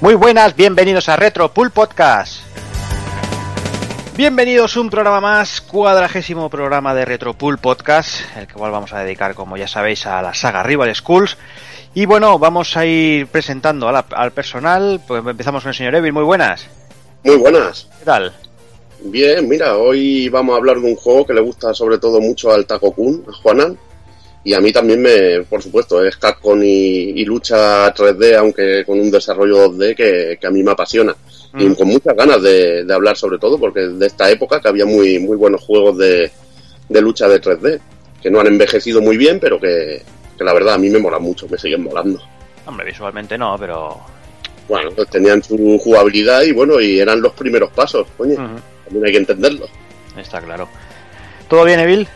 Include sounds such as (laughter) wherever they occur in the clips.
Muy buenas, bienvenidos a Retro Pool Podcast. Bienvenidos a un programa más, cuadragésimo programa de Retro Pool Podcast, el cual vamos a dedicar, como ya sabéis, a la saga Rival Schools. Y bueno, vamos a ir presentando al personal. Pues empezamos con el señor Evil, muy buenas. Muy buenas. ¿Qué tal? Bien, mira, hoy vamos a hablar de un juego que le gusta sobre todo mucho al Taco Kun, a Juanan. Y a mí también me, por supuesto, es Capcom y, lucha 3D, aunque con un desarrollo 2D que, a mí me apasiona. Y mm. con muchas ganas de, hablar sobre todo, porque de esta época que había muy, muy buenos juegos de, lucha de 3D, que no han envejecido muy bien, pero que, la verdad a mí me mola mucho, me siguen molando. Hombre, visualmente no, pero... Bueno, pues tenían su jugabilidad y bueno, y eran los primeros pasos, coño. También hay que entenderlo. Está claro. ¿Todo bien, Evil?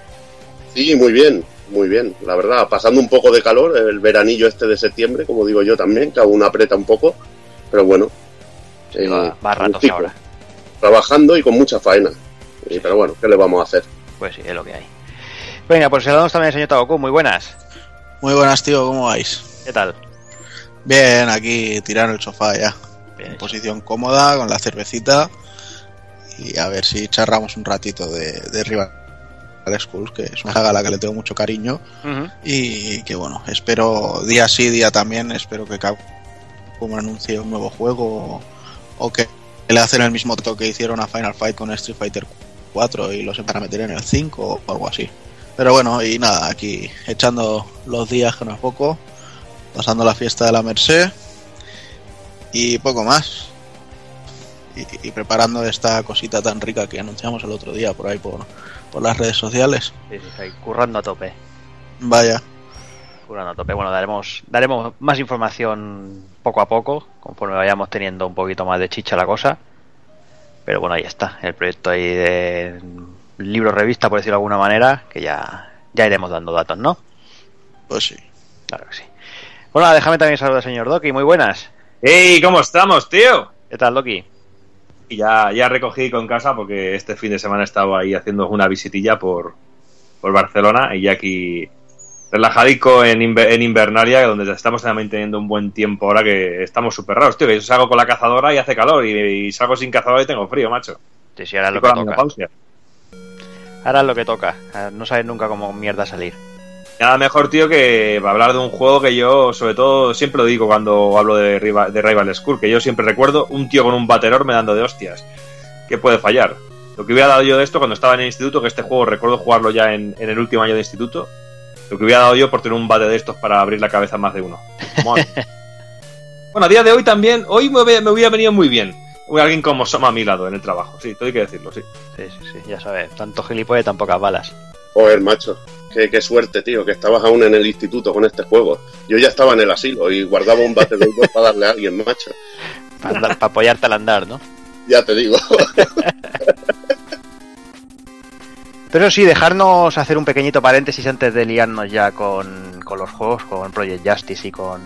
Sí, muy bien muy bien, la verdad, pasando un poco de calor, el veranillo este de septiembre, como digo yo también, que aún aprieta un poco, pero bueno. Eh, va, ahora. Trabajando y con mucha faena. pero bueno, ¿qué le vamos a hacer? Pues sí, es lo que hay. Venga, pues saludamos también al señor Tagoku, muy buenas. Muy buenas, tío, ¿cómo vais? ¿Qué tal? Bien, aquí tirando el sofá ya. en posición cómoda, con la cervecita. Y a ver si charramos un ratito de, de rival Que es una saga a la que le tengo mucho cariño. Y que bueno, espero día sí, día también, espero que como anuncie un nuevo juego o que le hacen el mismo toque que hicieron a Final Fight con Street Fighter 4 y lo se van a meter en el 5 o algo así. Pero bueno, y nada, aquí echando los días que no es poco, pasando la fiesta de la Merced y poco más. Y, y, preparando esta cosita tan rica que anunciamos el otro día por ahí por, por las redes sociales. Sí, sí, currando a tope. Vaya. Currando a tope. Bueno, daremos, daremos más información poco a poco, conforme vayamos teniendo un poquito más de chicha la cosa. Pero bueno, ahí está, el proyecto ahí de libro revista, por decirlo de alguna manera, que ya, ya iremos dando datos, ¿no? Pues sí. Claro que sí. Bueno, déjame también saludar al señor Doki, muy buenas. ¡Hey! ¿Cómo estamos, tío? ¿Qué tal, Doki? Y ya, ya recogí con casa porque este fin de semana he estado ahí haciendo una visitilla por, por Barcelona y ya aquí relajadico en, en Invernalia, donde estamos también teniendo un buen tiempo ahora que estamos súper raros, tío. Que yo salgo con la cazadora y hace calor y, salgo sin cazadora y tengo frío, macho. Sí, sí, ahora es lo que toca. Ahora es lo que toca. No sabes nunca cómo mierda salir. Nada mejor, tío, que hablar de un juego que yo, sobre todo, siempre lo digo cuando hablo de Rival, de Rival School, que yo siempre recuerdo un tío con un bateror me dando de hostias. ¿Qué puede fallar? Lo que hubiera dado yo de esto cuando estaba en el instituto, que este juego recuerdo jugarlo ya en, el último año de instituto, lo que hubiera dado yo por tener un bate de estos para abrir la cabeza a más de uno. (laughs) bueno, a día de hoy también, hoy me, hubiera venido muy bien. Alguien como Soma a mi lado en el trabajo, sí, todo hay que decirlo, sí. Sí, sí, sí, ya sabes, tanto gilipollas y tan pocas balas. Joder, macho. Qué, suerte, tío, que estabas aún en el instituto con este juego. Yo ya estaba en el asilo y guardaba un bate de dos para darle a alguien, macho. Para, apoyarte al andar, ¿no? Ya te digo. (laughs) Pero sí, dejarnos hacer un pequeñito paréntesis antes de liarnos ya con, con los juegos, con Project Justice y con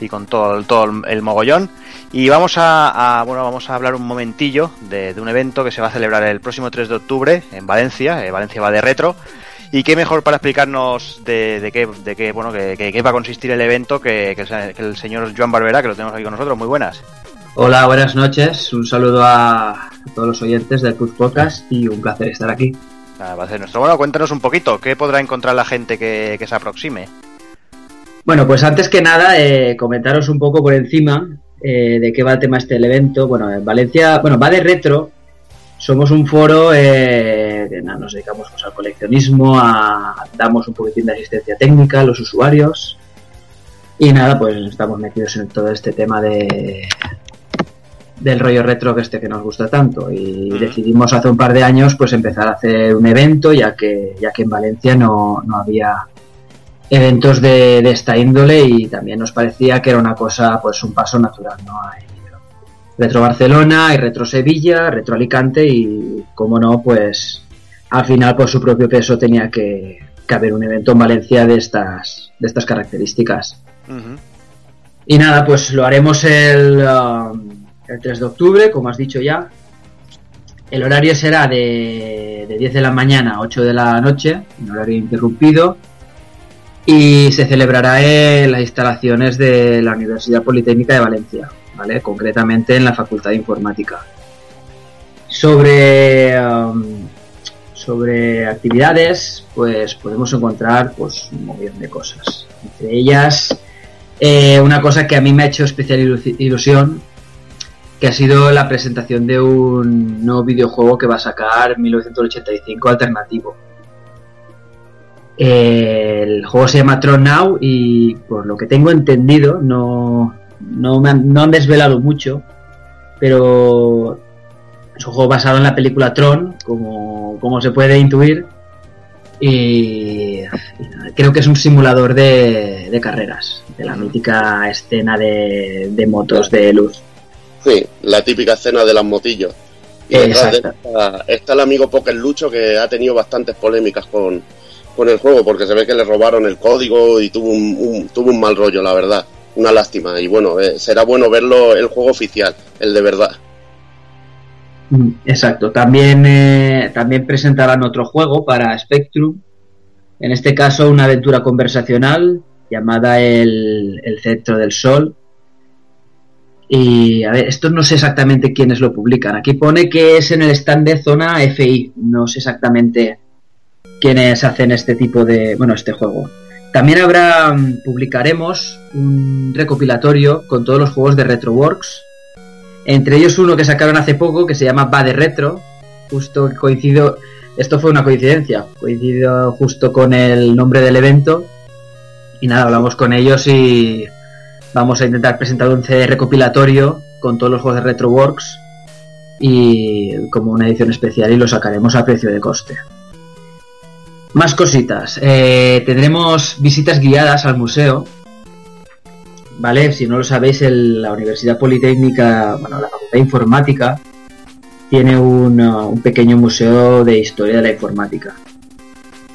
y con todo, todo el mogollón. Y vamos a, bueno, vamos a hablar un momentillo de, un evento que se va a celebrar el próximo 3 de octubre en Valencia. Eh, Valencia va de retro. Y qué mejor para explicarnos de, de qué, de qué, bueno, que, va a consistir el evento que, el, señor Joan Barbera, que lo tenemos aquí con nosotros. Muy buenas. Hola, buenas noches. Un saludo a todos los oyentes del Cruz Podcast y un placer estar aquí. va a ser nuestro. Bueno, cuéntanos un poquito, ¿qué podrá encontrar la gente que, se aproxime? Bueno, pues antes que nada, eh, comentaros un poco por encima eh, de qué va el tema este el evento. Bueno, en Valencia, bueno, va de retro. Somos un foro eh, que nos dedicamos pues, al coleccionismo, a, damos un poquitín de asistencia técnica a los usuarios. Y nada, pues estamos metidos en todo este tema de del rollo retro que este que nos gusta tanto y decidimos hace un par de años pues empezar a hacer un evento ya que ya que en Valencia no, no había eventos de, esta índole y también nos parecía que era una cosa, pues un paso natural, ¿no? Hay Retro Barcelona, hay Retro Sevilla, Retro Alicante y, como no, pues al final por su propio peso tenía que, haber un evento en Valencia de estas, de estas características. Y nada, pues lo haremos el, um, el 3 de octubre, como has dicho ya. El horario será de, de 10 de la mañana a 8 de la noche, un horario interrumpido y se celebrará en las instalaciones de la Universidad Politécnica de Valencia. Concretamente en la Facultad de Informática. Sobre, um, sobre actividades, pues podemos encontrar pues, un montón de cosas. Entre ellas, eh, una cosa que a mí me ha hecho especial ilusión, que ha sido la presentación de un nuevo videojuego que va a sacar 1985 alternativo. el juego se llama Tron Now y por lo que tengo entendido no, no, me han, no han desvelado mucho, pero es un juego basado en la película Tron, como, como se puede intuir, y, creo que es un simulador de, de carreras, de la mítica escena de, de, motos de luz. Sí, la típica escena de las motillos. Y está, está, el amigo Poker Lucho que ha tenido bastantes polémicas con, con el juego porque se ve que le robaron el código y tuvo un, un tuvo un mal rollo, la verdad. Una lástima. Y bueno, eh, será bueno verlo el juego oficial, el de verdad. Mm, exacto. También, eh, también presentarán otro juego para Spectrum. En este caso, una aventura conversacional llamada El, el Centro del Sol. Y a ver, esto no sé exactamente quiénes lo publican. Aquí pone que es en el stand de zona FI. No sé exactamente quiénes hacen este tipo de. Bueno, este juego. También habrá. Mm, publicaremos un recopilatorio con todos los juegos de Retroworks entre ellos uno que sacaron hace poco que se llama Va de Retro. Justo coincido. Esto fue una coincidencia. Coincido justo con el nombre del evento. Y nada, hablamos con ellos y vamos a intentar presentar un CD recopilatorio con todos los juegos de Retroworks y como una edición especial y lo sacaremos a precio de coste. Más cositas. Eh, tendremos visitas guiadas al museo ¿vale? Si no lo sabéis, la Universidad Politécnica, bueno, la Facultad Informática, tiene un, uh, un pequeño museo de historia de la informática.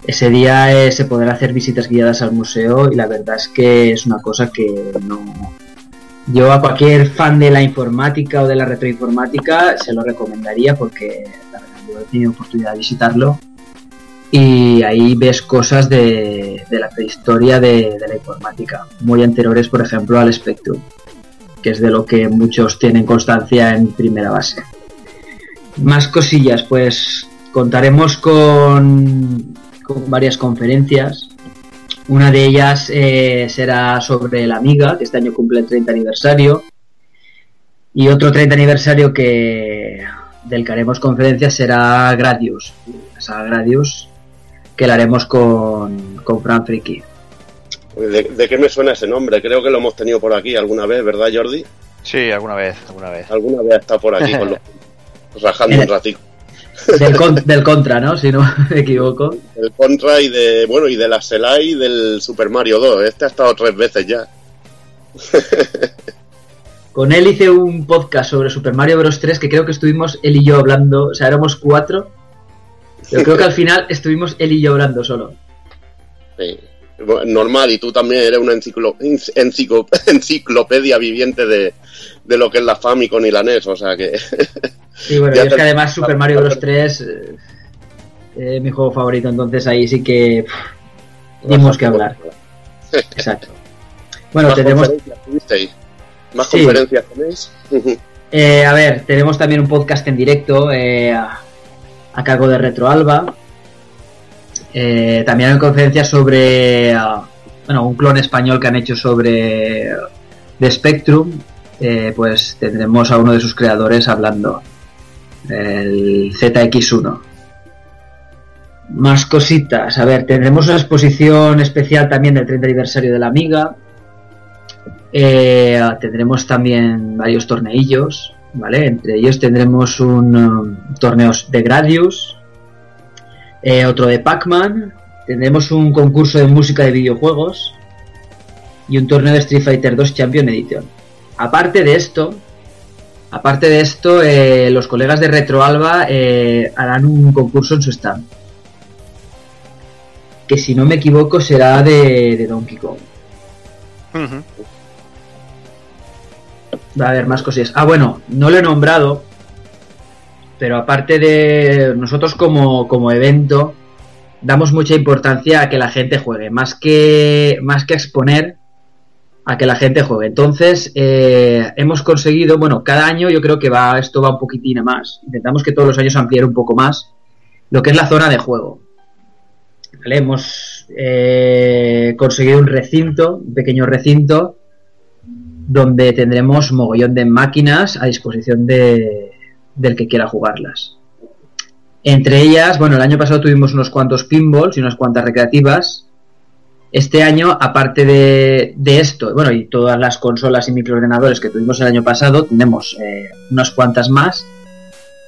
Ese día eh, se podrá hacer visitas guiadas al museo y la verdad es que es una cosa que no... Yo a cualquier fan de la informática o de la retroinformática se lo recomendaría porque la verdad yo he tenido oportunidad de visitarlo y ahí ves cosas de, la prehistoria de, la informática, muy anteriores, por ejemplo, al Spectrum, que es de lo que muchos tienen constancia en primera base. Más cosillas, pues contaremos con, varias conferencias. Una de ellas eh, será sobre la Amiga, que este año cumple el 30 aniversario. Y otro 30 aniversario que del que haremos conferencias será Gradius. La Gradius que la haremos con, con Fran Friki. ¿De, qué me suena ese nombre? Creo que lo hemos tenido por aquí alguna vez, ¿verdad, Jordi? Sí, alguna vez, alguna vez. Alguna vez está por aquí con los, (laughs) rajando un ratito. Del, contra, ¿no? Si no me equivoco. El contra y de, bueno, y de la Selai y del Super Mario 2. Este ha estado tres veces ya. (laughs) Con él hice un podcast sobre Super Mario Bros. 3 que creo que estuvimos él y yo hablando, o sea, éramos cuatro yo creo que al final estuvimos él y yo hablando solo. Sí. Normal, y tú también eres una enciclo, (laughs) enciclopedia viviente de, lo que es la Famicom y la NES, o sea que... (laughs) Sí, bueno, es que además Super Mario Bros. (laughs) 3 eh, es mi juego favorito, entonces ahí sí que tenemos que hablar. Exacto. Bueno, tenemos... ¿Más conferencias tenéis? Eh, a ver, tenemos también un podcast en directo eh, a cargo de Retroalba. Eh, también hay conferencias sobre ah, bueno, un clon español que han hecho sobre The Spectrum. Eh, pues tendremos a uno de sus creadores hablando, el ZX1. Más cositas, a ver, tendremos una exposición especial también del 30 aniversario de la Amiga. Eh, tendremos también varios torneillos. ¿Vale? Entre ellos tendremos un um, torneo de Gradius, eh, otro de Pac-Man, tendremos un concurso de música de videojuegos y un torneo de Street Fighter 2 Champion Edition. Aparte de esto, aparte de esto, eh, los colegas de Retroalba eh, harán un concurso en su stand. Que si no me equivoco será de, Donkey Kong. Va a haber más cosillas. Ah, bueno, no lo he nombrado, pero aparte de nosotros como, como evento, damos mucha importancia a que la gente juegue. Más que, más que exponer, a que la gente juegue. Entonces, eh, hemos conseguido, bueno, cada año yo creo que va, esto va un poquitín más. Intentamos que todos los años ampliar un poco más lo que es la zona de juego. Hemos eh, conseguido un recinto, un pequeño recinto, donde tendremos mogollón de máquinas a disposición de, del que quiera jugarlas. Entre ellas, bueno, el año pasado tuvimos unos cuantos pinballs y unas cuantas recreativas. Este año, aparte de, esto, bueno, y todas las consolas y microordenadores que tuvimos el año pasado, tenemos eh, unas cuantas más.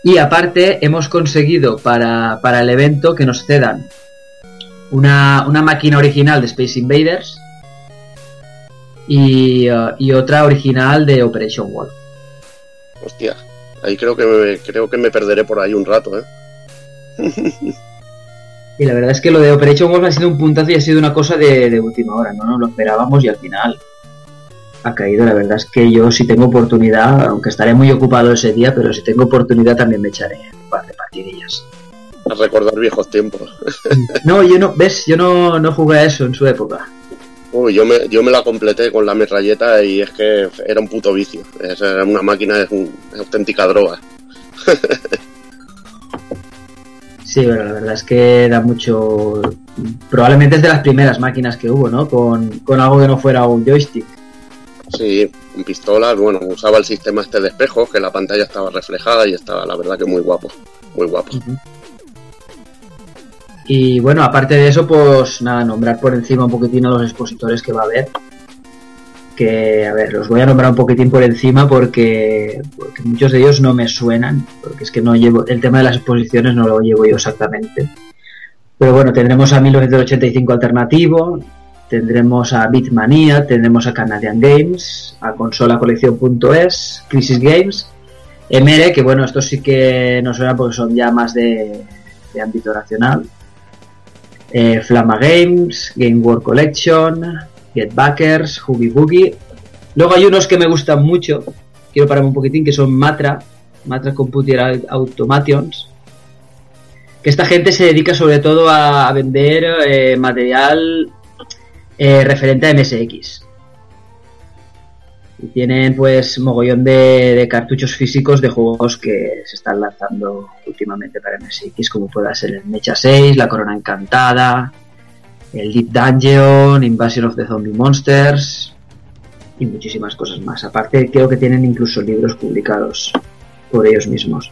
Y aparte, hemos conseguido para, el evento que nos cedan una, máquina original de Space Invaders y, uh, y otra original de Operation War. Hostia, ahí creo que creo que me perderé por ahí un rato, ¿eh? (laughs) y la verdad es que lo de Operation Wolf ha sido un puntazo y ha sido una cosa de, última hora, ¿no? lo esperábamos y al final ha caído. La verdad es que yo si tengo oportunidad, aunque estaré muy ocupado ese día, pero si tengo oportunidad también me echaré un par de partidillas. A recordar viejos tiempos. (laughs) no, yo no, ves, yo no, no jugué a eso en su época. Uy, yo me, yo me la completé con la metralleta y es que era un puto vicio. Es una máquina, es, una auténtica droga. (laughs) Sí, bueno, la verdad es que da mucho. Probablemente es de las primeras máquinas que hubo, ¿no? Con, algo que no fuera un joystick. Sí, con pistolas, bueno, usaba el sistema este de espejos, que la pantalla estaba reflejada y estaba, la verdad, que muy guapo. Muy guapo. Y bueno, aparte de eso, pues nada, nombrar por encima un poquitín a los expositores que va a haber que, a ver, los voy a nombrar un poquitín por encima porque, muchos de ellos no me suenan, porque es que no llevo, el tema de las exposiciones no lo llevo yo exactamente. Pero bueno, tendremos a 1985 Alternativo, tendremos a Bitmania, tendremos a Canadian Games, a Consola Colección.es, Crisis Games, MR, que bueno, estos sí que no suenan porque son ya más de, ámbito nacional, eh, Flama Games, Game World Collection, Get Backers, Boogie. Luego hay unos que me gustan mucho, quiero pararme un poquitín, que son Matra, Matra Computer Automations. Que esta gente se dedica sobre todo a, vender eh, material eh, referente a MSX. Y tienen pues mogollón de, cartuchos físicos de juegos que se están lanzando últimamente para MSX, como pueda ser el Mecha 6, La Corona Encantada, el Deep Dungeon, Invasion of the Zombie Monsters y muchísimas cosas más. Aparte, creo que tienen incluso libros publicados por ellos mismos.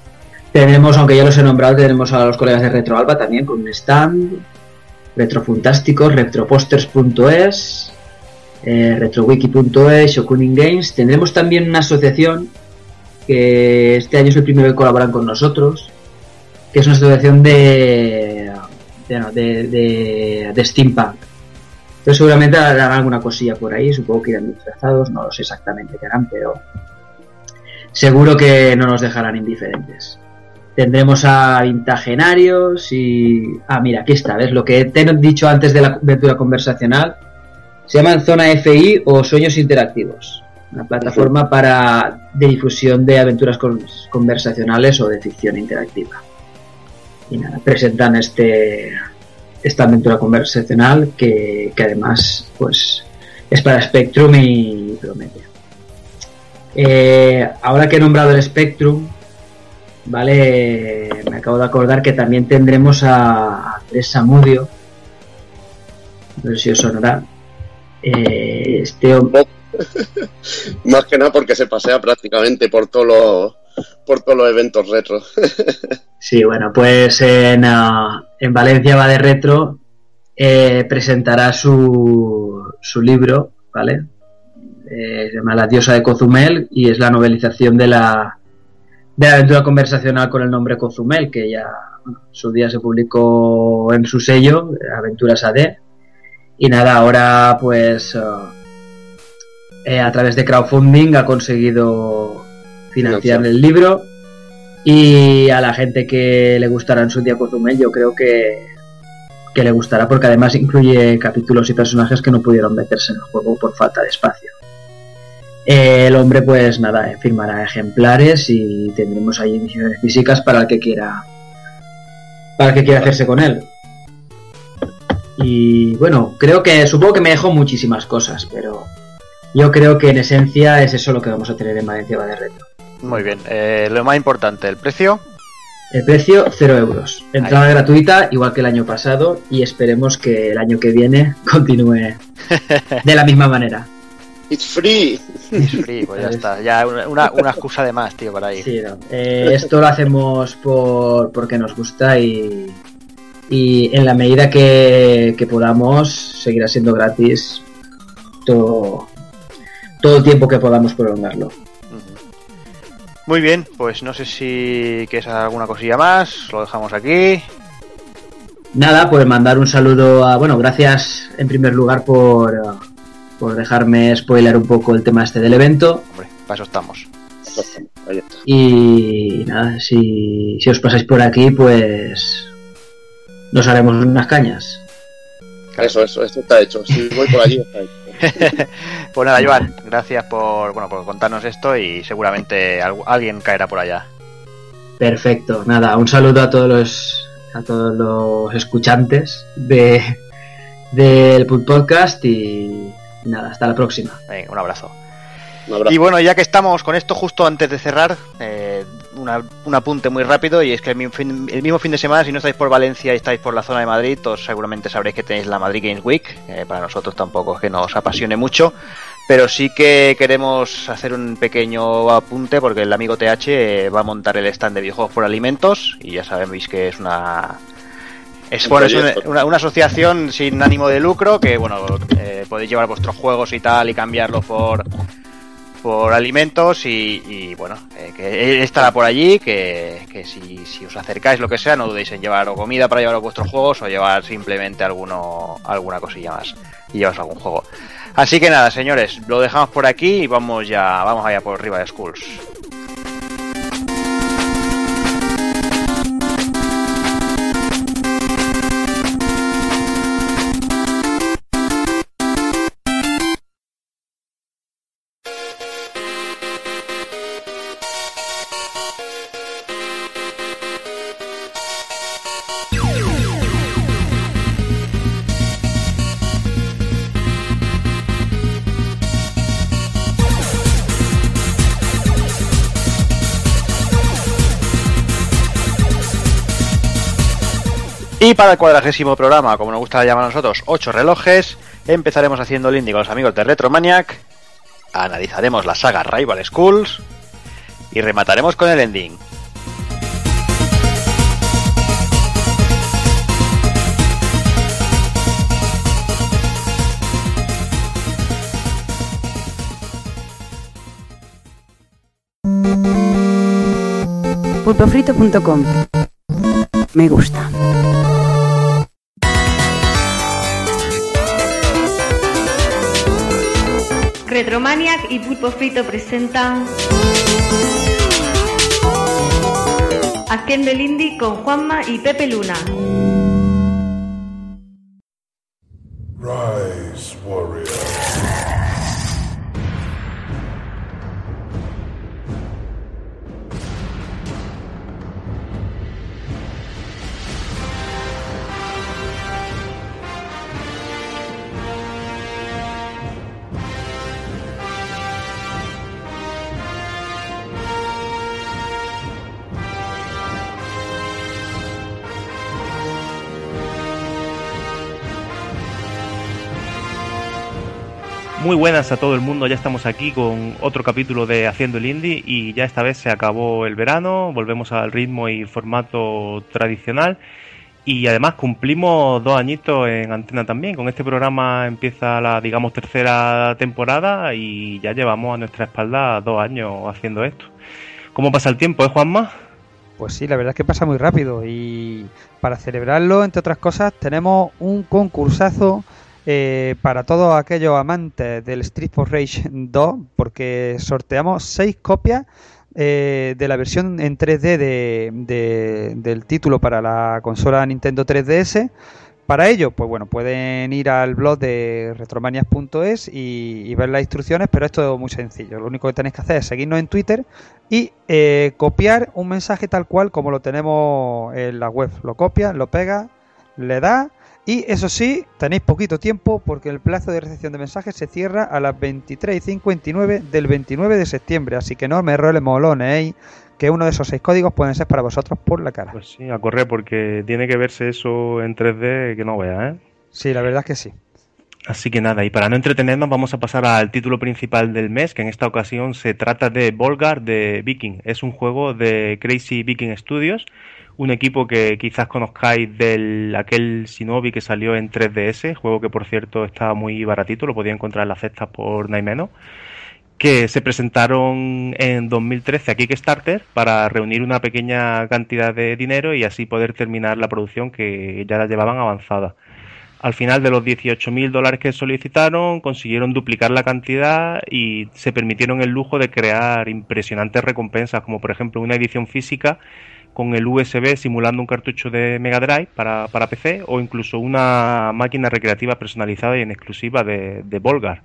Tenemos, aunque ya los he nombrado, tenemos a los colegas de Retro Alba también con un stand, Retrofantásticos, retroposters.es, eh, retrowiki.es, Shokunin Games. Tendremos también una asociación que este año es el primero que colaboran con nosotros, que es una asociación de de, de, steampunk. Entonces seguramente harán alguna cosilla por ahí, supongo que irán disfrazados, no lo sé exactamente qué harán, pero seguro que no nos dejarán indiferentes. Tendremos a Vintagenarios y... Ah, mira, aquí está, ¿ves? Lo que te he dicho antes de la aventura conversacional. Se llaman Zona FI o Sueños Interactivos. Una plataforma para de difusión de aventuras conversacionales o de ficción interactiva y nada, presentan este esta aventura conversacional que, además pues es para Spectrum y promete. Eh, ahora que he nombrado el Spectrum, vale, me acabo de acordar que también tendremos a Andrés Samudio, no sé si os sonará. Eh, este hombre. (laughs) Más que nada porque se pasea prácticamente por todos los por todos los eventos retro. (laughs) sí, bueno, pues en, ah, en Valencia va de retro, eh, presentará su, su libro, ¿vale? Eh, se llama La diosa de Cozumel y es la novelización de la, de la aventura conversacional con el nombre Cozumel, que ya su día se publicó en su sello, Aventuras AD. Y nada, ahora pues ah, eh, a través de crowdfunding ha conseguido financiar el libro y a la gente que le gustará en su día Cozumel yo creo que, que le gustará porque además incluye capítulos y personajes que no pudieron meterse en el juego por falta de espacio. El hombre pues nada, eh, firmará ejemplares y tendremos ahí emisiones físicas para el que quiera para el que quiera hacerse con él. Y bueno, creo que supongo que me dejó muchísimas cosas, pero yo creo que en esencia es eso lo que vamos a tener en Valencia va de retro. Muy bien. Eh, lo más importante, el precio. El precio, 0 euros. Entrada gratuita, igual que el año pasado, y esperemos que el año que viene (laughs) continúe de la misma manera. It's free. It's free, pues ya está. Ya una, una excusa de más, tío, para ahí. Sí, no. Eh, esto lo hacemos por, porque nos gusta y, y en la medida que, que podamos seguirá siendo gratis todo, todo el tiempo que podamos prolongarlo. Muy bien, pues no sé si quieres alguna cosilla más, lo dejamos aquí. Nada, pues mandar un saludo a, bueno, gracias en primer lugar por, por dejarme spoiler un poco el tema este del evento. Hombre, para eso estamos. Y nada, si, si os pasáis por aquí, pues nos haremos unas cañas. Eso, eso, esto está hecho. Si voy por allí, está hecho. (laughs) pues nada, Joan, gracias por, bueno, por contarnos esto y seguramente algu- alguien caerá por allá. Perfecto, nada, un saludo a todos los a todos los escuchantes de del Put Podcast y nada, hasta la próxima. Venga, un abrazo. Un abrazo. Y bueno, ya que estamos con esto, justo antes de cerrar, eh, una- un apunte muy rápido, y es que el mismo, fin, el mismo fin de semana, si no estáis por Valencia y estáis por la zona de Madrid, todos seguramente sabréis que tenéis la Madrid Games Week, eh, para nosotros tampoco es que nos apasione mucho, pero sí que queremos hacer un pequeño apunte, porque el amigo TH eh, va a montar el stand de videojuegos por alimentos, y ya sabéis que es una... Es, bueno, es una, proyecto. una- una asociación sin ánimo de lucro que, bueno, eh, podéis llevar vuestros juegos y tal y cambiarlos por, por alimentos y, y, bueno, eh, que estará por allí, que, que si, si os acercáis lo que sea, no dudéis en llevar o comida para llevar vuestros juegos o llevar simplemente alguno, alguna cosilla más y llevaros algún juego. Así que nada, señores, lo dejamos por aquí y vamos ya, vamos allá por Rival Schools. Y para el cuadragésimo programa, como nos gusta llamar a nosotros, 8 relojes, empezaremos haciendo el indie con los amigos de Retromaniac, analizaremos la saga Rival Schools y remataremos con el ending. Pulpofrito.com Me gusta. Retromaniac y Pulpo Frito presentan Haciendo el Indie con Juanma y Pepe Luna. Rise. Muy buenas a todo el mundo, ya estamos aquí con otro capítulo de Haciendo el Indie y ya esta vez se acabó el verano, volvemos al ritmo y formato tradicional y además cumplimos dos añitos en antena también. Con este programa empieza la, digamos, tercera temporada y ya llevamos a nuestra espalda dos años haciendo esto. ¿Cómo pasa el tiempo, eh, Juanma? Pues sí, la verdad es que pasa muy rápido y para celebrarlo, entre otras cosas, tenemos un concursazo eh, para todos aquellos amantes del Street for Rage 2 porque sorteamos seis copias eh, de la versión en 3D de, de- del título para la consola Nintendo 3DS. Para ello, pues bueno, pueden ir al blog de retromanias.es y, y ver las instrucciones, pero esto es muy sencillo. Lo único que tenéis que hacer es seguirnos en Twitter y eh, copiar un mensaje tal cual como lo tenemos en la web. Lo copias, lo pegas, le das Y eso sí, tenéis poquito tiempo porque el plazo de recepción de mensajes se cierra a las 23.59 del 29 de septiembre. Así que no me roles molones, ¿eh? que uno de esos seis códigos pueden ser para vosotros por la cara. Pues sí, a correr porque tiene que verse eso en 3D que no vea, ¿eh? Sí, la verdad es que sí. Así que nada, y para no entretenernos vamos a pasar al título principal del mes, que en esta ocasión se trata de Volgar de Viking. Es un juego de Crazy Viking Studios un equipo que quizás conozcáis del aquel Shinobi que salió en 3DS, juego que por cierto está muy baratito, lo podía encontrar en las cestas por nada menos, que se presentaron en 2013 a Kickstarter para reunir una pequeña cantidad de dinero y así poder terminar la producción que ya la llevaban avanzada. Al final de los 18.000 dólares que solicitaron, consiguieron duplicar la cantidad y se permitieron el lujo de crear impresionantes recompensas, como por ejemplo una edición física con el USB simulando un cartucho de Mega Drive para, para PC o incluso una máquina recreativa personalizada y en exclusiva de, Volgar.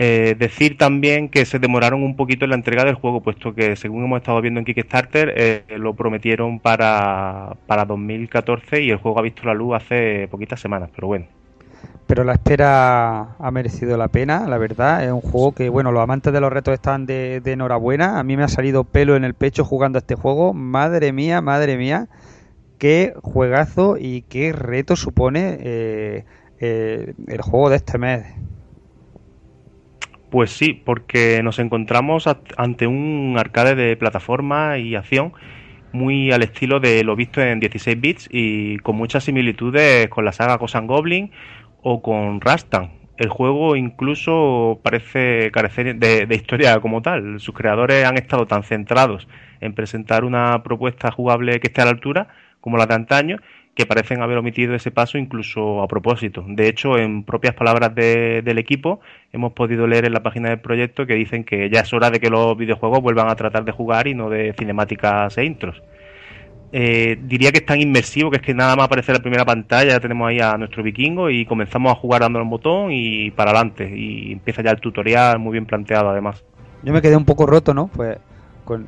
Eh, decir también que se demoraron un poquito en la entrega del juego, puesto que según hemos estado viendo en Kickstarter, eh, lo prometieron para, para 2014 y el juego ha visto la luz hace poquitas semanas, pero bueno pero la espera ha merecido la pena, la verdad. Es un juego que, bueno, los amantes de los retos están de, enhorabuena. A mí me ha salido pelo en el pecho jugando a este juego. Madre mía, madre mía, qué juegazo y qué reto supone eh, eh, el juego de este mes. Pues sí, porque nos encontramos ante un arcade de plataforma y acción muy al estilo de lo visto en 16 bits y con muchas similitudes con la saga Cosan Goblin o con Rastan. El juego incluso parece carecer de, historia como tal. Sus creadores han estado tan centrados en presentar una propuesta jugable que esté a la altura como la de antaño que parecen haber omitido ese paso incluso a propósito. De hecho, en propias palabras del equipo, hemos podido leer en la página del proyecto que dicen que ya es hora de que los videojuegos vuelvan a tratar de jugar y no de cinemáticas e intros. Eh, diría que es tan inmersivo que es que nada más aparece la primera pantalla, ya tenemos ahí a nuestro vikingo y comenzamos a jugar dando el botón y para adelante. Y empieza ya el tutorial muy bien planteado además. Yo me quedé un poco roto, ¿no? Pues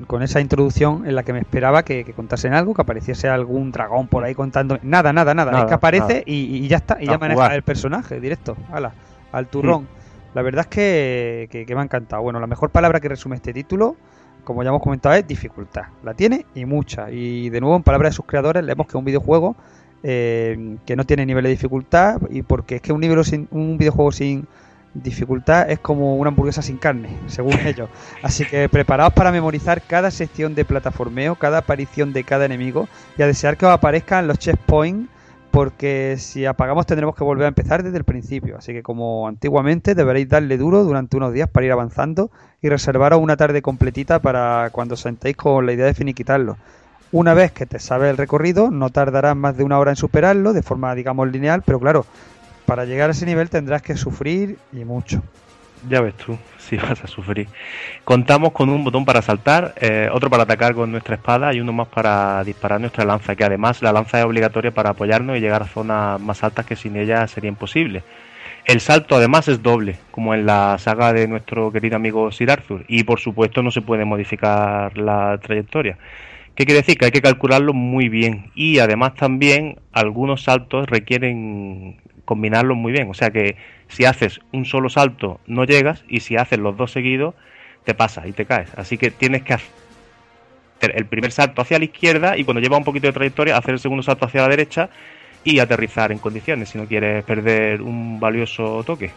con, esa introducción en la que me esperaba que, contasen algo, que apareciese algún dragón por ahí contando. Nada, nada, nada. es que aparece y, ya está, y ya maneja el personaje directo, ala, al turrón. La verdad es que, que me ha encantado. Bueno, la mejor palabra que resume este título como ya hemos comentado, es dificultad. La tiene y mucha. Y de nuevo, en palabras de sus creadores, leemos que es un videojuego eh, que no tiene nivel de dificultad. Y porque es que un, nivel sin, un videojuego sin dificultad es como una hamburguesa sin carne, según (laughs) ellos. Así que preparaos para memorizar cada sección de plataformeo, cada aparición de cada enemigo y a desear que os aparezcan los checkpoints porque si apagamos tendremos que volver a empezar desde el principio. Así que como antiguamente deberéis darle duro durante unos días para ir avanzando y reservaros una tarde completita para cuando sentéis con la idea de finiquitarlo. Una vez que te sabes el recorrido, no tardarás más de una hora en superarlo de forma, digamos, lineal, pero claro, para llegar a ese nivel tendrás que sufrir y mucho. Ya ves tú, (laughs) si vas a sufrir. Contamos con un botón para saltar, eh, otro para atacar con nuestra espada y uno más para disparar nuestra lanza, que además la lanza es obligatoria para apoyarnos y llegar a zonas más altas que sin ella sería imposible. El salto además es doble, como en la saga de nuestro querido amigo Sir Arthur, y por supuesto no se puede modificar la trayectoria. ¿Qué quiere decir? Que hay que calcularlo muy bien y además también algunos saltos requieren combinarlos muy bien, o sea que si haces un solo salto no llegas y si haces los dos seguidos te pasa y te caes. Así que tienes que hacer el primer salto hacia la izquierda y cuando lleva un poquito de trayectoria hacer el segundo salto hacia la derecha y aterrizar en condiciones si no quieres perder un valioso toque.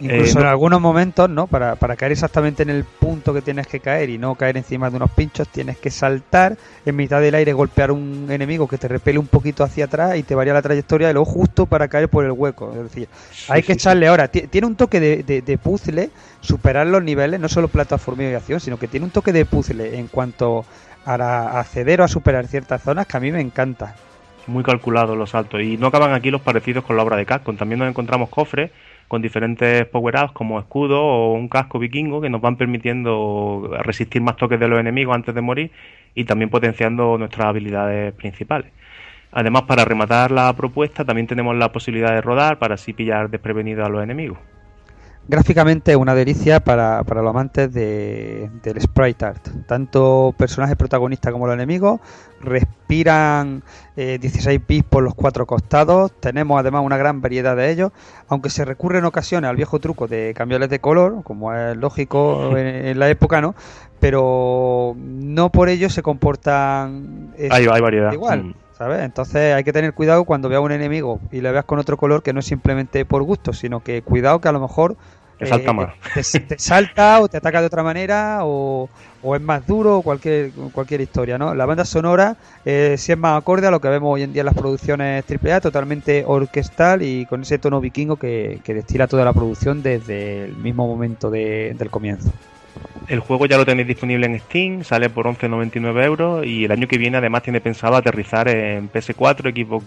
Incluso eh, en algunos momentos, ¿no? Para, para, caer exactamente en el punto que tienes que caer y no caer encima de unos pinchos, tienes que saltar en mitad del aire, golpear un enemigo que te repele un poquito hacia atrás y te varía la trayectoria de lo justo para caer por el hueco. Es decir, hay que echarle ahora. Tiene un toque de, de, puzzle, superar los niveles, no solo plataforma y acción, sino que tiene un toque de puzzle en cuanto a, acceder o a superar ciertas zonas que a mí me encanta. Muy calculados los saltos. Y no acaban aquí los parecidos con la obra de Capcom. También nos encontramos cofres con diferentes power-ups como escudo o un casco vikingo que nos van permitiendo resistir más toques de los enemigos antes de morir y también potenciando nuestras habilidades principales. Además, para rematar la propuesta, también tenemos la posibilidad de rodar para así pillar desprevenido a los enemigos. Gráficamente es una delicia para, para los amantes de, del sprite art. Tanto personajes protagonistas como los enemigos respiran eh, 16 bits por los cuatro costados. Tenemos además una gran variedad de ellos, aunque se recurre en ocasiones al viejo truco de cambiarles de color, como es lógico (laughs) en, en la época, ¿no? Pero no por ello se comportan eh, Hay, hay variedad. igual. Mm. ¿Sabes? Entonces hay que tener cuidado cuando veas un enemigo y le veas con otro color que no es simplemente por gusto, sino que cuidado que a lo mejor Te salta eh, más. Te, te salta o te ataca de otra manera o, o es más duro o cualquier, cualquier historia, ¿no? La banda sonora eh, sí es más acorde a lo que vemos hoy en día en las producciones AAA, totalmente orquestal y con ese tono vikingo que, que destila toda la producción desde el mismo momento de- del comienzo. El juego ya lo tenéis disponible en Steam, sale por 11,99 euros y el año que viene además tiene pensado aterrizar en PS4, Xbox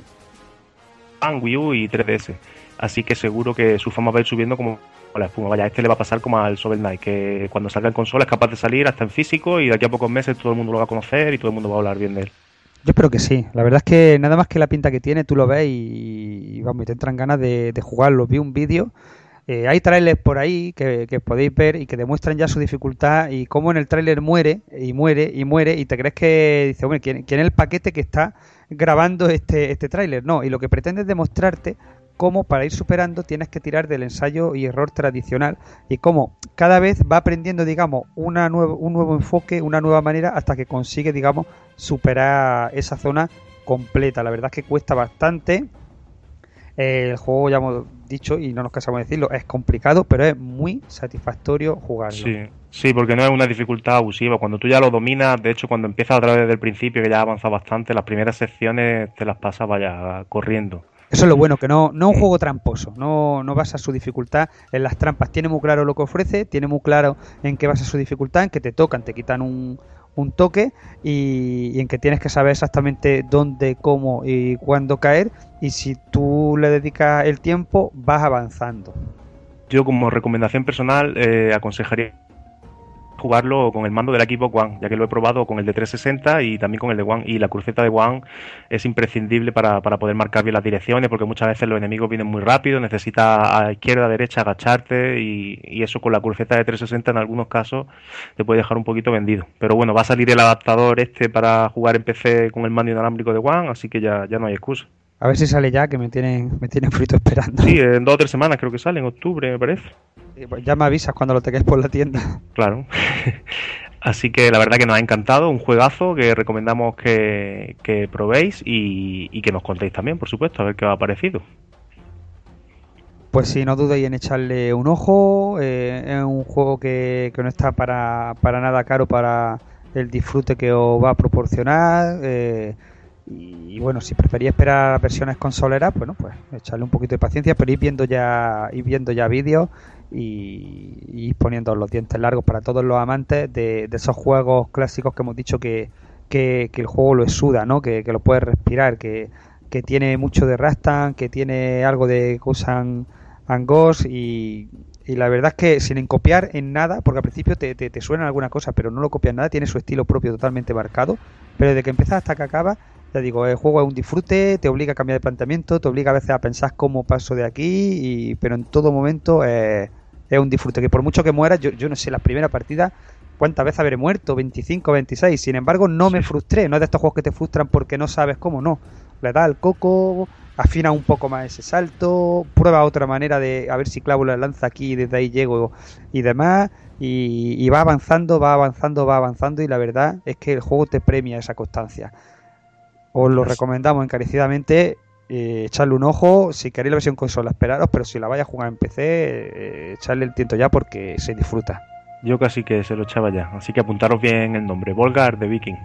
One, Wii U y 3DS. Así que seguro que su fama va a ir subiendo como la espuma. Vaya, este le va a pasar como al Shovel Knight, que cuando salga en consola es capaz de salir hasta en físico y de aquí a pocos meses todo el mundo lo va a conocer y todo el mundo va a hablar bien de él. Yo espero que sí. La verdad es que nada más que la pinta que tiene, tú lo ves y, vamos, y te entran ganas de, de jugarlo. Vi un vídeo. eh, hay trailers por ahí que, que podéis ver y que demuestran ya su dificultad y cómo en el tráiler muere y muere y muere y te crees que dice, hombre, ¿quién, quién es el paquete que está grabando este, este tráiler? No, y lo que pretende es demostrarte cómo para ir superando tienes que tirar del ensayo y error tradicional y cómo cada vez va aprendiendo, digamos, una nuevo, un nuevo enfoque, una nueva manera hasta que consigue, digamos, superar esa zona completa. La verdad es que cuesta bastante. El juego, ya hemos dicho, y no nos cansamos de decirlo, es complicado, pero es muy satisfactorio jugarlo. Sí, sí, porque no es una dificultad abusiva. Cuando tú ya lo dominas, de hecho, cuando empiezas otra vez desde el principio, que ya ha avanzado bastante, las primeras secciones te las pasas, vaya, corriendo. Eso es lo bueno, que no, no es un juego tramposo, no, no basa su dificultad en las trampas. Tiene muy claro lo que ofrece, tiene muy claro en qué basa su dificultad, en que te tocan, te quitan un, un toque y, y en que tienes que saber exactamente dónde, cómo y cuándo caer. Y si tú le dedicas el tiempo, vas avanzando. Yo como recomendación personal eh, aconsejaría jugarlo con el mando del equipo One, ya que lo he probado con el de 360 y también con el de One. Y la cruceta de One es imprescindible para, para poder marcar bien las direcciones, porque muchas veces los enemigos vienen muy rápido, necesitas a izquierda, a derecha, agacharte, y, y eso con la cruceta de 360 en algunos casos te puede dejar un poquito vendido. Pero bueno, va a salir el adaptador este para jugar en PC con el mando inalámbrico de One, así que ya, ya no hay excusa. A ver si sale ya, que me tienen, me tienen frito esperando. Sí, en dos o tres semanas creo que sale, en octubre me parece. Pues Ya me avisas cuando lo tengáis por la tienda. Claro. (laughs) Así que la verdad que nos ha encantado, un juegazo que recomendamos que, que probéis y, y que nos contéis también, por supuesto, a ver qué os ha parecido. Pues sí, no dudéis en echarle un ojo. eh, es un juego que, que no está para, para nada caro para el disfrute que os va a proporcionar. eh, y, bueno, si preferís esperar versiones consoleras, bueno, pues echarle un poquito de paciencia, pero ir viendo ya, ir viendo ya vídeos y, y poniendo los dientes largos para todos los amantes de, esos juegos clásicos que hemos dicho que, que, que el juego lo exuda, ¿no? Que, que lo puedes respirar, que, que tiene mucho de Rastan, que tiene algo de Kusan Angos y, y la verdad es que sin copiar en nada, porque al principio te, te, suena alguna cosa, pero no lo copias nada, tiene su estilo propio totalmente marcado, pero desde que empiezas hasta que acaba, ya digo, el juego es un disfrute, te obliga a cambiar de planteamiento, te obliga a veces a pensar cómo paso de aquí, y, pero en todo momento eh, es un disfrute, que por mucho que mueras, yo, yo no sé, la primera partida, cuántas veces habré muerto, 25, 26, sin embargo no me frustré, no es de estos juegos que te frustran porque no sabes cómo, no, le das al coco, afina un poco más ese salto, prueba otra manera de a ver si clavo la lanza aquí y desde ahí llego y demás, y, y va avanzando, va avanzando, va avanzando, y la verdad es que el juego te premia esa constancia. Os lo recomendamos encarecidamente. eh, echarle un ojo. Si queréis la versión consola, esperaros. Pero si la vais a jugar en PC, eh, echarle el tiento ya porque se disfruta. Yo casi que se lo echaba ya, así que apuntaros bien el nombre, Volgar de Viking.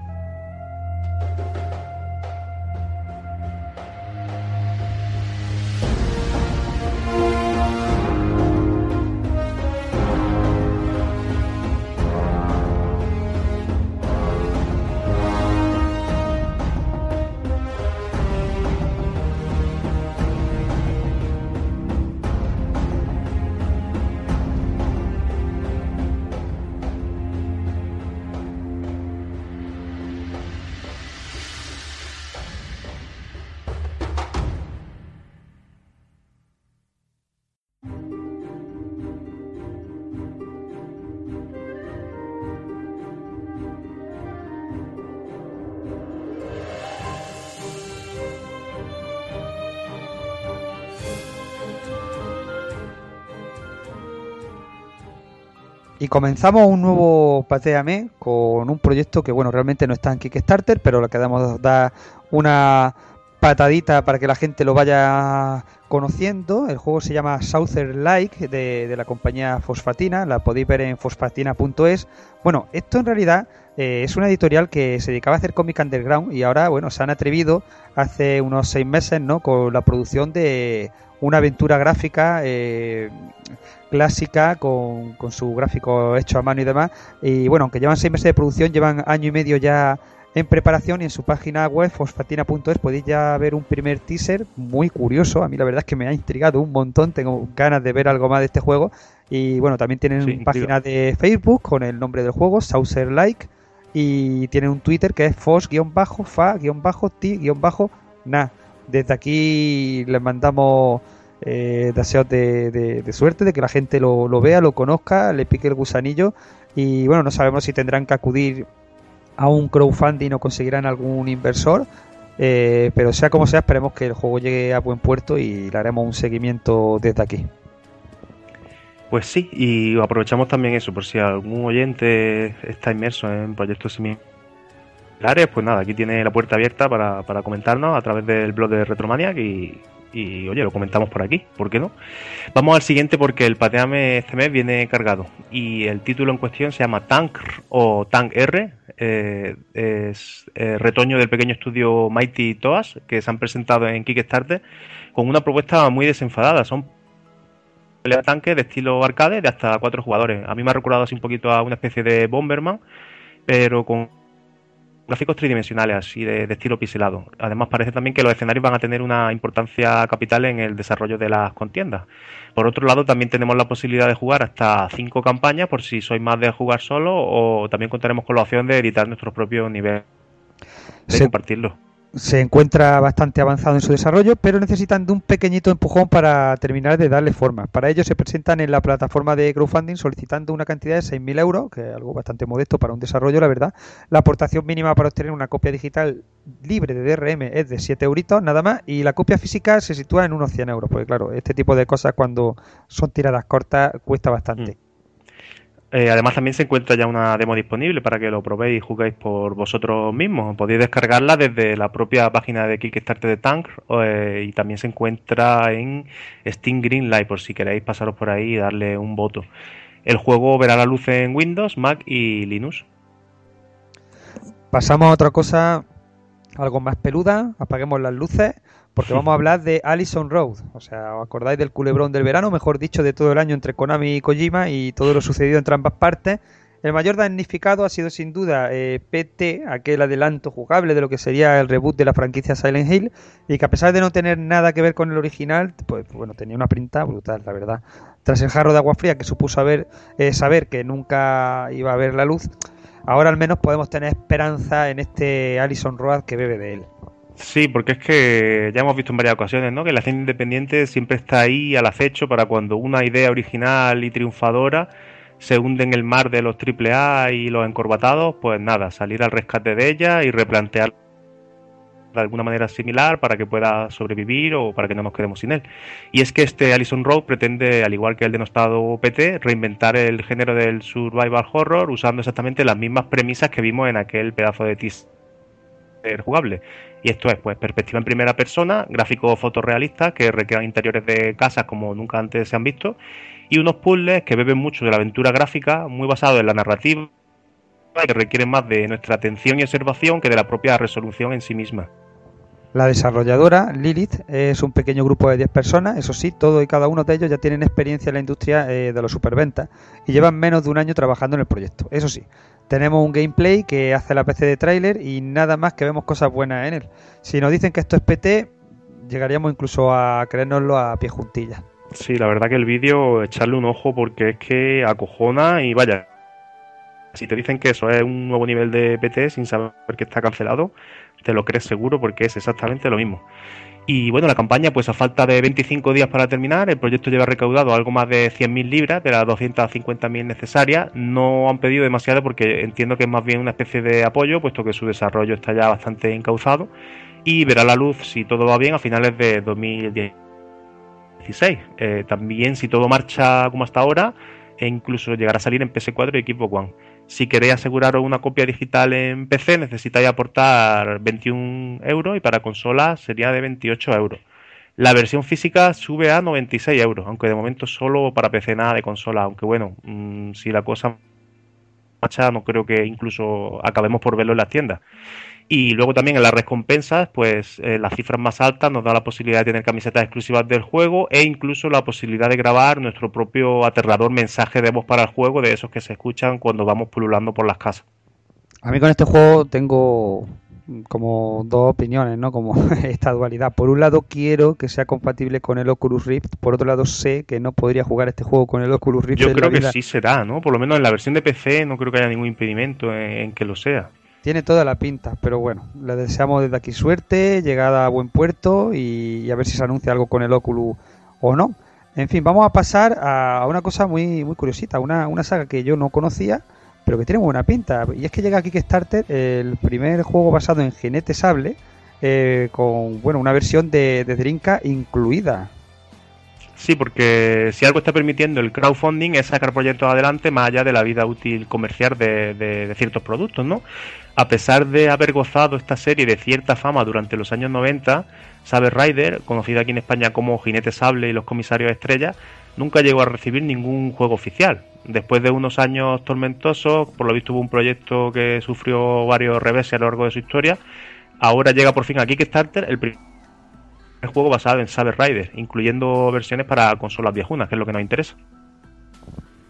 Comenzamos un nuevo Pateame con un proyecto que, bueno, realmente no está en Kickstarter, pero le queremos dar una patadita para que la gente lo vaya conociendo. El juego se llama Southern Like de, de la compañía Fosfatina, la podéis ver en fosfatina.es. Bueno, esto en realidad eh, es una editorial que se dedicaba a hacer cómic underground y ahora, bueno, se han atrevido hace unos seis meses, ¿no? Con la producción de una aventura gráfica eh, clásica con, con su gráfico hecho a mano y demás. Y bueno, aunque llevan seis meses de producción, llevan año y medio ya en preparación y en su página web fosfatina.es podéis ya ver un primer teaser muy curioso. A mí la verdad es que me ha intrigado un montón, tengo ganas de ver algo más de este juego. Y bueno, también tienen Sí, una página de Facebook con el nombre del juego, Saucer Like. Y tienen un Twitter que es fos-fa-ti-na. Desde aquí les mandamos eh, deseos de, suerte, de que la gente lo, lo vea, lo conozca, le pique el gusanillo. Y bueno, no sabemos si tendrán que acudir a un crowdfunding o conseguirán algún inversor. eh, pero sea como sea, esperemos que el juego llegue a buen puerto y le haremos un seguimiento desde aquí. Pues sí, y aprovechamos también eso, por si algún oyente está inmerso en proyectos similares, pues nada, aquí tiene la puerta abierta para, para comentarnos a través del blog de Retromaniac y, y, oye, lo comentamos por aquí, ¿por qué no? Vamos al siguiente porque el Pateame este mes viene cargado y el título en cuestión se llama Tank o Tank R, eh, es eh, retoño del pequeño estudio Mighty Toas que se han presentado en Kickstarter con una propuesta muy desenfadada, son pelea de tanque de estilo arcade de hasta cuatro jugadores. A mí me ha recordado así un poquito a una especie de Bomberman, pero con gráficos tridimensionales, así de, de estilo pixelado. Además parece también que los escenarios van a tener una importancia capital en el desarrollo de las contiendas. Por otro lado, también tenemos la posibilidad de jugar hasta cinco campañas por si sois más de jugar solo o también contaremos con la opción de editar nuestros propios niveles, de Se- compartirlo. Se encuentra bastante avanzado en su desarrollo, pero necesitan de un pequeñito empujón para terminar de darle forma. Para ello se presentan en la plataforma de crowdfunding solicitando una cantidad de 6.000 euros, que es algo bastante modesto para un desarrollo, la verdad. La aportación mínima para obtener una copia digital libre de DRM es de 7 euritos, nada más, y la copia física se sitúa en unos 100 euros, porque claro, este tipo de cosas cuando son tiradas cortas cuesta bastante. Eh, además también se encuentra ya una demo disponible para que lo probéis y juguéis por vosotros mismos. Podéis descargarla desde la propia página de Kickstarter de Tank eh, y también se encuentra en Steam Greenlight por si queréis pasaros por ahí y darle un voto. El juego verá la luz en Windows, Mac y Linux. Pasamos a otra cosa, algo más peluda, apaguemos las luces, porque vamos a (laughs) hablar de Allison Road. O sea, ¿os acordáis del culebrón del verano? Mejor dicho, de todo el año entre Konami y Kojima y todo lo sucedido entre ambas partes. El mayor damnificado ha sido sin duda eh, PT, aquel adelanto jugable de lo que sería el reboot de la franquicia Silent Hill, y que a pesar de no tener nada que ver con el original, pues bueno, tenía una pinta brutal, la verdad. Tras el jarro de agua fría que supuso haber, eh, saber que nunca iba a ver la luz, ahora al menos podemos tener esperanza en este Allison Road que bebe de él. Sí, porque es que ya hemos visto en varias ocasiones, ¿no? Que la escena independiente siempre está ahí al acecho para cuando una idea original y triunfadora se hunde en el mar de los AAA y los encorbatados, pues nada, salir al rescate de ella y replantear de alguna manera similar para que pueda sobrevivir o para que no nos quedemos sin él. Y es que este Allison Road pretende, al igual que el denostado PT, reinventar el género del survival horror usando exactamente las mismas premisas que vimos en aquel pedazo de teaser jugable. Y esto es, pues, perspectiva en primera persona, gráficos fotorrealistas que recrean interiores de casas como nunca antes se han visto, y unos puzzles que beben mucho de la aventura gráfica, muy basado en la narrativa, que requieren más de nuestra atención y observación que de la propia resolución en sí misma. La desarrolladora, Lilith, es un pequeño grupo de 10 personas, eso sí, todos y cada uno de ellos ya tienen experiencia en la industria eh, de los superventas y llevan menos de un año trabajando en el proyecto. Eso sí, tenemos un gameplay que hace la PC de tráiler y nada más que vemos cosas buenas en él. Si nos dicen que esto es PT, llegaríamos incluso a creérnoslo a pie juntillas. Sí, la verdad que el vídeo, echarle un ojo porque es que acojona y vaya. Si te dicen que eso es un nuevo nivel de PT sin saber que está cancelado, te lo crees seguro porque es exactamente lo mismo. Y bueno, la campaña, pues a falta de 25 días para terminar, el proyecto lleva recaudado algo más de 100.000 libras de las 250.000 necesarias. No han pedido demasiado porque entiendo que es más bien una especie de apoyo, puesto que su desarrollo está ya bastante encauzado. Y verá la luz, si todo va bien, a finales de 2016. Eh, también, si todo marcha como hasta ahora, e incluso llegará a salir en PS4 y equipo One. Si queréis aseguraros una copia digital en PC necesitáis aportar 21 euros y para consola sería de 28 euros. La versión física sube a 96 euros, aunque de momento solo para PC nada de consola, aunque bueno, mm, si la cosa marcha no creo que incluso acabemos por verlo en las tiendas. Y luego también en las recompensas, pues eh, las cifras más altas nos da la posibilidad de tener camisetas exclusivas del juego e incluso la posibilidad de grabar nuestro propio aterrador mensaje de voz para el juego, de esos que se escuchan cuando vamos pululando por las casas. A mí con este juego tengo como dos opiniones, ¿no? Como (laughs) esta dualidad. Por un lado quiero que sea compatible con el Oculus Rift, por otro lado sé que no podría jugar este juego con el Oculus Rift. Yo creo que sí será, ¿no? Por lo menos en la versión de PC no creo que haya ningún impedimento en que lo sea. Tiene toda la pinta, pero bueno, le deseamos desde aquí suerte, llegada a buen puerto y, a ver si se anuncia algo con el Oculus o no. En fin, vamos a pasar a una cosa muy, muy curiosita, una, una saga que yo no conocía, pero que tiene buena pinta. Y es que llega aquí Kickstarter el primer juego basado en Jinete Sable, eh, con bueno, una versión de, de Drinka incluida. Sí, porque si algo está permitiendo el crowdfunding es sacar proyectos adelante más allá de la vida útil comercial de, de ciertos productos, ¿no? A pesar de haber gozado esta serie de cierta fama durante los años 90, Saber Rider, conocida aquí en España como Jinete Sable y los Comisarios Estrella, nunca llegó a recibir ningún juego oficial. Después de unos años tormentosos, por lo visto hubo un proyecto que sufrió varios reveses a lo largo de su historia, ahora llega por fin a Kickstarter el primer juego basado en Saber Rider, incluyendo versiones para consolas viejunas, que es lo que nos interesa.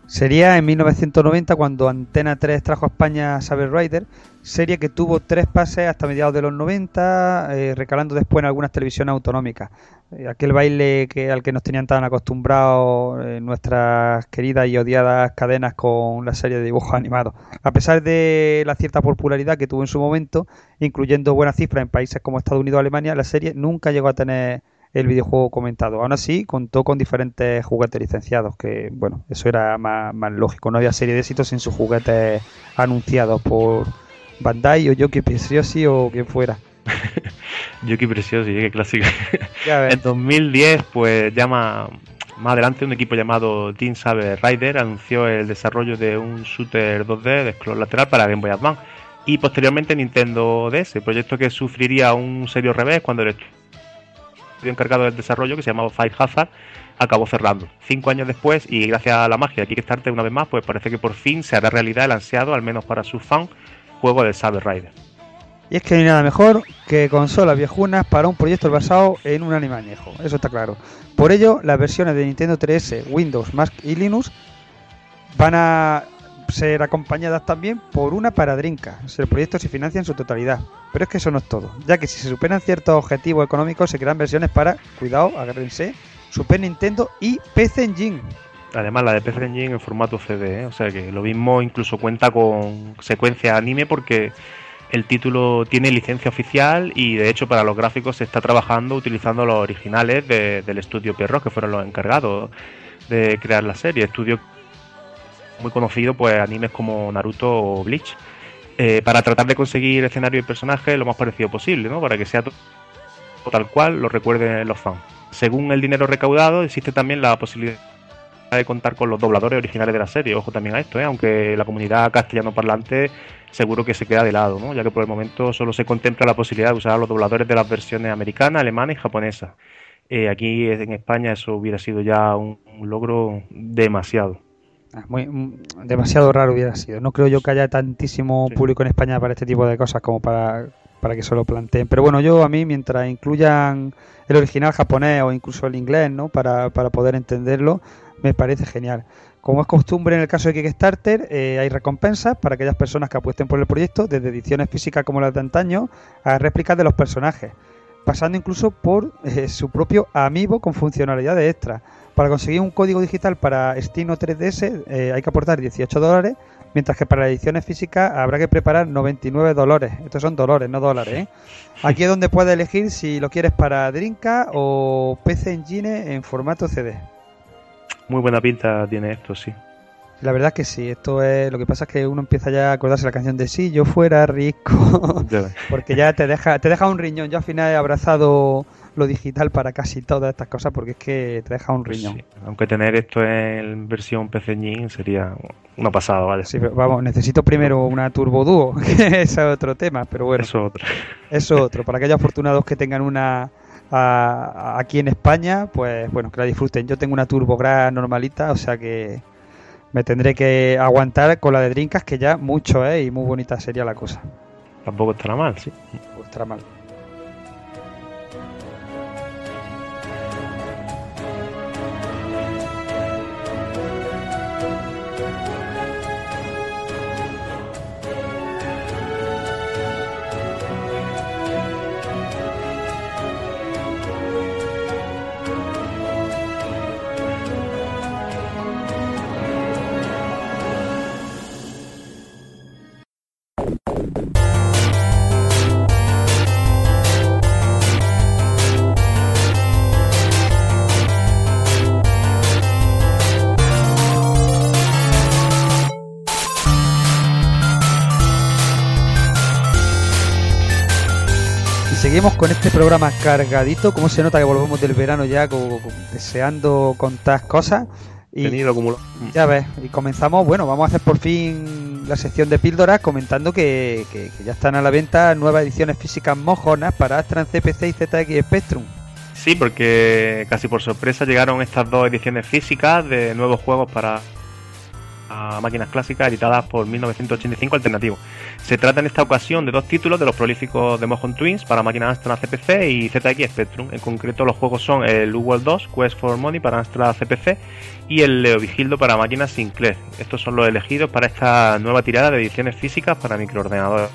Sería en 1990 cuando Antena 3 trajo a España Saber Rider, serie que tuvo tres pases hasta mediados de los 90, eh, recalando después en algunas televisiones autonómicas. Eh, aquel baile que al que nos tenían tan acostumbrados eh, nuestras queridas y odiadas cadenas con la serie de dibujos animados. A pesar de la cierta popularidad que tuvo en su momento, incluyendo buenas cifras en países como Estados Unidos o Alemania, la serie nunca llegó a tener el videojuego comentado. Aún así, contó con diferentes juguetes licenciados, que bueno, eso era más, lógico. No había serie de éxitos sin sus juguetes anunciados por Bandai o Yoki Preciosi o quien fuera. (laughs) Yoki Preciosi, qué clásico. en 2010, pues llama más adelante un equipo llamado Team Saber Rider anunció el desarrollo de un shooter 2D de scroll lateral para Game Boy Advance y posteriormente Nintendo DS, proyecto que sufriría un serio revés cuando el encargado del desarrollo, que se llamaba Fight Hazard, acabó cerrando. Cinco años después, y gracias a la magia de Kickstarter una vez más, pues parece que por fin se hará realidad el ansiado, al menos para sus fans, juego de Saber Rider. Y es que no hay nada mejor que consolas viejunas para un proyecto basado en un anime añejo, eso está claro. Por ello, las versiones de Nintendo 3S, Windows, Mac y Linux van a ser acompañadas también por una para Dreamcast. El proyecto se financia en su totalidad. Pero es que eso no es todo, ya que si se superan ciertos objetivos económicos se crean versiones para, cuidado, agárrense, Super Nintendo y PC Engine. Además la de PC Engine en formato CD, ¿eh? o sea que lo mismo incluso cuenta con secuencia anime porque el título tiene licencia oficial y de hecho para los gráficos se está trabajando utilizando los originales del estudio Perro, que fueron los encargados de crear la serie, estudio muy conocido, pues animes como Naruto o Bleach, eh, para tratar de conseguir escenario y personaje lo más parecido posible, ¿no? Para que sea tal cual lo recuerden los fans. Según el dinero recaudado, existe también la posibilidad de contar con los dobladores originales de la serie. Ojo también a esto, ¿eh? aunque la comunidad castellano parlante seguro que se queda de lado, ¿no? ya que por el momento solo se contempla la posibilidad de usar a los dobladores de las versiones americana, alemana y japonesa. Eh, aquí en España eso hubiera sido ya un logro demasiado. Ah, muy, mm, demasiado raro hubiera sido. No creo yo que haya tantísimo público en España para este tipo de cosas como para, para que se lo planteen. Pero bueno, yo a mí, mientras incluyan el original japonés o incluso el inglés, ¿no? Para, para poder entenderlo, me parece genial. Como es costumbre en el caso de Kickstarter, eh, hay recompensas para aquellas personas que apuesten por el proyecto, desde ediciones físicas como las de antaño a réplicas de los personajes, pasando incluso por eh, su propio amiibo con funcionalidades extra. Para conseguir un código digital para Stino 3DS eh, hay que aportar 18 dólares, mientras que para las ediciones físicas habrá que preparar 99 dólares. Estos son dólares, no dólares. Aquí es donde puedes elegir si lo quieres para Drinka o PC Engine en formato CD. Muy buena pinta tiene esto, sí. La verdad que sí, esto es lo que pasa es que uno empieza ya a acordarse la canción de si yo fuera rico, (laughs) (laughs) porque ya te deja te deja un riñón. Yo al final he abrazado lo digital para casi todas estas cosas porque es que te deja un Pues riñón. sí, Aunque tener esto en versión Engine sería una pasada, ¿vale? Sí, pero vamos, necesito primero una Turbo Duo, (laughs) que ese es otro tema, pero bueno, Eso es otro. eso es otro. Para aquellos afortunados que tengan una a- aquí en España, pues bueno, que la disfruten. Yo tengo una Turbo Gra normalita, o sea que me tendré que aguantar con la de Drinkas, que ya mucho, ¿eh? Y muy bonita sería la cosa. Tampoco estará mal, sí. Pues estará mal. Seguimos con este programa cargadito. Como se nota que volvemos del verano ya deseando contar cosas? Y Tenido acumulado. ya ves, y comenzamos, bueno, vamos a hacer por fin la sección de píldoras comentando que, que- que ya están a la venta nuevas ediciones físicas mojonas para Astran CPC y ZX Spectrum. Sí, porque casi por sorpresa llegaron estas dos ediciones físicas de nuevos juegos para a máquinas clásicas editadas por 1985 Alternativo. Se trata en esta ocasión de dos títulos de los prolíficos de Mojon Twins para máquinas Amstrad CPC y ZX Spectrum. En concreto los juegos son el U-World 2, Quest for Money para Amstrad CPC y el Leo Vigildo para máquinas Sinclair. Estos son los elegidos para esta nueva tirada de ediciones físicas para microordenadores.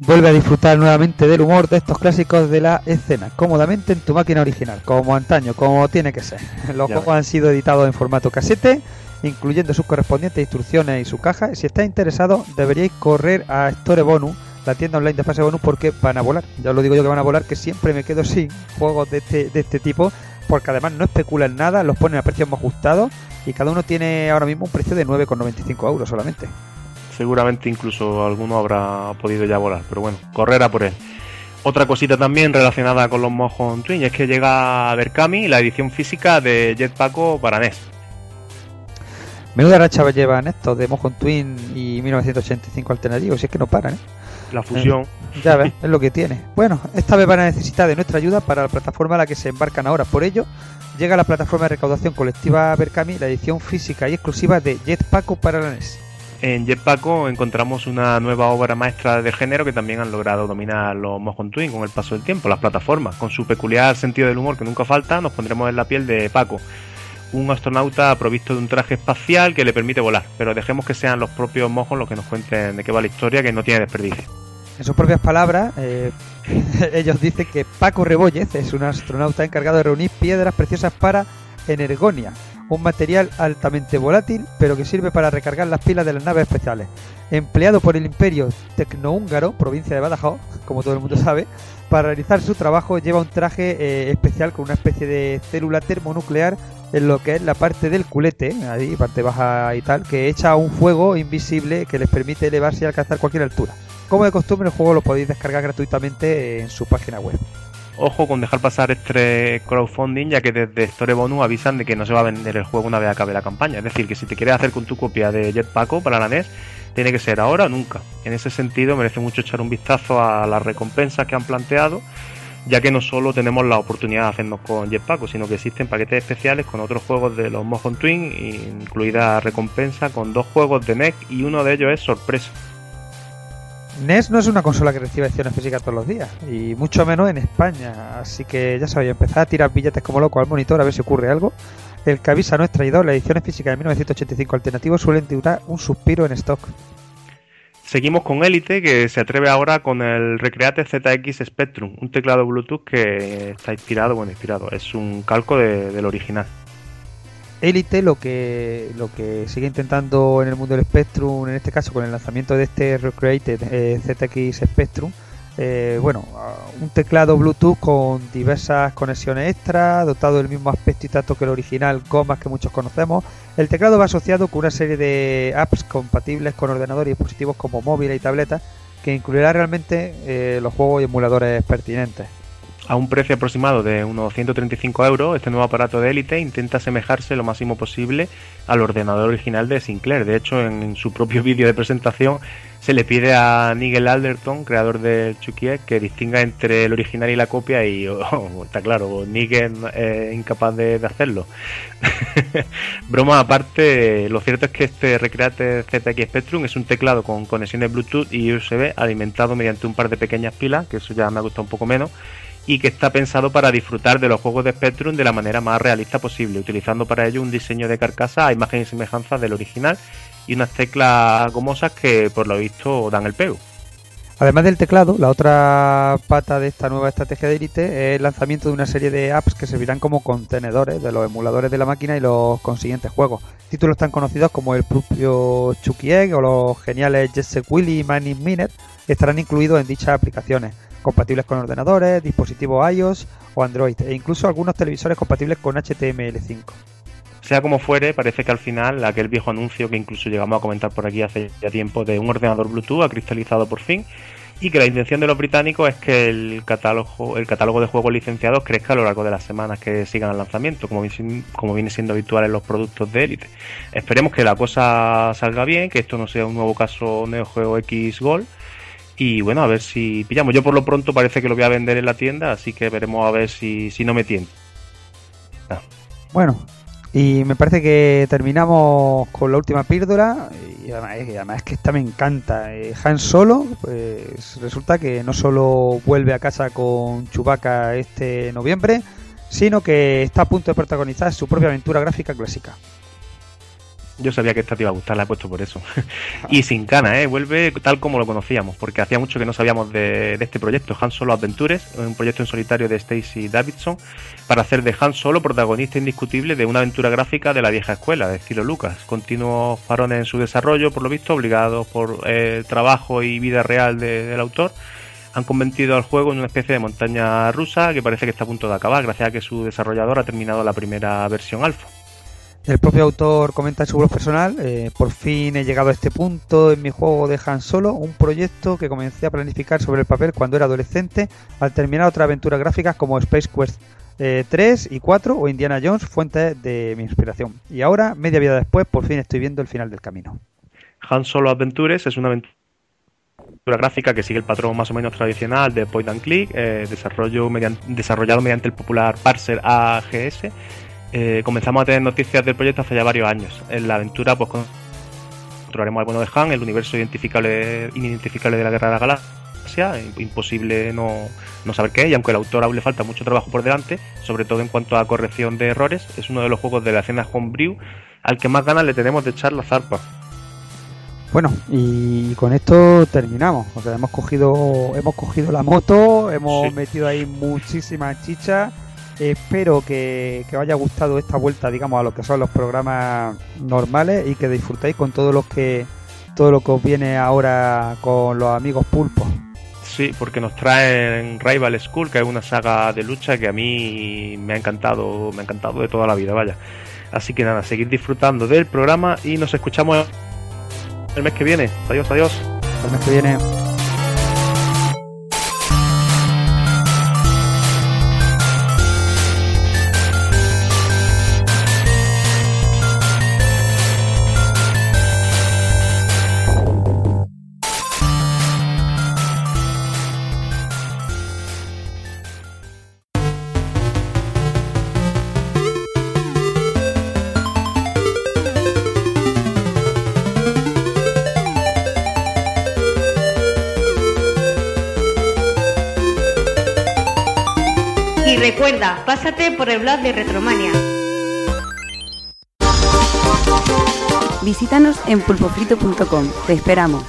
Vuelve a disfrutar nuevamente del humor de estos clásicos de la escena, cómodamente en tu máquina original, como antaño, como tiene que ser. (laughs) Los Ya juegos han sido editados en formato casete, incluyendo sus correspondientes instrucciones y su caja. Si estáis interesados, deberíais correr a Store Bonus, la tienda online de fase bonus, porque van a volar. Ya os lo digo yo que van a volar, que siempre me quedo sin juegos de este, de este tipo, porque además no especulan nada, los ponen a precios más ajustados y cada uno tiene ahora mismo un precio de 9,95 euros solamente. seguramente incluso alguno habrá podido ya volar, pero bueno, correr a por él. Otra cosita también relacionada con los Mojon Twin es que llega a Berkami la edición física de Jetpaco para NES. Menuda racha llevan estos de Mojon Twin y 1985 alternativos, si es que no paran, ¿eh? La fusión. Ya ves, es lo que tiene. Bueno, esta vez van a necesitar de nuestra ayuda para la plataforma a la que se embarcan ahora. Por ello, llega la plataforma de recaudación colectiva Berkami, la edición física y exclusiva de Jetpaco para la NES. En Jetpaco encontramos una nueva obra maestra de género que también han logrado dominar los Mojon Twin con el paso del tiempo, las plataformas. Con su peculiar sentido del humor que nunca falta, nos pondremos en la piel de Paco, un astronauta provisto de un traje espacial que le permite volar. Pero dejemos que sean los propios Mojon los que nos cuenten de qué va la historia, que no tiene desperdicio. En sus propias palabras, eh, (laughs) ellos dicen que Paco Rebollez es un astronauta encargado de reunir piedras preciosas para Energonia, un material altamente volátil, pero que sirve para recargar las pilas de las naves especiales. Empleado por el Imperio Tecnohúngaro, provincia de Badajoz, como todo el mundo sabe, para realizar su trabajo lleva un traje eh, especial con una especie de célula termonuclear en lo que es la parte del culete, ahí, parte baja y tal, que echa un fuego invisible que les permite elevarse y alcanzar cualquier altura. Como de costumbre, el juego lo podéis descargar gratuitamente en su página web. Ojo con dejar pasar este crowdfunding, ya que desde Store Bonus avisan de que no se va a vender el juego una vez acabe la campaña. Es decir, que si te quieres hacer con tu copia de Jetpaco para la NES, tiene que ser ahora o nunca. En ese sentido, merece mucho echar un vistazo a las recompensas que han planteado, ya que no solo tenemos la oportunidad de hacernos con Jetpaco, sino que existen paquetes especiales con otros juegos de los Mojon Twin, incluida recompensa con dos juegos de NES y uno de ellos es sorpresa. NES no es una consola que recibe ediciones físicas todos los días, y mucho menos en España, así que ya sabéis, empezar a tirar billetes como loco al monitor a ver si ocurre algo. El que avisa no es traidor, las ediciones físicas de 1985 alternativos suelen durar un suspiro en stock. Seguimos con Elite, que se atreve ahora con el Recreate ZX Spectrum, un teclado Bluetooth que está inspirado, bueno, inspirado, es un calco de- del original. Elite lo que lo que sigue intentando en el mundo del Spectrum, en este caso con el lanzamiento de este Recreated eh, ZX Spectrum, eh, bueno, uh, un teclado Bluetooth con diversas conexiones extra, dotado del mismo aspecto y tacto que el original, gomas que muchos conocemos. El teclado va asociado con una serie de apps compatibles con ordenadores y dispositivos como móviles y tabletas, que incluirá realmente eh, los juegos y emuladores pertinentes. A un precio aproximado de unos 135 euros, este nuevo aparato de élite intenta asemejarse lo máximo posible al ordenador original de Sinclair. De hecho, en su propio (laughs) vídeo de presentación se le pide a Nigel Alderton, creador del Chucky que distinga entre el original y la copia y (laughs) oh, está claro, Nigel es incapaz de, de hacerlo. (laughs) Broma aparte, lo cierto es que este Recreate ZX Spectrum es un teclado con conexiones Bluetooth y USB alimentado mediante un par de pequeñas pilas, que eso ya me ha gustado un poco menos, y que está pensado para disfrutar de los juegos de Spectrum de la manera más realista posible, utilizando para ello un diseño de carcasa a imagen y semejanza del original y unas teclas gomosas que por lo visto dan el pego. Además del teclado, la otra pata de esta nueva estrategia de Elite es el lanzamiento de una serie de apps que servirán como contenedores de los emuladores de la máquina y los consiguientes juegos. Títulos tan conocidos como el propio Chucky Egg o los geniales Jesse Willy y Mining Minute estarán incluidos en dichas aplicaciones, compatibles con ordenadores, dispositivos iOS o Android e incluso algunos televisores compatibles con HTML5. Sea como fuere, parece que al final aquel viejo anuncio que incluso llegamos a comentar por aquí hace ya tiempo de un ordenador Bluetooth ha cristalizado por fin y que la intención de los británicos es que el catálogo, el catálogo de juegos licenciados crezca a lo largo de las semanas que sigan el lanzamiento, como, como viene siendo habitual en los productos de élite. Esperemos que la cosa salga bien, que esto no sea un nuevo caso Neo Geo X Gold. Y bueno, a ver si pillamos. Yo por lo pronto parece que lo voy a vender en la tienda, así que veremos a ver si, si no me tienta. Bueno, y me parece que terminamos con la última píldora. Y además, es que esta me encanta. Eh, Han Solo, pues resulta que no solo vuelve a casa con Chewbacca este noviembre, sino que está a punto de protagonizar su propia aventura gráfica clásica. Yo sabía que esta te iba a gustar, la he puesto por eso. (laughs) y sin cana, ¿eh? Vuelve tal como lo conocíamos, porque hacía mucho que no sabíamos de, este proyecto, Han Solo Adventures, un proyecto en solitario de Stacy Davidson, para hacer de Han Solo protagonista indiscutible de una aventura gráfica de la vieja escuela, de estilo Lucas. Continuos parones en su desarrollo, por lo visto, obligados por el trabajo y vida real del autor han convertido al juego en una especie de montaña rusa que parece que está a punto de acabar, gracias a que su desarrollador ha terminado la primera versión alfa. El propio autor comenta en su blog personal, eh, por fin he llegado a este punto en mi juego de Han Solo, un proyecto que comencé a planificar sobre el papel cuando era adolescente, al terminar otras aventuras gráficas como Space Quest 3 eh, y 4 o Indiana Jones, fuente de mi inspiración. Y ahora, media vida después, por fin estoy viendo el final del camino. Han Solo Adventures es una aventura gráfica que sigue el patrón más o menos tradicional de point and click, eh, desarrollo desarrollado mediante el popular parser AGS eh, comenzamos a tener noticias del proyecto hace ya varios años. En la aventura, pues controlaremos al bueno de Han, el universo identificable, inidentificable de la Guerra de la Galaxia. Imposible no, no saber qué es, y aunque al autor aún le falta mucho trabajo por delante, sobre todo en cuanto a corrección de errores, es uno de los juegos de la escena Homebrew al que más ganas le tenemos de echar la zarpa. Bueno, y con esto terminamos. O sea, hemos cogido, hemos cogido la moto, hemos metido ahí muchísimas chichas Espero que, os haya gustado esta vuelta, digamos, a lo que son los programas normales y que disfrutéis con todo lo que todo lo que os viene ahora con los amigos pulpos. Sí, porque nos traen Rival School, que es una saga de lucha que a mí me ha encantado, me ha encantado de toda la vida, vaya. Así que nada, seguir disfrutando del programa y nos escuchamos el mes que viene. Adiós, adiós. El mes que viene. Blog de Retromania. Visítanos en pulpofrito.com. Te esperamos.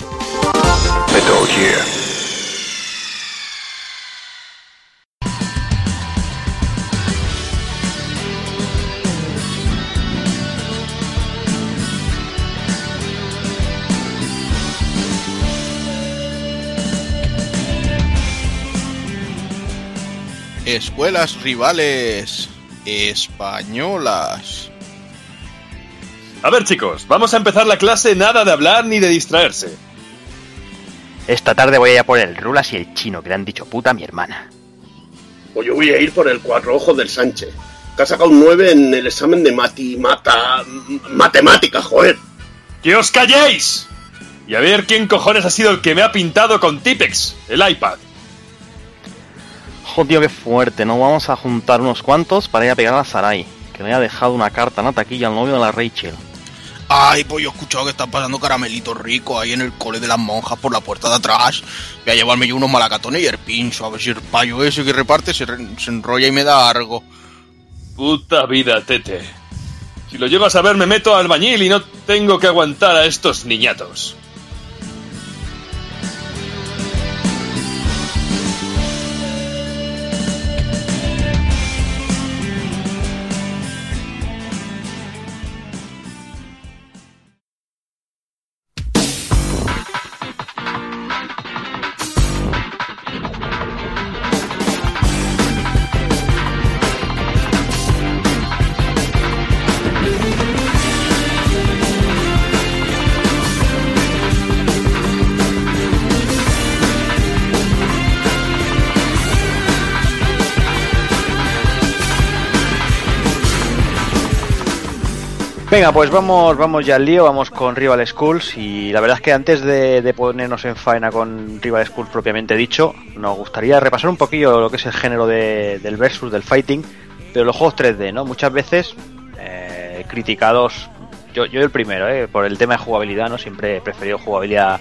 escuelas rivales españolas. A ver chicos, vamos a empezar la clase nada de hablar ni de distraerse. Esta tarde voy a ir a por el Rulas y el chino que le han dicho puta a mi hermana. Pues yo voy a ir por el cuatro ojos del Sánchez. Que ha sacado un 9 en el examen de mati, mata, matemática, joder. ¡Que os calléis! Y a ver quién cojones ha sido el que me ha pintado con Tipex, el iPad. Joder, qué fuerte. Nos vamos a juntar unos cuantos para ir a pegar a Sarai. Que me haya dejado una carta en la taquilla al novio de la Rachel. Ay, pues yo he escuchado que están pasando caramelitos ricos ahí en el cole de las monjas por la puerta de atrás. Voy a llevarme yo unos malacatones y el pincho, a ver si el payo ese que reparte se, re- se enrolla y me da algo. Puta vida, Tete. Si lo llevas a ver me meto al albañil y no tengo que aguantar a estos niñatos. Venga, pues vamos, vamos ya al lío, vamos con Rival Schools y la verdad es que antes de, ponernos en faena con Rival Schools propiamente dicho, nos gustaría repasar un poquillo lo que es el género de- del versus, del fighting, pero los juegos 3D, ¿no? Muchas veces eh, criticados, yo, yo el primero, ¿eh? por el tema de jugabilidad, ¿no? Siempre he preferido jugabilidad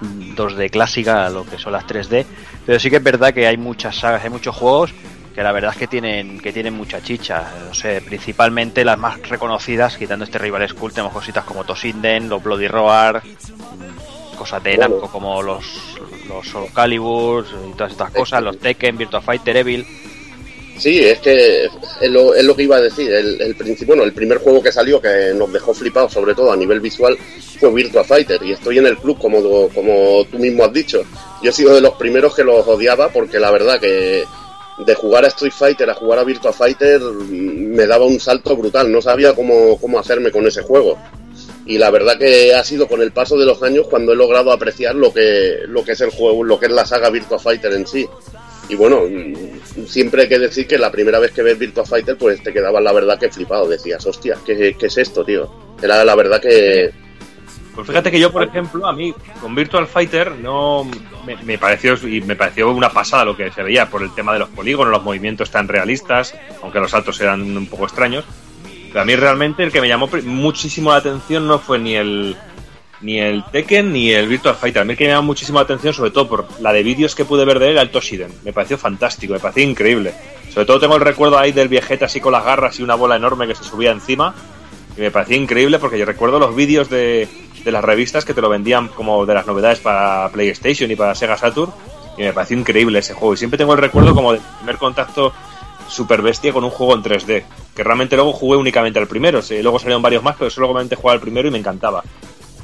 mm, 2D clásica a lo que son las 3D, pero sí que es verdad que hay muchas sagas, hay muchos juegos que la verdad es que tienen que tienen mucha chicha. No sé, principalmente las más reconocidas, quitando este Rival School, tenemos cositas como Toshinden, los Bloody Roar, mm, cosas de. Namco como los los Soul Calibur y todas estas cosas, los Tekken, Virtua Fighter, Evil. Sí, es que es lo, es lo que iba a decir. El, el, principio, bueno, el primer juego que salió que nos dejó flipados, sobre todo a nivel visual, fue Virtua Fighter. Y estoy en el club, como, como tú mismo has dicho. Yo he sido de los primeros que los odiaba porque la verdad que de jugar a Street Fighter a jugar a Virtua Fighter mm, me daba un salto brutal. No sabía cómo, cómo hacerme con ese juego. Y la verdad que ha sido con el paso de los años cuando he logrado apreciar lo que, lo que es el juego, lo que es la saga Virtua Fighter en sí. Y bueno, mm, siempre hay que decir que la primera vez que ves Virtua Fighter, pues te quedabas la verdad que flipado. Decías, hostia, ¿qué, qué es esto, tío? Era la verdad que. Pues fíjate que yo, por ejemplo, a mí con Virtual Fighter no me, pareció y me pareció una pasada lo que se veía por el tema de los polígonos, los movimientos tan realistas, aunque los saltos eran un poco extraños. Pero a mí realmente el que me llamó muchísimo la atención no fue ni el ni el Tekken ni el Virtual Fighter. A mí el que me llamó muchísimo la atención, sobre todo por la de vídeos que pude ver de él, era el Toshiden. Me pareció fantástico, me pareció increíble. Sobre todo tengo el recuerdo ahí del viejete así con las garras y una bola enorme que se subía encima. Y me parecía increíble porque yo recuerdo los vídeos de, de las revistas que te lo vendían como de las novedades para PlayStation y para Sega Saturn. Y me pareció increíble ese juego. Y siempre tengo el recuerdo como de primer contacto super bestia con un juego en 3D. Que realmente luego jugué únicamente al primero. Luego salieron varios más, pero solamente jugué al primero y me encantaba.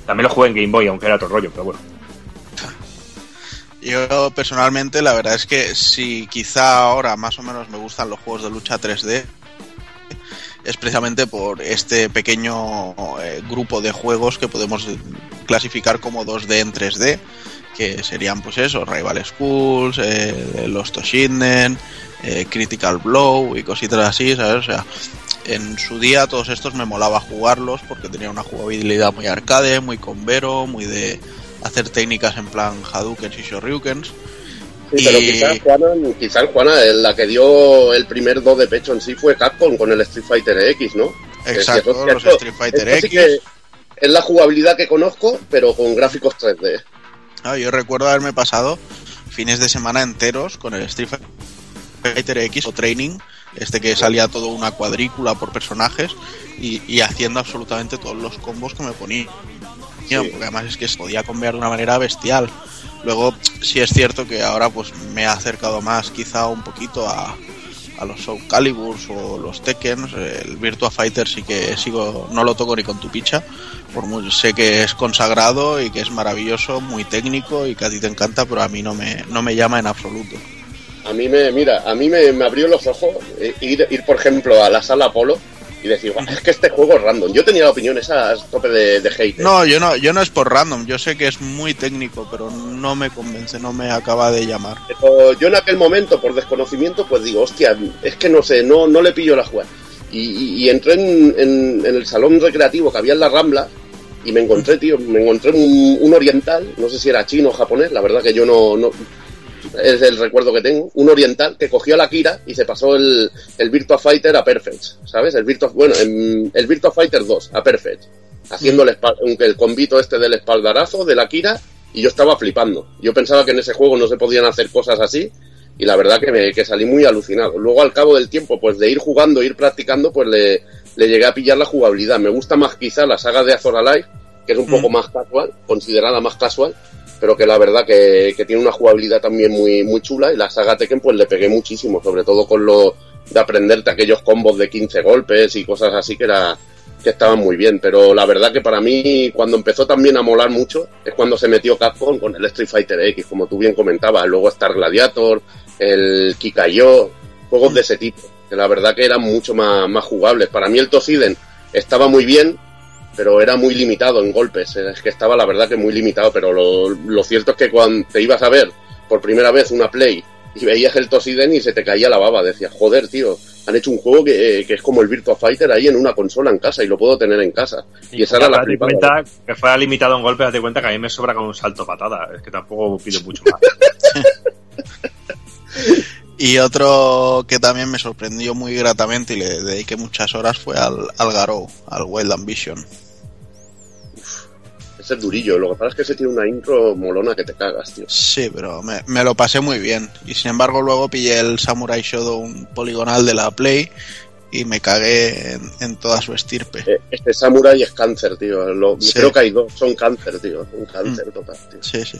También lo jugué en Game Boy, aunque era otro rollo, pero bueno. Yo personalmente la verdad es que si quizá ahora más o menos me gustan los juegos de lucha 3D es precisamente por este pequeño eh, grupo de juegos que podemos clasificar como 2D en 3D que serían pues eso, Rival Schools, eh, los Toshinden, eh, Critical Blow y cositas así, ¿sabes? O sea, en su día todos estos me molaba jugarlos porque tenía una jugabilidad muy arcade, muy convero, muy de hacer técnicas en plan Hadoukens y Shoryukens. Sí, pero quizás Juana, quizás Juana, eh, la que dio el primer 2 de pecho en sí fue Capcom con el Street Fighter X, ¿no? Exacto, Que si los Street Fighter sí X. que es la jugabilidad que conozco, pero con gráficos 3D. Ah, yo recuerdo haberme pasado fines de semana enteros con el Street Fighter X o Training, este que salía todo una cuadrícula por personajes y, y haciendo absolutamente todos los combos que me ponía. Porque además es que se podía combinar de una manera bestial. Luego, sí es cierto que ahora pues me he acercado más quizá un poquito a, a los Soul Caliburs o los Tekken. El Virtua Fighter sí que sigo, no lo toco ni con tu picha. Por muy- sé que es consagrado y que es maravilloso, muy técnico y que a ti te encanta, pero a mí no me, no me llama en absoluto. A mí me, mira, a mí me, me abrió los ojos eh, ir, ir, por ejemplo, a la sala Apolo y decir, "Buah, es que este juego es random. Yo tenía la opinión esa tope de, de hate. No, yo no, yo no es por random, yo sé que es muy técnico, pero no me convence, no me acaba de llamar. Pero yo en aquel momento, por desconocimiento, pues digo, hostia, es que no sé, no, no le pillo la jugada. Y, y- y entré en, en- en el salón recreativo que había en la Rambla y me encontré, tío, me encontré un, un oriental, no sé si era chino o japonés, la verdad que yo no, no es el recuerdo que tengo, un oriental que cogió la Kira y se pasó el, el Virtua Fighter a Perfect, ¿sabes? El Virtua, bueno, en- el Virtua Fighter 2 a Perfect, haciendo el, el convito este del espaldarazo de la Kira y yo estaba flipando. Yo pensaba que en ese juego no se podían hacer cosas así y la verdad que, me, que salí muy alucinado. Luego al cabo del tiempo, pues de ir jugando, ir practicando, pues le, le llegué a pillar la jugabilidad. Me gusta más quizá la saga de Azor Alive, que es un poco más casual, considerada más casual, pero que la verdad que, que tiene una jugabilidad también muy, muy chula y la saga Tekken pues le pegué muchísimo, sobre todo con lo de aprenderte aquellos combos de 15 golpes y cosas así que era que estaban muy bien, pero la verdad que para mí cuando empezó también a molar mucho es cuando se metió Capcom con el Street Fighter X, como tú bien comentabas, luego Star Gladiator, el Kikayo, juegos de ese tipo, que la verdad que eran mucho más, más jugables. Para mí el Tosiden estaba muy bien, pero era muy limitado en golpes. Es que estaba, la verdad, que muy limitado. Pero lo, lo cierto es que cuando te ibas a ver por primera vez una Play y veías el Tosiden y se te caía la baba, decías, joder, tío, han hecho un juego que, que es como el Virtua Fighter ahí en una consola en casa y lo puedo tener en casa. Y, esa era la date que fuera limitado en golpe, date cuenta que a mí me sobra con un salto patada. Es que tampoco pido mucho más. (laughs) Y otro que también me sorprendió muy gratamente y le dediqué muchas horas fue al, al Garou, al Wild Ambition. Ese es durillo. Lo que pasa es que ese tiene una intro molona que te cagas, tío. Sí, pero me, me lo pasé muy bien. Y sin embargo luego pillé el Samurai Shodown poligonal de la Play y me cagué en, en toda su estirpe. Eh, Este Samurai es cáncer, tío. Lo- Sí. Creo que hay dos. Son cáncer, tío. Un cáncer total, tío. Sí, sí.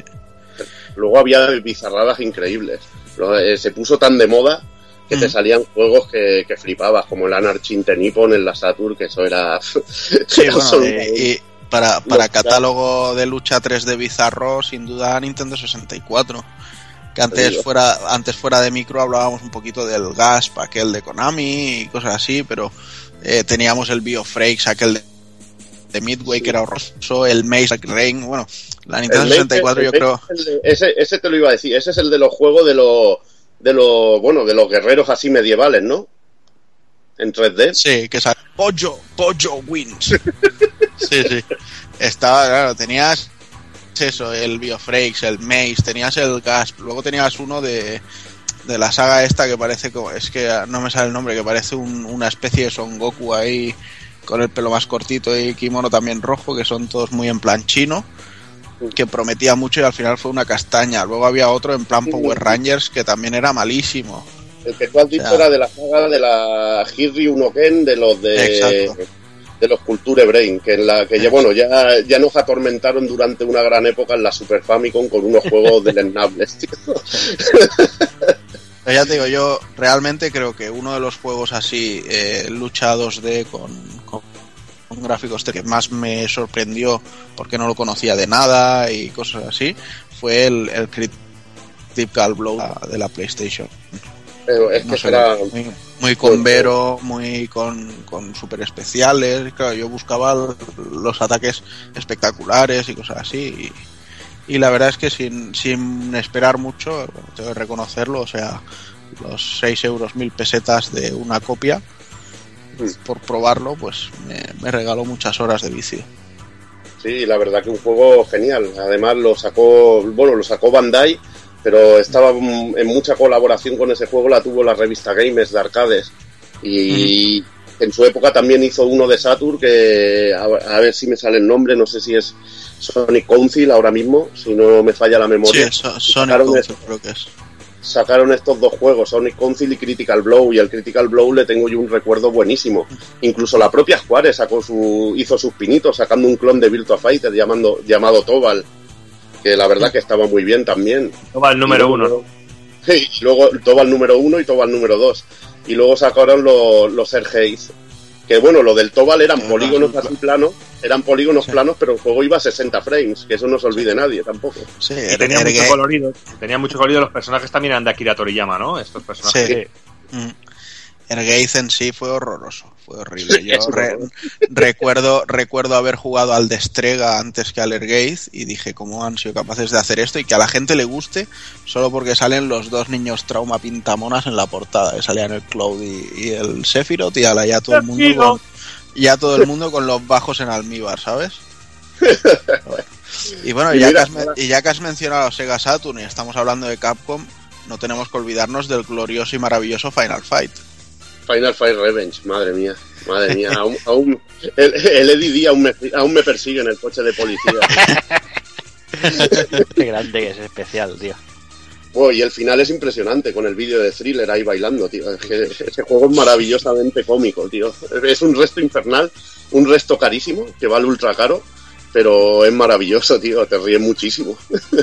Luego había bizarradas increíbles. Eh, se puso tan de moda que te Mm. salían juegos que, que flipabas, como el Anarchy in the Nippon en la Saturn, que eso era... Sí, (laughs) bueno, y para, para Lo- catálogo de lucha 3D bizarro, sin duda Nintendo 64. Que antes fuera, antes fuera de micro hablábamos un poquito del Gasp, aquel de Konami y cosas así, pero eh, teníamos el Biofreaks, aquel de, de Midway que era horroroso, el Maze Rain, bueno, la Nintendo El Maze- 64 yo creo... es el de- ese, ese te lo iba a decir. Ese es el de los juegos de los... De los, bueno, de los guerreros así medievales, ¿no? En 3D. Sí, que es Pollo, Pollo Wins. (laughs) sí, sí. Estaba, claro, tenías eso, el Biofreaks, el Maze, tenías el Gasp, luego tenías uno de, de la saga esta que parece como, es que no me sale el nombre, que parece un- una especie de Son Goku ahí con el pelo más cortito y kimono también rojo, que son todos muy en plan chino, que prometía mucho y al final fue una castaña. Luego había otro en plan Power Rangers que también era malísimo. El que tú has dicho O sea- era de la saga de la Hiryu no Ken, de los de... Exacto. De los Culture Brain, que en la que ya, bueno, ya, ya nos atormentaron durante una gran época en la Super Famicom con unos juegos deleznables, (laughs) tío. Pero ya te digo, yo realmente creo que uno de los juegos así, eh, lucha 2D con, con, con gráficos que más me sorprendió porque no lo conocía de nada y cosas así, fue el, el Critical Blow de la PlayStation. Pero es No que sé, será... muy, muy con Vero, muy con, con super especiales. Claro, yo buscaba los ataques espectaculares y cosas así. Y, y la verdad es que sin, sin esperar mucho, tengo que reconocerlo, o sea, los 6 euros, 1000 pesetas de una copia, por probarlo, pues me, me regaló muchas horas de vicio. Sí, la verdad que un juego genial. Además lo sacó, bueno, lo sacó Bandai, pero estaba en mucha colaboración con ese juego, la tuvo la revista Games de arcades. Y en su época también hizo uno de Saturn que, a, a ver si me sale el nombre, no sé si es Sonic Council ahora mismo, si no me falla la Sí, memoria. so- Sonic Sacaron Council creo que es. sacaron estos dos juegos, Sonic Council y Critical Blow, y el Critical Blow le tengo yo un recuerdo buenísimo. Incluso la propia Square sacó su, hizo sus pinitos sacando un clon de Virtua Fighter llamando, llamado Tobal, que la verdad que estaba muy bien también. Toma el número Y uno, luego- y luego Tobal número uno y Tobal número dos. Y luego sacaron los, los que bueno, lo del Tobal eran Era polígonos así planos, eran polígonos Sí. planos, pero el juego iba a 60 frames, que eso no se olvide nadie tampoco. Sí, Y tenía mucho colorido. Tenía mucho colorido. Los personajes también eran de Akira Toriyama, ¿no? Estos personajes. Sí. que- Mm. Sí fue horroroso, fue horrible. Yo re- recuerdo, recuerdo haber jugado al Destrega antes que al Ergeiz y dije cómo han sido capaces de hacer esto y que a la gente le guste solo porque salen los dos niños trauma pintamonas en la portada, que salían el Cloud y, y el Sephiroth y ala, ya todo el mundo con, ya todo el mundo con los bajos en almíbar, ¿sabes? (laughs) Y bueno, Y ya, que has, y ya que has mencionado Sega Saturn y estamos hablando de Capcom, no tenemos que olvidarnos del glorioso y maravilloso Final Fight. Final Fight Revenge, madre mía, madre mía. Aún, (laughs) aún- el, el Eddie D aún me, aún me persigue en el coche de policía. (laughs) Qué grande que es especial, tío. Oh, y el final es impresionante con el vídeo de thriller ahí bailando, tío. Es que ese juego es maravillosamente cómico, tío. Es un resto infernal, un resto carísimo, que vale ultra caro, pero es maravilloso, tío. Te ríes muchísimo.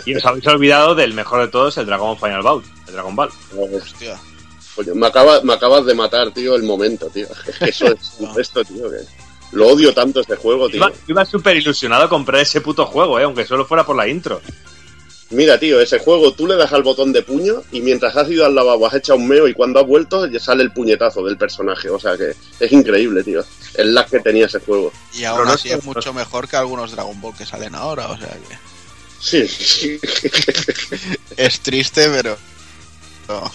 Y os habéis olvidado del mejor de todos, el Dragon Final Bout, el Dragon Ball. Hostia. Coño, me, acaba- me acabas de matar, tío, el momento, tío. (laughs) Es que eso es un (laughs) resto, tío. que lo odio tanto este juego, tío. Iba, iba súper ilusionado a comprar ese puto juego, eh, aunque solo fuera por la intro. Mira, tío, ese juego tú le das al botón de puño y mientras has ido al lavabo has echado un meo y cuando has vuelto ya sale el puñetazo del personaje. O sea que es increíble, tío. El lag que tenía ese juego. Y aún Pero no así es- es mucho mejor que algunos Dragon Ball que salen ahora, o sea que Sí, sí. (laughs) es triste, pero... no.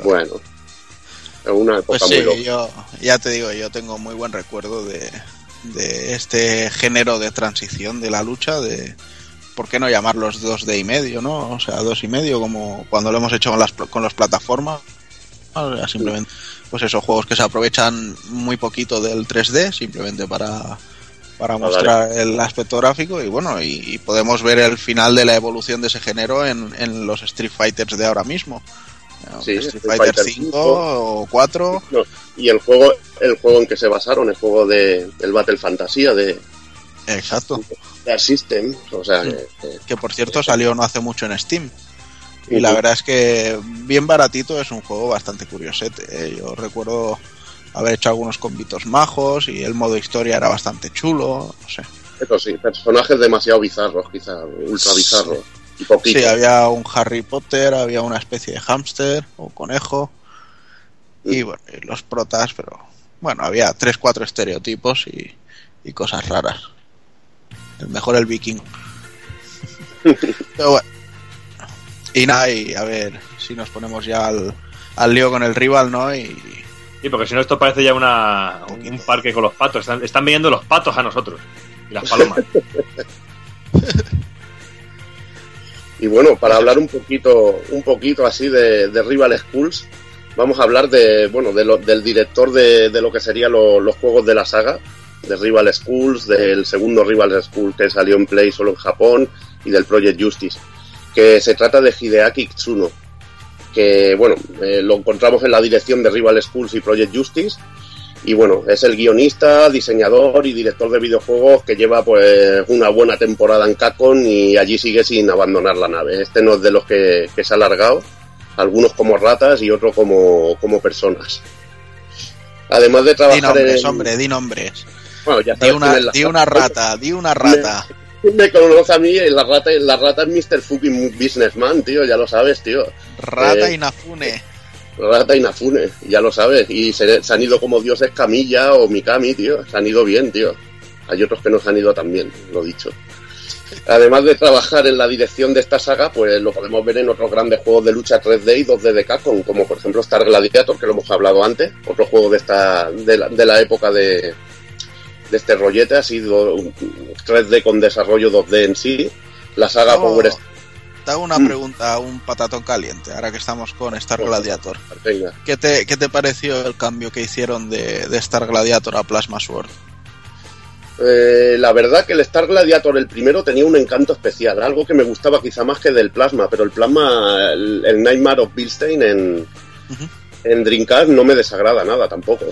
Bueno. Es una época Pues muy sí, loca. yo ya te digo, yo tengo muy buen recuerdo de, de este género de transición de la lucha, de por qué no llamarlos dos d y medio, ¿no? O sea, dos y medio como cuando lo hemos hecho con las con las plataformas. O sea, simplemente, pues esos juegos que se aprovechan muy poquito del 3D, simplemente para para vale. mostrar el aspecto gráfico y bueno, y, y podemos ver el final de la evolución de ese género en, en los Street Fighters de ahora mismo. Sí, Street Fighter Fighter 5 V. o 4 No, y el juego, el juego en que se basaron, el juego de el Battle Fantasía de, Exacto. de System, o sea, Sí. que- por cierto salió no hace mucho en Steam. Y la verdad es que bien baratito es un juego bastante curiosete. ¿eh? Yo recuerdo haber hecho algunos combitos majos y el modo historia era bastante chulo. No sé. eso sí, personajes demasiado bizarros, quizá, ultra bizarros. Y poquito. Sí, había un Harry Potter, había una especie de hámster o conejo. Y bueno, y los protas, pero bueno, había tres, cuatro estereotipos y, y cosas raras. El mejor el viking. (laughs) Pero bueno. Y nada, y a ver si nos ponemos ya al, al lío con el rival, ¿no? Y Sí, porque si no esto parece ya una, un parque con los patos. Están, están viniendo los patos a nosotros. Y las palomas. (laughs) Y bueno, para hablar un poquito, un poquito así de, Rival Schools, vamos a hablar de, bueno, del director de, de lo que serían lo- los juegos de la saga, de Rival Schools, del segundo Rival School que salió en Play solo en Japón y del Project Justice, que se trata de Hideaki Tsuno, que bueno, eh, lo encontramos en la dirección de Rival Schools y Project Justice, y bueno, es el guionista, diseñador y director de videojuegos que lleva pues una buena temporada en Capcom y allí sigue sin abandonar la nave. Este no es de los que, que se ha alargado, algunos como ratas y otros como, como personas. Además de di trabajar nombres, en... hombre, di nombres. Bueno, ya Di una, di una rata, di una rata. (laughs) Me conoce a mí, la rata, la rata es Mr. Fucking Businessman, tío, ya lo sabes, tío. Rata Eh, Inafune. Rata Inafune, ya lo sabes. Y se, se han ido como dioses Camilla o Mikami, tío. Se han ido bien, tío. Hay otros que no se han ido tan bien, lo dicho. Además de trabajar en la dirección de esta saga, pues lo podemos ver en otros grandes juegos de lucha 3D y 2D de Capcom, como por ejemplo Star Gladiator, que lo hemos hablado antes, otro juego de esta de la, de la época de, de este rollete, ha sido un 3D con desarrollo 2D en sí. La saga Oh, Power Te hago una Mm. pregunta, un patatón caliente, ahora que estamos con Star Gladiator. Venga. ¿Qué te, qué te pareció el cambio que hicieron de, de Star Gladiator a Plasma Sword? Eh, la verdad que el Star Gladiator, el primero, tenía un encanto especial, algo que me gustaba quizá más que del Plasma, pero el Plasma, el, el Nightmare of Bilstein en, Ujú. en Dreamcast no me desagrada nada tampoco.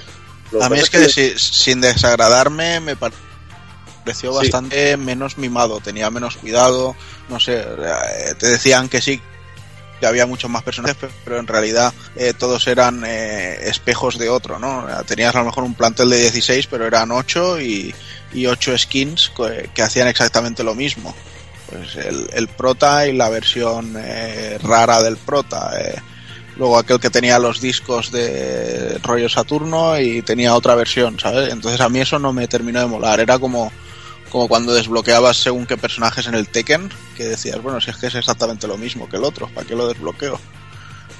Lo A mí es que si- sin desagradarme me pareció Sí. bastante menos mimado, tenía menos cuidado, no sé, eh, te decían que sí, que había muchos más personajes, pe- pero en realidad eh, todos eran eh, espejos de otro, ¿no? Tenías a lo mejor un plantel de 16, pero eran 8 y, y 8 skins que hacían exactamente lo mismo. Pues el, el prota y la versión eh, rara del prota. eh, luego aquel que tenía los discos de rollo Saturno y tenía otra versión, ¿sabes? Entonces a mí eso no me terminó de molar, era como, como cuando desbloqueabas según qué personajes en el Tekken, que decías, bueno, si es que es exactamente lo mismo que el otro, ¿para qué lo desbloqueo?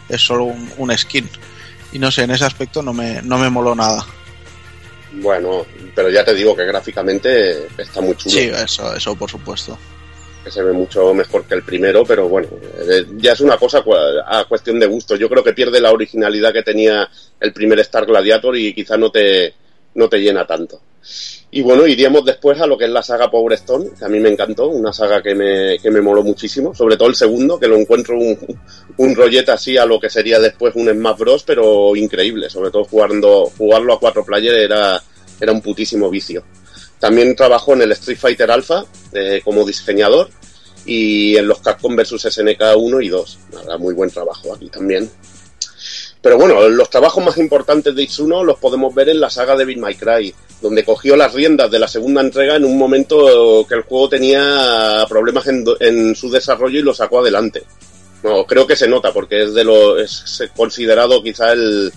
Es solo un, un skin. Y no sé, en ese aspecto no me, no me moló nada. Bueno, pero ya te digo que gráficamente está muy chulo. Sí, eso, eso por supuesto. Que se ve mucho mejor que el primero, pero bueno, eh, ya es una cosa a cuestión de gusto. Yo creo que pierde la originalidad que tenía el primer Star Gladiator y quizá no te, no te llena tanto. Y bueno, iríamos después a lo que es la saga Power Stone, que a mí me encantó, una saga que me, que me moló muchísimo, sobre todo el segundo, que lo encuentro un, un rollete así a lo que sería después un Smash Bros, pero increíble, sobre todo jugando, jugarlo a cuatro players era, era un putísimo vicio. También trabajó en el Street Fighter Alpha eh, como diseñador y en los Capcom vs SNK 1 y 2. La verdad, muy buen trabajo aquí también. Pero bueno, los trabajos más importantes de Itsuno los podemos ver en la saga de Bill My Cry, donde cogió las riendas de la segunda entrega en un momento que el juego tenía problemas en, en su desarrollo y lo sacó adelante. No, creo que se nota porque es de lo es considerado quizá el,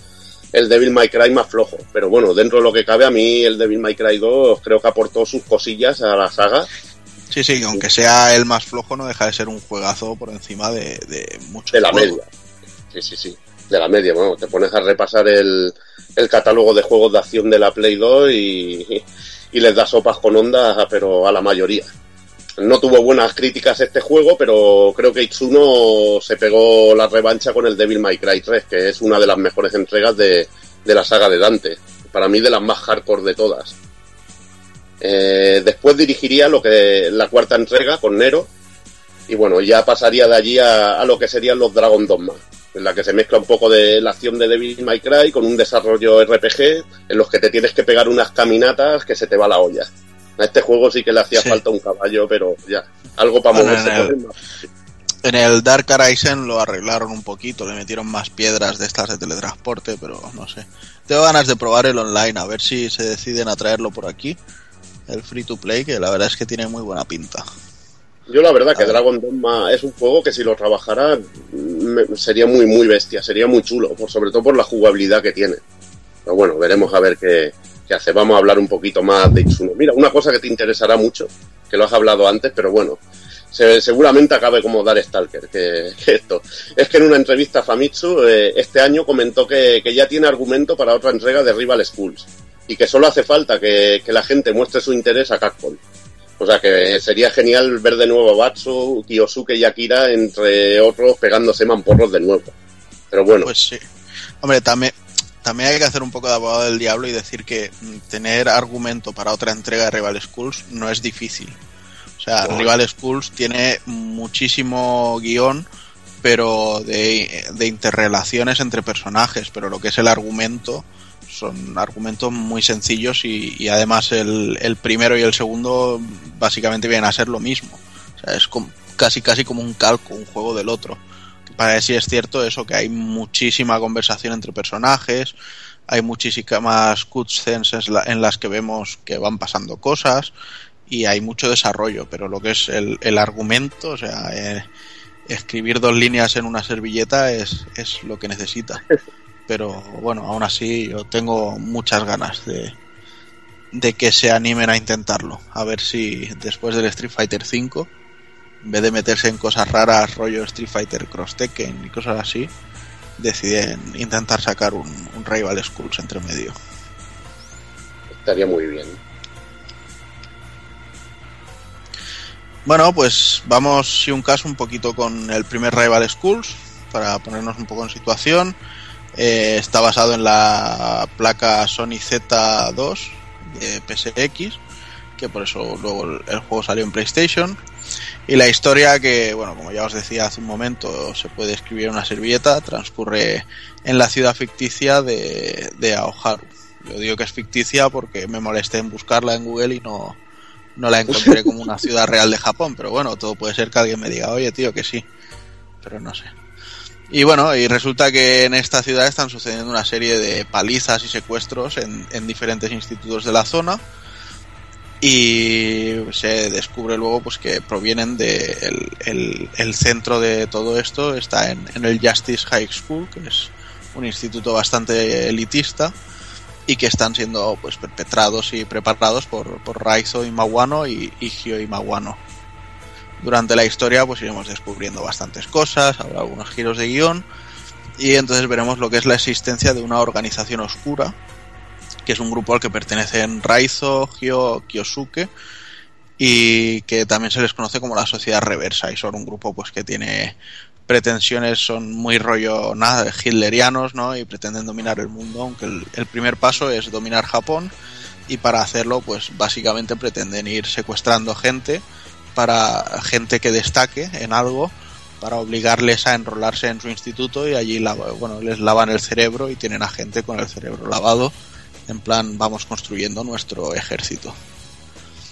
el Devil May Cry más flojo. Pero bueno, dentro de lo que cabe, a mí el Devil May Cry 2 creo que aportó sus cosillas a la saga. Sí, sí, aunque sea el más flojo, no deja de ser un juegazo por encima de, de muchos De la juegos. media. Sí, sí, sí. De la media. Bueno, te pones a repasar el, el catálogo de juegos de acción de la Play 2 y, y les da sopas con ondas, pero a la mayoría. No tuvo buenas críticas este juego, pero creo que Itsuno se pegó la revancha con el Devil May Cry 3, que es una de las mejores entregas de, de la saga de Dante. Para mí de las más hardcore de todas. Eh, después dirigiría lo que la cuarta entrega con Nero. Y bueno, ya pasaría de allí a, a lo que serían los Dragon Dogma, en la que se mezcla un poco de la acción de Devil May Cry con un desarrollo RPG en los que te tienes que pegar unas caminatas que se te va la olla. A este juego sí que le hacía Sí. falta un caballo, pero ya, algo para Bueno, moverse. en el-. En el Dark Horizon lo arreglaron un poquito, le metieron más piedras de estas de teletransporte, pero no sé. Tengo ganas de probar el online, a ver si se deciden a traerlo por aquí. El free to play, que la verdad es que tiene muy buena pinta. Yo la verdad que Dragon Dogma es un juego que si lo trabajara me- sería muy muy bestia, sería muy chulo, por, sobre todo por la jugabilidad que tiene. Pero bueno, veremos a ver qué, qué hace. Vamos a hablar un poquito más de Itsuno. Mira, una cosa que te interesará mucho, que lo has hablado antes, pero bueno, se- seguramente acabe como Dar Stalker, que, que esto. Es que en una entrevista a Famitsu eh, este año comentó que, que ya tiene argumento para otra entrega de Rival Schools y que solo hace falta que, que la gente muestre su interés a Capcom. O sea que sería genial ver de nuevo a Batsu, Kiyosuke y Akira, entre otros, pegándose mamporros de nuevo. Pero bueno, Pues sí. Hombre, también, también hay que hacer un poco de abogado del diablo y decir que mm, tener argumento para otra entrega de Rival Schools no es difícil. O sea. Rival Schools tiene muchísimo guion, pero de, de interrelaciones entre personajes, pero lo que es el argumento son argumentos muy sencillos y, y además el, el primero y el segundo básicamente vienen a ser lo mismo. O sea, es com- casi casi como un calco, un juego del otro. Para sí es cierto eso, que hay muchísima conversación entre personajes, hay muchísimas cutscenes en las que vemos que van pasando cosas y hay mucho desarrollo, pero lo que es el, el argumento, o sea, eh, escribir dos líneas en una servilleta es, es lo que necesita. (laughs) Pero bueno, aún así yo tengo muchas ganas de, de que se animen a intentarlo. A ver si después del Street Fighter V, en vez de meterse en cosas raras, rollo Street Fighter Cross Tekken y cosas así, deciden intentar sacar un, un Rival Schools entre medio. estaría muy bien. Bueno, pues vamos, si un caso, un poquito con el primer Rival Schools, para ponernos un poco en situación. Eh, está basado en la placa Sony Z2 de PSX, que por eso luego el, juego salió en PlayStation. Y la historia que, bueno, como ya os decía hace un momento, se puede escribir en una servilleta, transcurre en la ciudad ficticia de, de Aoharu. Yo digo que es ficticia porque me molesté en buscarla en Google y no, no la encontré como una (laughs) ciudad real de Japón, pero bueno, todo puede ser que alguien me diga, oye tío, que sí, pero no sé. Y bueno, y resulta que en esta ciudad están sucediendo una serie de palizas y secuestros en, en diferentes institutos de la zona. y se descubre luego pues que provienen de el, el- el centro de todo esto está en, en el Justice High School que es un instituto bastante elitista y que están siendo pues perpetrados y preparados por, por Raizo Imawano y Higio Imawano durante la historia pues iremos descubriendo bastantes cosas habrá algunos giros de guion y entonces veremos lo que es la existencia de una organización oscura que es un grupo al que pertenecen Raizo, Hyo, Kyosuke y que también se les conoce como la sociedad reversa y son un grupo pues que tiene pretensiones son muy rollo nada hitlerianos ¿no? y pretenden dominar el mundo aunque el primer paso es dominar Japón y para hacerlo pues básicamente pretenden ir secuestrando gente para gente que destaque en algo para obligarles a enrolarse en su instituto y allí la- bueno, les lavan el cerebro y tienen a gente con el cerebro lavado en plan vamos construyendo nuestro ejército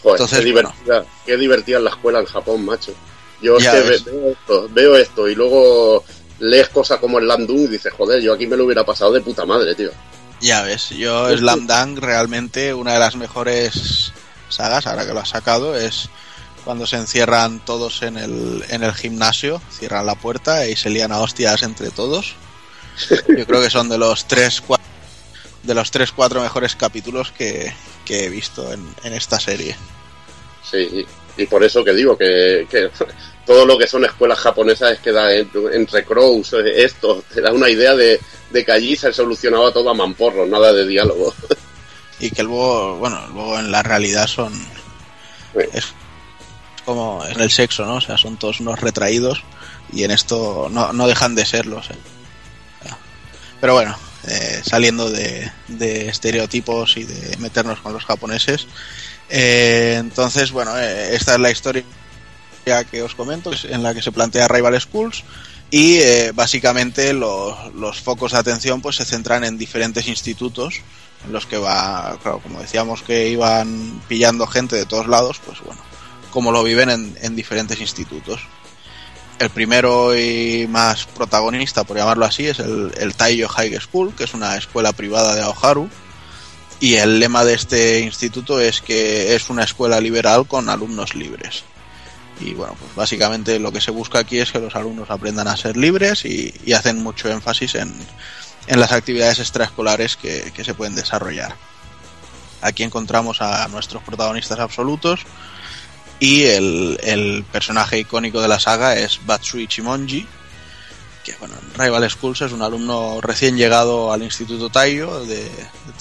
Joder, Entonces, qué, divertida, qué divertida es la escuela en Japón, macho. Yo es que veo esto, veo esto y luego lees cosas como el Landung y dices, joder, yo aquí me lo hubiera pasado de puta madre, tío. Ya ves, yo. Slam Dunk realmente una de las mejores sagas, ahora que lo has sacado, es cuando se encierran todos en el, en el gimnasio, cierran la puerta y se lían a hostias entre todos. Yo creo que son de los tres, cua- de los tres, cuatro mejores capítulos que, que he visto en, en esta serie. Sí, y, y por eso que digo que, que (laughs) todo lo que son escuelas japonesas es que da en- entre Crows, eh, esto, te da una idea de, de que allí se solucionaba todo a mamporros, nada de diálogo. (laughs) Y que luego, bueno, luego en la realidad son... Es como en el sexo, ¿no? O sea, son todos unos retraídos y en esto no, no dejan de serlo. o sea. Pero bueno, eh, saliendo de, de estereotipos y de meternos con los japoneses. eh, entonces, bueno, eh, esta es la historia que os comento, en la que se plantea Rival Schools y eh, básicamente los, los focos de atención pues se centran en diferentes institutos en los que va, claro, como decíamos que iban pillando gente de todos lados, pues bueno, como lo viven en, en diferentes institutos. El primero y más protagonista, por llamarlo así, es el, el Taiyo High School, que es una escuela privada de Aoharu. Y el lema de este instituto es que es una escuela liberal con alumnos libres. Y bueno, pues básicamente lo que se busca aquí es que los alumnos aprendan a ser libres y, hacen mucho énfasis en, en las actividades extraescolares que se pueden desarrollar. Aquí encontramos a nuestros protagonistas absolutos y el, el personaje icónico de la saga es Batsu Ichimonji, que bueno, en Rival Schools es un alumno recién llegado al Instituto Taiyo de,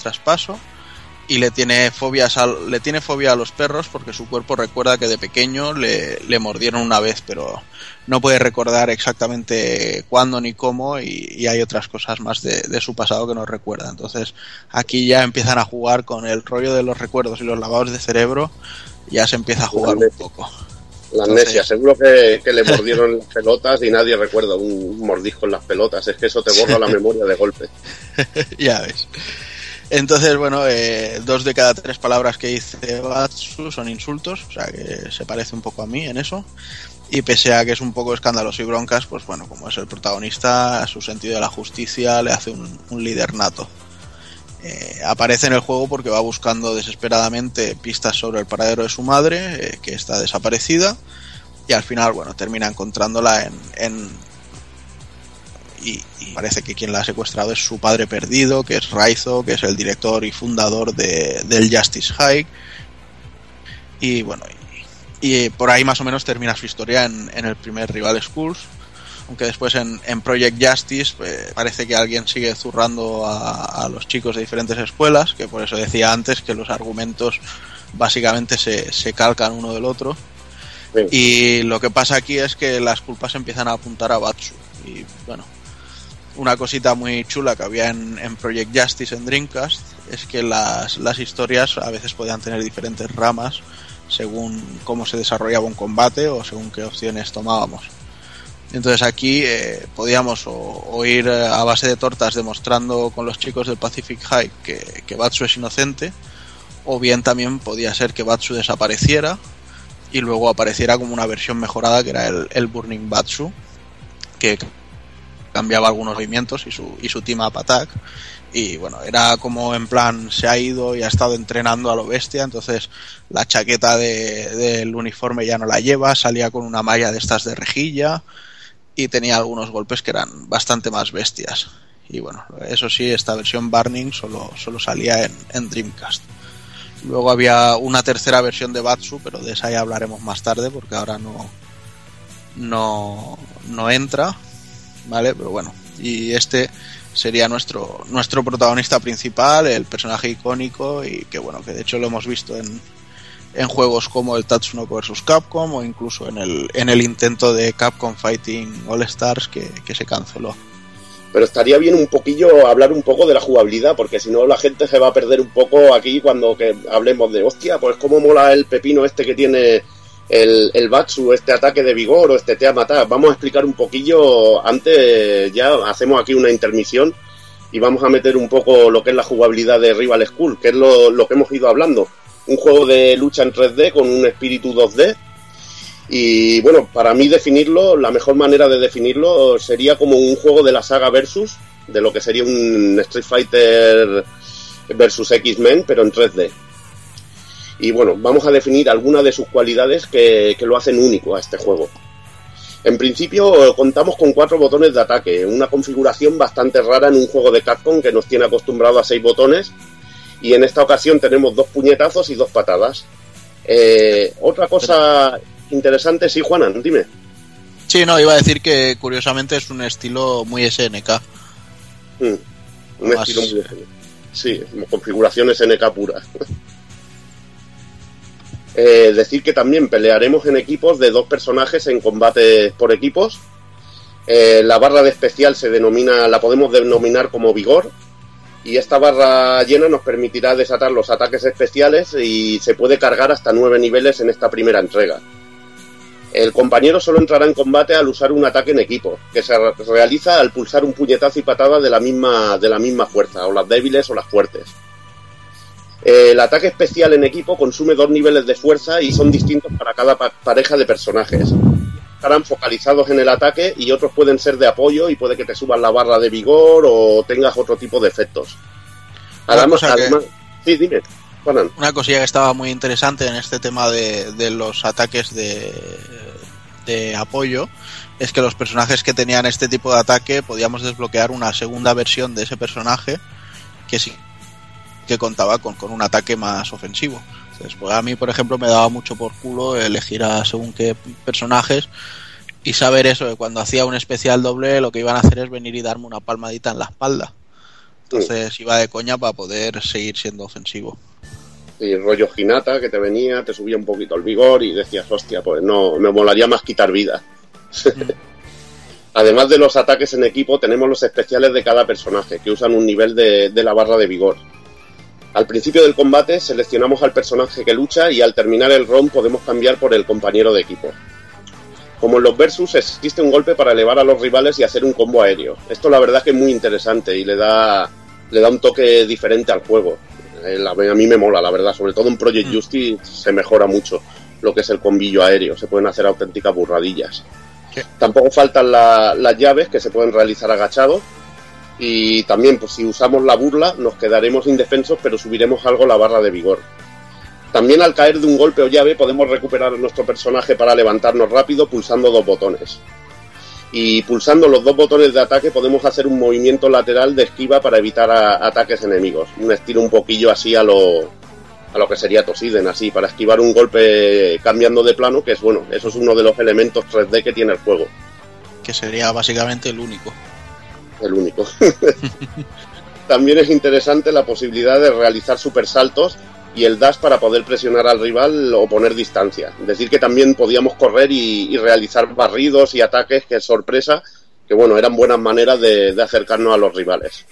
traspaso y le tiene fobias al- le tiene fobia a los perros porque su cuerpo recuerda que de pequeño le, le mordieron una vez pero no puede recordar exactamente cuándo ni cómo y, y hay otras cosas más de, de su pasado que no recuerda. Entonces aquí ya empiezan a jugar con el rollo de los recuerdos y los lavados de cerebro ya se empieza a jugar un poco La Entonces- amnesia, seguro que, que le mordieron las pelotas y nadie recuerda un mordisco en las pelotas. Es que eso te borra la memoria de golpe. (laughs) ya ves. Entonces, bueno, eh, dos de cada tres palabras que dice Batsu son insultos, o sea que se parece un poco a mí en eso. Y pese a que es un poco escandaloso y broncas, pues bueno, como es el protagonista, su sentido de la justicia le hace un, un líder nato. Eh, aparece en el juego porque va buscando desesperadamente pistas sobre el paradero de su madre, eh, que está desaparecida, y al final, bueno, termina encontrándola en, y parece que quien la ha secuestrado es su padre perdido, que es Raizo, que es el director y fundador de, del Justice High. Y bueno, y, y por ahí más o menos termina su historia en, en el primer Rival Schools. Aunque después en, en Project Justice pues, parece que alguien sigue zurrando a, a los chicos de diferentes escuelas, que por eso decía antes que los argumentos básicamente se, se calcan uno del otro. Y lo que pasa aquí es que las culpas empiezan a apuntar a Batsu. Y bueno, una cosita muy chula que había en, en Project Justice en Dreamcast es que las, las historias a veces podían tener diferentes ramas según cómo se desarrollaba un combate o según qué opciones tomábamos. Entonces aquí eh, podíamos o, ir eh, a base de tortas demostrando con los chicos del Pacific High que, que Batsu es inocente, o bien también podía ser que Batsu desapareciera y luego apareciera como una versión mejorada que era el, el Burning Batsu, que cambiaba algunos movimientos y su, y su team up attack. Y bueno, era como en plan, se ha ido y ha estado entrenando a lo bestia, entonces la chaqueta de- del uniforme ya no la lleva, salía con una malla de estas de rejilla y tenía algunos golpes que eran bastante más bestias. Y bueno, eso sí, esta versión Burning solo, solo salía en, Dreamcast. Luego había una tercera versión de Batsu, pero de esa ya hablaremos más tarde porque ahora no, no, no entra, ¿vale? Pero bueno, y este sería nuestro, nuestro protagonista principal, el personaje icónico y que bueno, que de hecho lo hemos visto en, en juegos como el Tatsunoko vs Capcom o incluso en el, en el intento de Capcom Fighting All Stars que, que se canceló. Pero estaría bien un poquillo hablar un poco de la jugabilidad, porque si no la gente se va a perder un poco aquí cuando que hablemos de, hostia, pues cómo mola el pepino este que tiene el, el Batsu, este ataque de vigor o este te matar. Vamos a explicar un poquillo, antes ya hacemos aquí una intermisión y vamos a meter un poco lo que es la jugabilidad de Rival School, que es lo, lo que hemos ido hablando. Un juego de lucha en 3D con un espíritu 2D y bueno, para mí definirlo, la mejor manera de definirlo sería como un juego de la saga Versus, de lo que sería un Street Fighter versus X-Men, pero en 3D. Y bueno, vamos a definir algunas de sus cualidades que, que lo hacen único a este juego. En principio contamos con cuatro botones de ataque, una configuración bastante rara en un juego de Capcom que nos tiene acostumbrado a seis botones y en esta ocasión tenemos dos puñetazos y dos patadas. Eh, otra cosa interesante, sí, Juanan, dime. Sí, no, iba a decir que curiosamente es un estilo muy SNK. Mm, un Más- estilo muy de- Sí, configuración SNK pura. (laughs) Eh, decir que también pelearemos en equipos de dos personajes en combate por equipos. Eh, la barra de especial se denomina, la podemos denominar como vigor. Y esta barra llena nos permitirá desatar los ataques especiales y se puede cargar hasta nueve niveles en esta primera entrega. El compañero solo entrará en combate al usar un ataque en equipo, que se re- realiza al pulsar un puñetazo y patada de la misma, de la misma fuerza, o las débiles o las fuertes. El ataque especial en equipo consume dos niveles de fuerza y son distintos para cada pa- pareja de personajes. Estarán focalizados en el ataque y otros pueden ser de apoyo y puede que te suban la barra de vigor o tengas otro tipo de efectos. Una Además, que- además- sí, dime, Juanan. Una cosilla que estaba muy interesante en este tema de, de los ataques de, de apoyo es que los personajes que tenían este tipo de ataque podíamos desbloquear una segunda versión de ese personaje que sí que contaba con, con un ataque más ofensivo. Entonces, pues a mí, por ejemplo, me daba mucho por culo elegir a según qué personajes y saber eso, de cuando hacía un especial doble lo que iban a hacer es venir y darme una palmadita en la espalda. Entonces iba de coña para poder seguir siendo ofensivo. y rollo Ginata que te venía, te subía un poquito el vigor y decías, hostia, pues no, me molaría más quitar vida. (laughs) Además de los ataques en equipo, tenemos los especiales de cada personaje, que usan un nivel de, de la barra de vigor. Al principio del combate seleccionamos al personaje que lucha y al terminar el round podemos cambiar por el compañero de equipo. Como en los versus existe un golpe para elevar a los rivales y hacer un combo aéreo. Esto la verdad que es muy interesante y le da, le da un toque diferente al juego. Eh, a mí me mola, la verdad. Sobre todo en Project Justice se mejora mucho lo que es el combillo aéreo. Se pueden hacer auténticas burradillas. Tampoco faltan la- las llaves que se pueden realizar agachados. Y también, pues si usamos la burla, nos quedaremos indefensos, pero subiremos algo la barra de vigor. También al caer de un golpe o llave podemos recuperar a nuestro personaje para levantarnos rápido pulsando dos botones. Y pulsando los dos botones de ataque podemos hacer un movimiento lateral de esquiva para evitar ataques enemigos. Un estilo un poquillo así a lo, a lo que sería Tosiden, así, para esquivar un golpe cambiando de plano, que es bueno, eso es uno de los elementos 3D que tiene el juego, que sería básicamente el único. El único. (laughs) También es interesante la posibilidad de realizar supersaltos y el dash para poder presionar al rival o poner distancia. Decir que también podíamos correr y, realizar barridos y ataques que sorpresa, que bueno, eran buenas maneras de, de acercarnos a los rivales.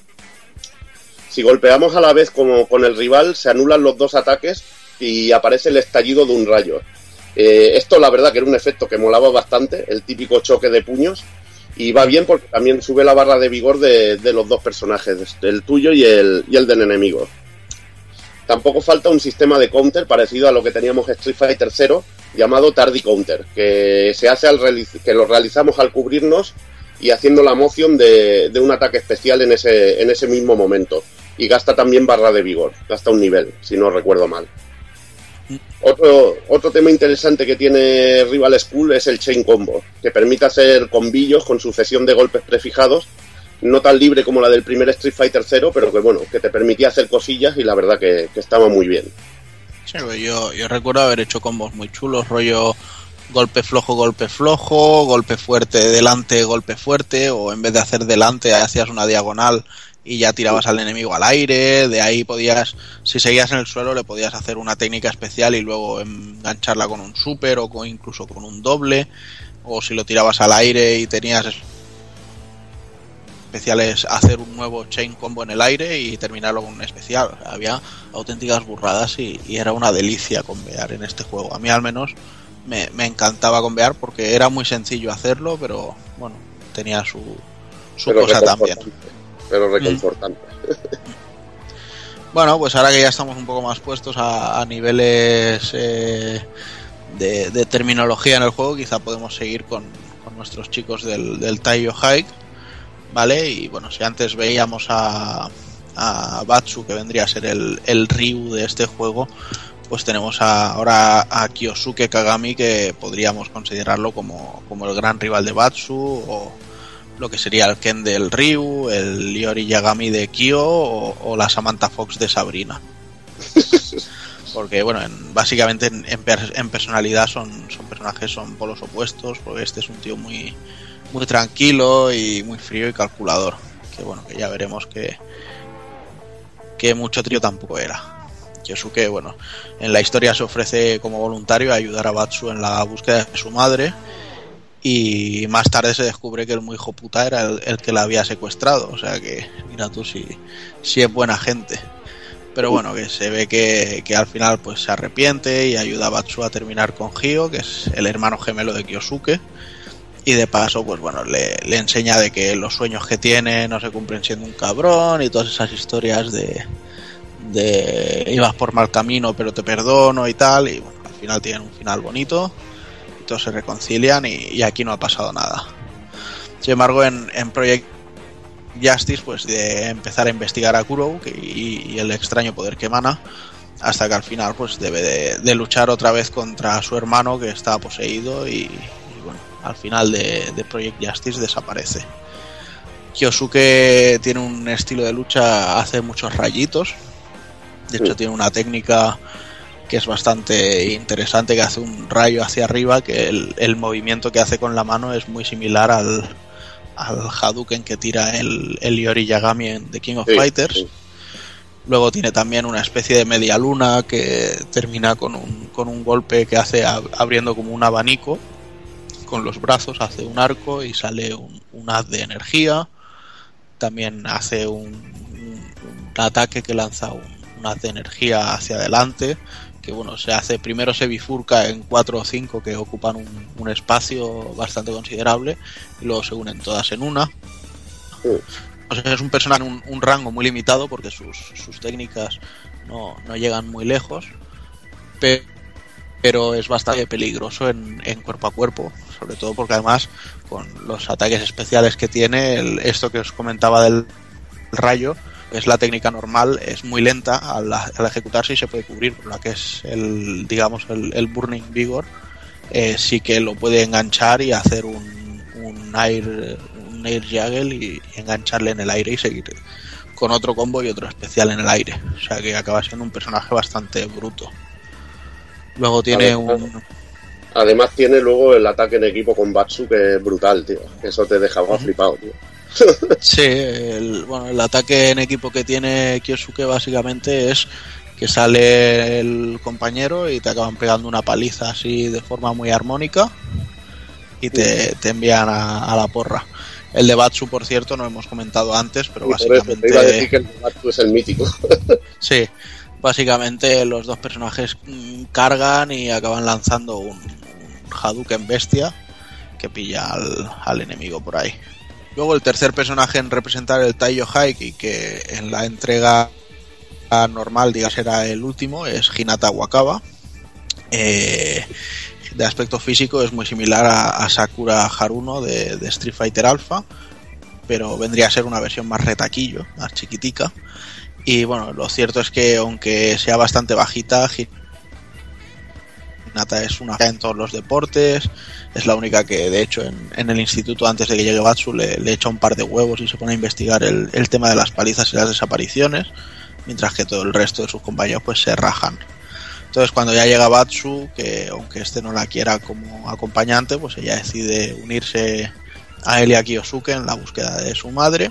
Si golpeamos a la vez como con el rival, se anulan los dos ataques y aparece el estallido de un rayo. Eh, esto la verdad que era un efecto que molaba bastante, el típico choque de puños, y va bien porque también sube la barra de vigor de, de los dos personajes, el tuyo y el, y el del enemigo. Tampoco falta un sistema de counter parecido a lo que teníamos en Street Fighter 0, llamado Tardy Counter, que se hace al que lo realizamos al cubrirnos y haciendo la moción de, de un ataque especial en ese, en ese mismo momento. Y gasta también barra de vigor, gasta un nivel, si no recuerdo mal. Otro, otro tema interesante que tiene Rival School es el Chain Combo, que permite hacer combillos con sucesión de golpes prefijados, no tan libre como la del primer Street Fighter 0, pero que bueno, que te permitía hacer cosillas y la verdad que, que estaba muy bien. Sí, yo, yo recuerdo haber hecho combos muy chulos, rollo golpe flojo, golpe flojo, golpe fuerte, delante, golpe fuerte, o en vez de hacer delante hacías una diagonal y ya tirabas al enemigo al aire, de ahí podías, si seguías en el suelo le podías hacer una técnica especial y luego engancharla con un super o con, incluso con un doble, o si lo tirabas al aire y tenías especiales hacer un nuevo chain combo en el aire y terminarlo con un especial. Había auténticas burradas y, y era una delicia convear en este juego. A mí al menos me, me encantaba convear porque era muy sencillo hacerlo, pero bueno, tenía su, su Pero cosa también. Pero reconfortante. Bueno, pues ahora que ya estamos un poco más puestos a, a niveles eh, de, de terminología en el juego, quizá podemos seguir con, con nuestros chicos del, del Taiyo Hike, ¿vale? Y bueno, si antes veíamos a, a Batsu, que vendría a ser el, el Ryu de este juego, pues tenemos a- ahora a Kyosuke Kagami, que podríamos considerarlo como, como el gran rival de Batsu, o lo que sería el Ken del Ryu, el Yori Yagami de Kyo o, o la Samantha Fox de Sabrina. (laughs) Porque, bueno, en- básicamente en, en per- en personalidad son, son personajes, son polos opuestos, porque este es un tío muy, muy tranquilo y muy frío y calculador. Que bueno, que ya veremos que, que mucho trío tampoco era. Yosuke, bueno, en la historia se ofrece como voluntario a ayudar a Batsu en la búsqueda de su madre y más tarde se descubre que el muy hijo puta era el, el que la había secuestrado, o sea que mira tú si, si es buena gente. Pero bueno, que se ve que, que al final pues se arrepiente y ayuda a Batsu a terminar con Hio, que es el hermano gemelo de Kyosuke. Y de paso, pues bueno, le, le enseña de que los sueños que tiene no se cumplen siendo un cabrón y todas esas historias de, de ibas por mal camino pero te perdono y tal. Y bueno, al final tienen un final bonito todos se reconcilian y, y aquí no ha pasado nada. Sin embargo, en, en Project Justice, pues de empezar a investigar a Kurou que- y, y el extraño poder que emana, hasta que al final pues debe de, de luchar otra vez contra su hermano que está poseído y, y, bueno, al final de, de Project Justice desaparece. Kyosuke tiene un estilo de lucha, hace muchos rayitos, de hecho tiene una técnica que es bastante interesante, que hace un rayo hacia arriba, que el, el movimiento que hace con la mano es muy similar al, al Hadouken que tira el, el Yori Yagami en The King of Sí, Fighters. sí. Luego tiene también una especie de media luna que termina con un, con un golpe que hace ab- abriendo como un abanico con los brazos, hace un arco y sale un, un haz de energía. También hace un, un- un ataque que lanza un, un haz de energía hacia adelante. Que bueno, se hace primero se bifurca en cuatro o cinco que ocupan un, un espacio bastante considerable y luego se unen todas en una. O sea, es un personaje en un, un rango muy limitado porque sus, sus técnicas no, no llegan muy lejos, pe- pero es bastante peligroso en, en cuerpo a cuerpo, sobre todo porque además con los ataques especiales que tiene, el- esto que os comentaba del rayo, es la técnica normal, es muy lenta al, al ejecutarse y se puede cubrir, por la que es el, digamos, el, el Burning Vigor, eh, sí que lo puede enganchar y hacer un, un air, un air juggle y, y engancharle en el aire y seguir con otro combo y otro especial en el aire. O sea que acaba siendo un personaje bastante bruto. Luego tiene Además- un... Además tiene luego el ataque en equipo con Batsu que es brutal, tío. Eso te dejaba flipado, tío. Sí, el, bueno, el ataque en equipo que tiene Kyosuke básicamente es que sale el compañero y te acaban pegando una paliza así de forma muy armónica y te, te envían a, a la porra. El de Batsu, por cierto, no hemos comentado antes, pero te básicamente... iba a decir que el de Batsu es el mítico. (laughs) Sí, básicamente los dos personajes mm, cargan y acaban lanzando un, un Hadouken bestia que pilla al, al enemigo por ahí. Luego el tercer personaje en representar el Taiyo y que en la entrega normal, digas, era el último, es Hinata Wakaba. Eh, de aspecto físico es muy similar a, a Sakura Haruno de, de Street Fighter Alpha, pero vendría a ser una versión más retaquillo, más chiquitica. Y bueno, lo cierto es que aunque sea bastante bajita, Hinata es una en todos los deportes, es la única que de hecho en, el instituto antes de que llegue Batsu le, le, echa un par de huevos y se pone a investigar el, tema de las palizas y las desapariciones, mientras que todo el resto de sus compañeros pues se rajan. Entonces cuando ya llega Batsu, que aunque este no la quiera como acompañante, pues ella decide unirse a Elia Kiyosuke en la búsqueda de su madre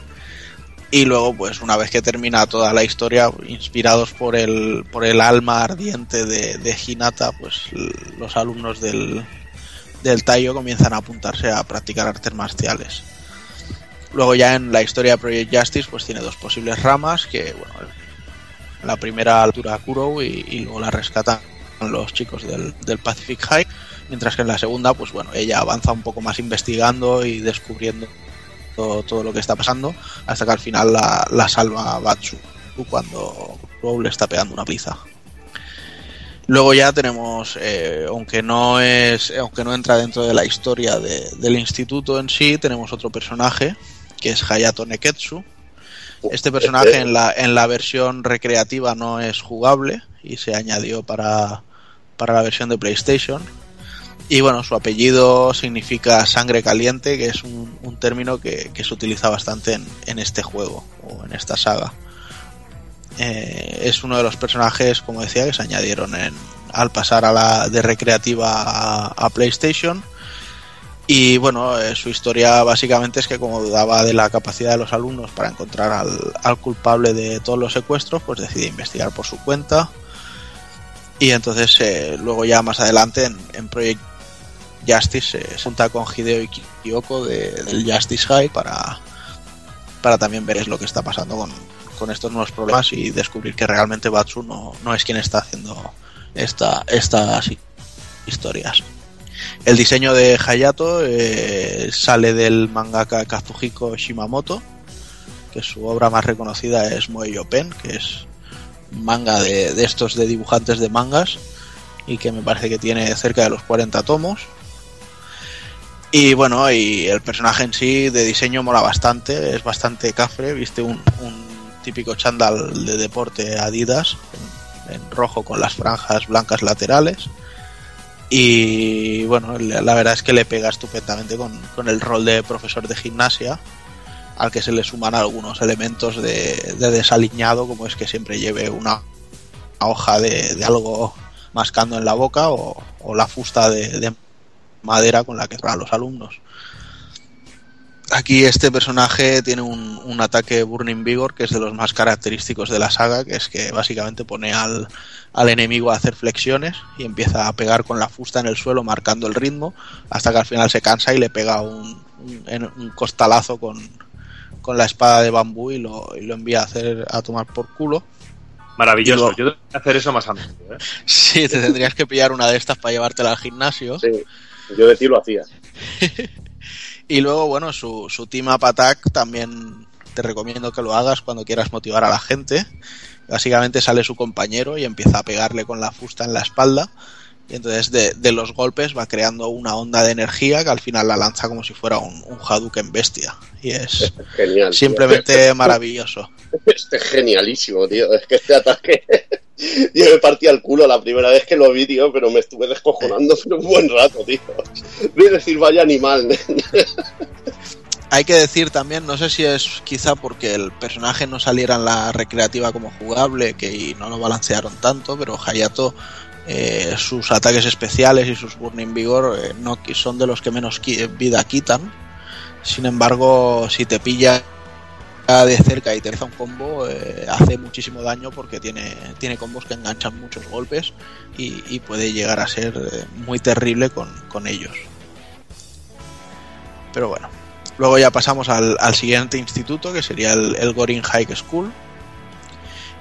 y luego pues una vez que termina toda la historia inspirados por el por el alma ardiente de, de Hinata pues los alumnos del del Taiyo comienzan a apuntarse a practicar artes marciales. Luego ya en la historia de Project Justice pues tiene dos posibles ramas que bueno la primera altura Kuro y, y luego la rescatan los chicos del, del Pacific High mientras que en la segunda pues bueno ella avanza un poco más investigando y descubriendo todo, todo, lo que está pasando hasta que al final la, salva Batsu cuando le está pegando una pizza. Luego ya tenemos, eh, aunque no es, aunque no entra dentro de la historia de, del instituto en sí, tenemos otro personaje que es Hayato Neketsu. Este personaje en la, en la versión recreativa no es jugable y se añadió para, para la versión de PlayStation. Y bueno, su apellido significa sangre caliente, que es un, término que, que, se utiliza bastante en, en, este juego o en esta saga. Eh, es uno de los personajes, como decía, que se añadieron en, al pasar a la de recreativa a, PlayStation. Y bueno, eh, su historia básicamente es que como dudaba de la capacidad de los alumnos para encontrar al, al culpable de todos los secuestros, pues decide investigar por su cuenta. Y entonces eh, luego ya más adelante en, en Project Justice se junta con Hideo y Kyoko de, del Justice High para, para también ver lo que está pasando con, con, estos nuevos problemas y descubrir que realmente Batsu no, no es quien está haciendo esta, estas historias. El diseño de Hayato eh, sale del mangaka Kazuhiko Shimamoto, que su obra más reconocida es Moeyo Pen, que es manga de, de estos de dibujantes de mangas y que me parece que tiene cerca de los 40 tomos y bueno, y el personaje en sí de diseño mola bastante, es bastante cafre, viste un, un típico chándal de deporte Adidas en, rojo con las franjas blancas laterales. Y bueno, la verdad es que le pega estupendamente con, con el rol de profesor de gimnasia, al que se le suman algunos elementos de, de desaliñado, como es que siempre lleve una hoja de, de algo mascando en la boca o, o la fusta de, de madera con la que a los alumnos. Aquí este personaje tiene un, un, ataque Burning Vigor que es de los más característicos de la saga, que es que básicamente pone al, al, enemigo a hacer flexiones y empieza a pegar con la fusta en el suelo marcando el ritmo hasta que al final se cansa y le pega un, un, un costalazo con, con, la espada de bambú y lo, y lo envía a hacer a tomar por culo. Maravilloso, lo... yo tengo que hacer eso más a menudo. ¿eh? (laughs) Sí, te tendrías que pillar una de estas para llevártela al gimnasio. Sí. Yo de ti lo hacía. (laughs) y luego, bueno, su, su Team Up Attack también te recomiendo que lo hagas cuando quieras motivar a la gente. Básicamente sale su compañero y empieza a pegarle con la fusta en la espalda. Y entonces de, de los golpes va creando una onda de energía que al final la lanza como si fuera un, un Hadouken bestia. Y es Genial, simplemente tío. maravilloso. (laughs) Este es genialísimo, tío. Es que este ataque yo me partí al culo la primera vez que lo vi, tío, pero me estuve descojonando por un buen rato, tío. Voy a decir, vaya animal. Hay que decir también, no sé si es quizá porque el personaje no saliera en la recreativa como jugable, que y no lo balancearon tanto, pero Hayato, eh, sus ataques especiales y sus Burning Vigor eh, no son de los que menos vida quitan. Sin embargo, si te pilla de cerca y te realiza un combo, eh, hace muchísimo daño porque tiene, tiene combos que enganchan muchos golpes y, puede llegar a ser eh, muy terrible con, con, ellos. Pero bueno, luego ya pasamos al, siguiente instituto que sería el, el, Gorin High School.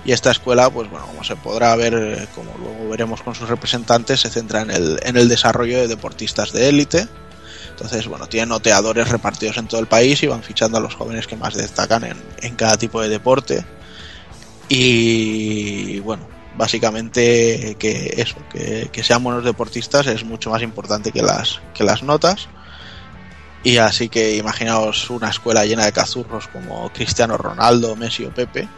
Y esta escuela, pues bueno, como se podrá ver, como luego veremos con sus representantes, se centra en el, en el desarrollo de deportistas de élite entonces, bueno, tienen noteadores repartidos en todo el país y van fichando a los jóvenes que más destacan en, en cada tipo de deporte. Y bueno, básicamente que eso, que, que sean buenos deportistas es mucho más importante que las, que las notas. Y así que imaginaos una escuela llena de cazurros como Cristiano Ronaldo, Messi o Pepe.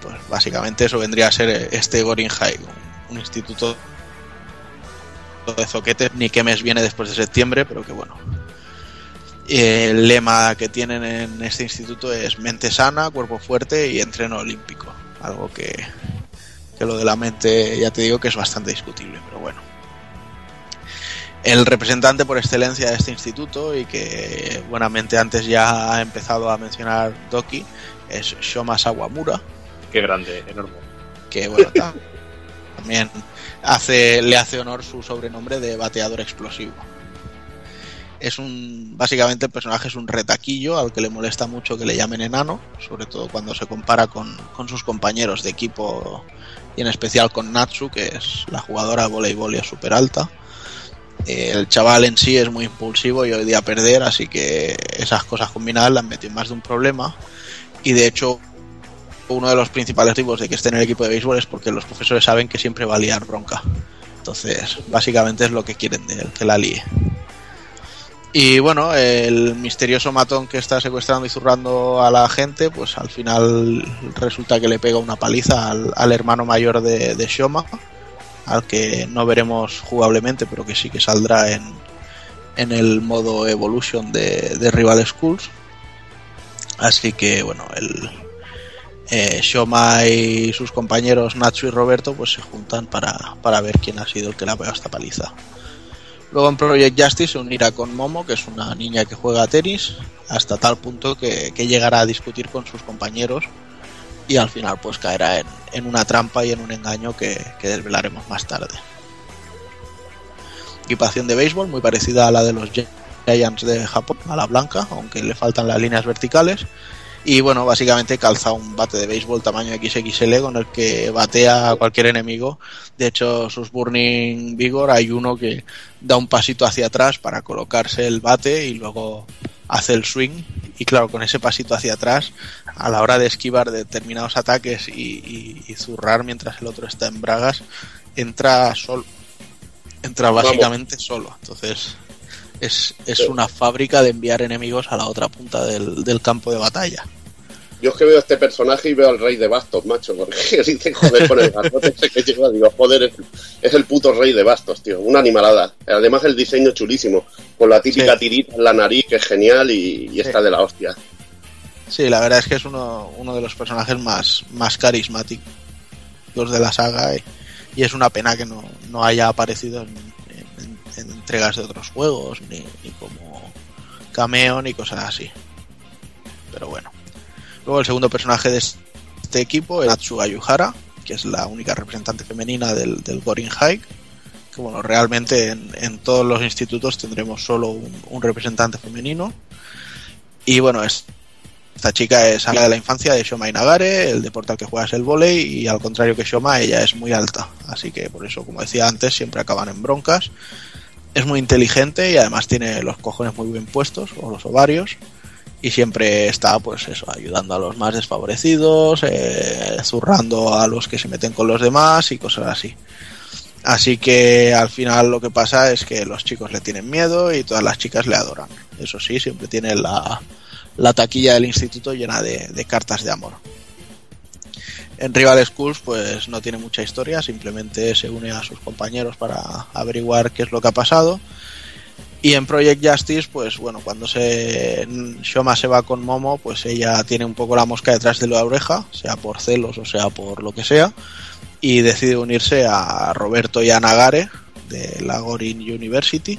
Pues básicamente eso vendría a ser este Gorin High, un instituto de zoquete, ni qué mes viene después de septiembre, pero que bueno. El lema que tienen en este instituto es mente sana, cuerpo fuerte y entreno olímpico. Algo que, que lo de la mente ya te digo que es bastante discutible, pero bueno. El representante por excelencia de este instituto y que buenamente antes ya ha empezado a mencionar Doki es Shoma Sawamura. Qué grande, enorme. Que bueno, (laughs) también hace, le hace honor su sobrenombre de bateador explosivo. Es un, básicamente el personaje es un retaquillo al que le molesta mucho que le llamen enano, sobre todo cuando se compara con, con sus compañeros de equipo y en especial con Natsu, que es la jugadora de voleibol super alta. Eh, el chaval en sí es muy impulsivo y hoy a perder, así que esas cosas combinadas le han metido en más de un problema. Y de hecho, uno de los principales motivos de que esté en el equipo de béisbol es porque los profesores saben que siempre va a liar bronca. Entonces, básicamente es lo que quieren de él, que la líe. Y bueno, el misterioso matón que está secuestrando y zurrando a la gente, pues al final resulta que le pega una paliza al, al hermano mayor de, Shoma, al que no veremos jugablemente, pero que sí que saldrá en, en el modo Evolution de Rival Schools. Así que bueno, el eh, Shoma y sus compañeros Nacho y Roberto pues se juntan para, para ver quién ha sido el que le ha pegado esta paliza. Luego en Project Justice se unirá con Momo, que es una niña que juega a tenis, hasta tal punto que, que llegará a discutir con sus compañeros y al final pues caerá en, en una trampa y en un engaño que, que, desvelaremos más tarde. Equipación de béisbol muy parecida a la de los Giants de Japón, a la blanca, aunque le faltan las líneas verticales. Y bueno, básicamente calza un bate de béisbol tamaño XXL con el que batea a cualquier enemigo. De hecho, sus Burning Vigor hay uno que da un pasito hacia atrás para colocarse el bate y luego hace el swing. Y claro, con ese pasito hacia atrás, a la hora de esquivar determinados ataques y, y, y zurrar mientras el otro está en bragas, entra solo. Entra básicamente Vamos. solo. Entonces, es, es una fábrica de enviar enemigos a la otra punta del, del, campo de batalla. Yo es que veo a este personaje y veo al rey de bastos, macho, porque (laughs) dice, joder, con el garrote que lleva, digo, joder, es, es, el puto rey de bastos, tío, una animalada. Además el diseño chulísimo, con la típica sí. tirita en la nariz, que es genial y, y está de la hostia. Sí, la verdad es que es uno, uno de los personajes más, más carismáticos de la saga y, y es una pena que no, no haya aparecido en, en entregas de otros juegos, ni, como cameo, ni cosas así. Pero bueno. Luego el segundo personaje de este equipo es Natsuga Yuhara, que es la única representante femenina del, del Gorin High. Que bueno, realmente en, todos los institutos tendremos solo un, un representante femenino. Y bueno, es, esta chica es amiga de la infancia de Shoma Inagare, el deporte al que juega es el volei, y al contrario que Shoma, ella es muy alta. Así que por eso, como decía antes, siempre acaban en broncas es muy inteligente y además tiene los cojones muy bien puestos, o los ovarios, y siempre está, pues eso, ayudando a los más desfavorecidos, eh, zurrando a los que se meten con los demás y cosas así. Así que al final lo que pasa es que los chicos le tienen miedo y todas las chicas le adoran. Eso sí, siempre tiene la, la taquilla del instituto llena de, de cartas de amor. En Rival Schools pues no tiene mucha historia, simplemente se une a sus compañeros para averiguar qué es lo que ha pasado. Y en Project Justice, pues bueno, cuando se Shoma se va con Momo, pues ella tiene un poco la mosca detrás de la oreja, sea por celos o sea por lo que sea, y decide unirse a Roberto y a Nagare de la Gorin University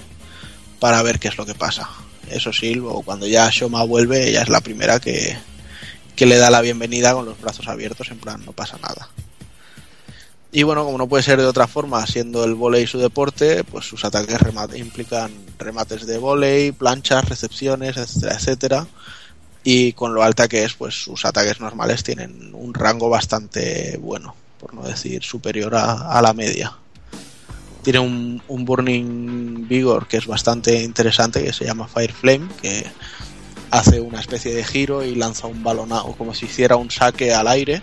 para ver qué es lo que pasa. Eso sí, luego cuando ya Shoma vuelve, ella es la primera que, que le da la bienvenida con los brazos abiertos, en plan, no pasa nada. Y bueno, como no puede ser de otra forma, siendo el volei su deporte, pues sus ataques implican remates de volei, planchas, recepciones, etcétera, etcétera. Y con lo alta que es, pues sus ataques normales tienen un rango bastante bueno, por no decir superior a, a la media. Tiene un, un, Burning Vigor que es bastante interesante, que se llama Fire Flame, que hace una especie de giro y lanza un balonado como si hiciera un saque al aire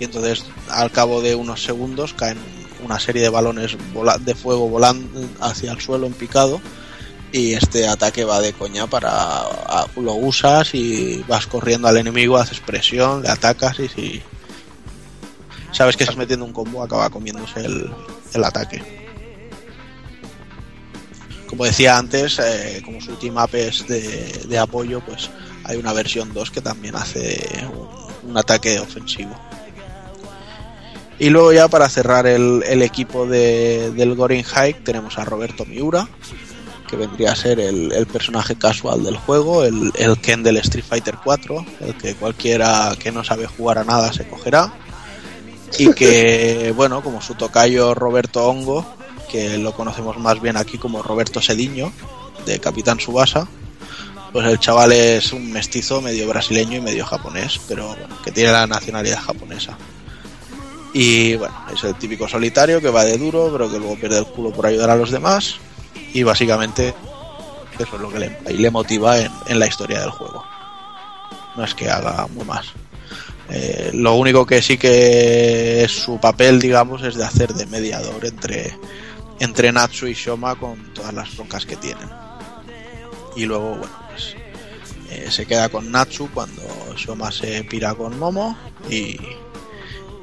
y entonces al cabo de unos segundos caen una serie de balones de fuego volando hacia el suelo en picado y este ataque va de coña para lo usas y vas corriendo al enemigo, haces presión, le atacas y si sabes que estás metiendo un combo acaba comiéndose el, el ataque. Como decía antes, eh, como su team es de, apoyo, pues hay una versión 2 que también hace un, ataque ofensivo. Y luego ya para cerrar el, equipo de, del Gorin Hike tenemos a Roberto Miura, que vendría a ser el, el personaje casual del juego, el, el Ken del Street Fighter 4, el que cualquiera que no sabe jugar a nada se cogerá. Y que, (laughs) bueno, como su tocayo Roberto Hongo, que lo conocemos más bien aquí como Roberto Sediño, de Capitán Subasa, pues el chaval es un mestizo medio brasileño y medio japonés, pero bueno, que tiene la nacionalidad japonesa. Y bueno, es el típico solitario que va de duro, pero que luego pierde el culo por ayudar a los demás. Y básicamente eso es lo que le, le motiva en, en la historia del juego. No es que haga muy más. Eh, lo único que sí que es su papel, digamos, es de hacer de mediador entre, entre Natsu y Shoma con todas las broncas que tienen. Y luego, bueno, pues eh, se queda con Natsu cuando Shoma se pira con Momo y,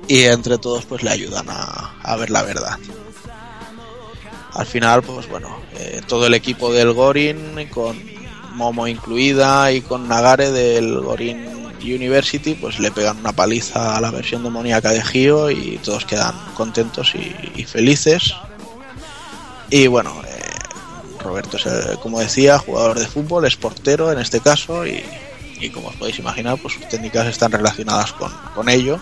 y entre todos pues le ayudan a, a ver la verdad. Al final, pues bueno, eh, todo el equipo del Gorin, con Momo incluida y con Nagare del Gorin University, pues le pegan una paliza a la versión demoníaca de Gio y todos quedan contentos y, y felices. Y bueno, eh, Roberto es, el- como decía, jugador de fútbol, es portero en este caso y, como os podéis imaginar, pues sus técnicas están relacionadas con, con ello.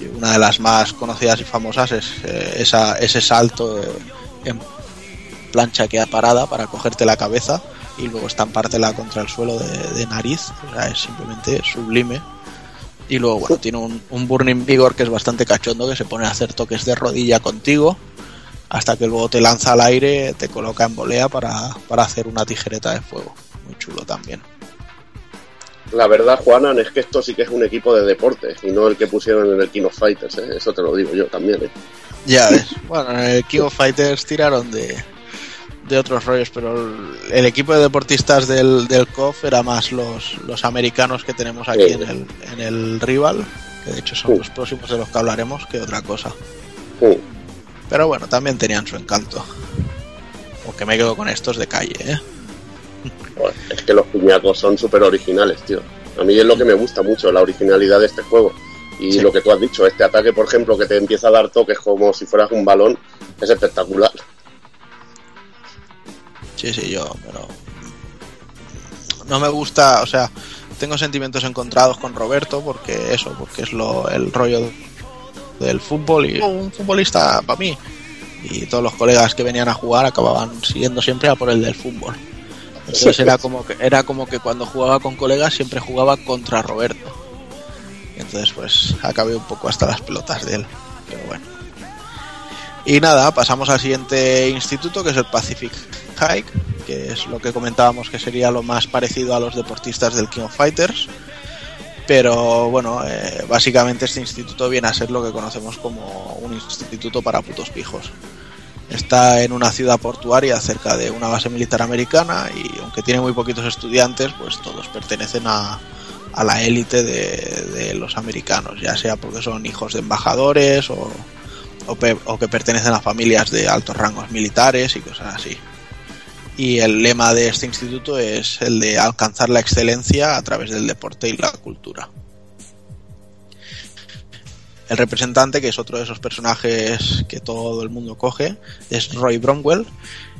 Y una de las más conocidas y famosas es eh, esa, ese salto eh, en plancha que parada para cogerte la cabeza y luego estampártela contra el suelo de, de nariz. O sea, es simplemente sublime. Y luego, bueno, tiene un, un Burning Vigor que es bastante cachondo, que se pone a hacer toques de rodilla contigo, hasta que luego te lanza al aire, te coloca en volea para, para hacer una tijereta de fuego. Muy chulo también. La verdad, Juanan, es que esto sí que es un equipo de deportes y no el que pusieron en el King of Fighters, ¿eh? eso te lo digo yo también. ¿eh? Ya ves. (laughs) Bueno, en el King of Fighters tiraron de, de otros rollos, pero el, el equipo de deportistas del, del COF era más los, los americanos que tenemos aquí Sí. en, el, en el Rival, que de hecho son Sí. los próximos de los que hablaremos, que otra cosa. Sí. Pero bueno, también tenían su encanto. Aunque me quedo con estos de calle, ¿eh? Es que los piñacos son súper originales, tío. A mí es lo que me gusta mucho, la originalidad de este juego. Y Sí. lo que tú has dicho, este ataque, por ejemplo, que te empieza a dar toques como si fueras un balón, es espectacular. Sí, sí, yo, pero. No me gusta, o sea, tengo sentimientos encontrados con Roberto porque eso, porque es lo, el rollo del fútbol y un futbolista para mí. Y todos los colegas que venían a jugar acababan siguiendo siempre a por el del fútbol. Entonces era como que era como que cuando jugaba con colegas siempre jugaba contra Roberto. Entonces pues acabé un poco hasta las pelotas de él. Pero bueno. Y nada, pasamos al siguiente instituto que es el Pacific Hike, que es lo que comentábamos que sería lo más parecido a los deportistas del King of Fighters. Pero bueno, eh, básicamente este instituto viene a ser lo que conocemos como un instituto para putos pijos. Está en una ciudad portuaria cerca de una base militar americana y aunque tiene muy poquitos estudiantes, pues todos pertenecen a, a la élite de, los americanos, ya sea porque son hijos de embajadores o, o que pertenecen a familias de altos rangos militares y cosas así. Y el lema de este instituto es el de alcanzar la excelencia a través del deporte y la cultura. El representante, que es otro de esos personajes que todo el mundo coge, es Roy Bromwell,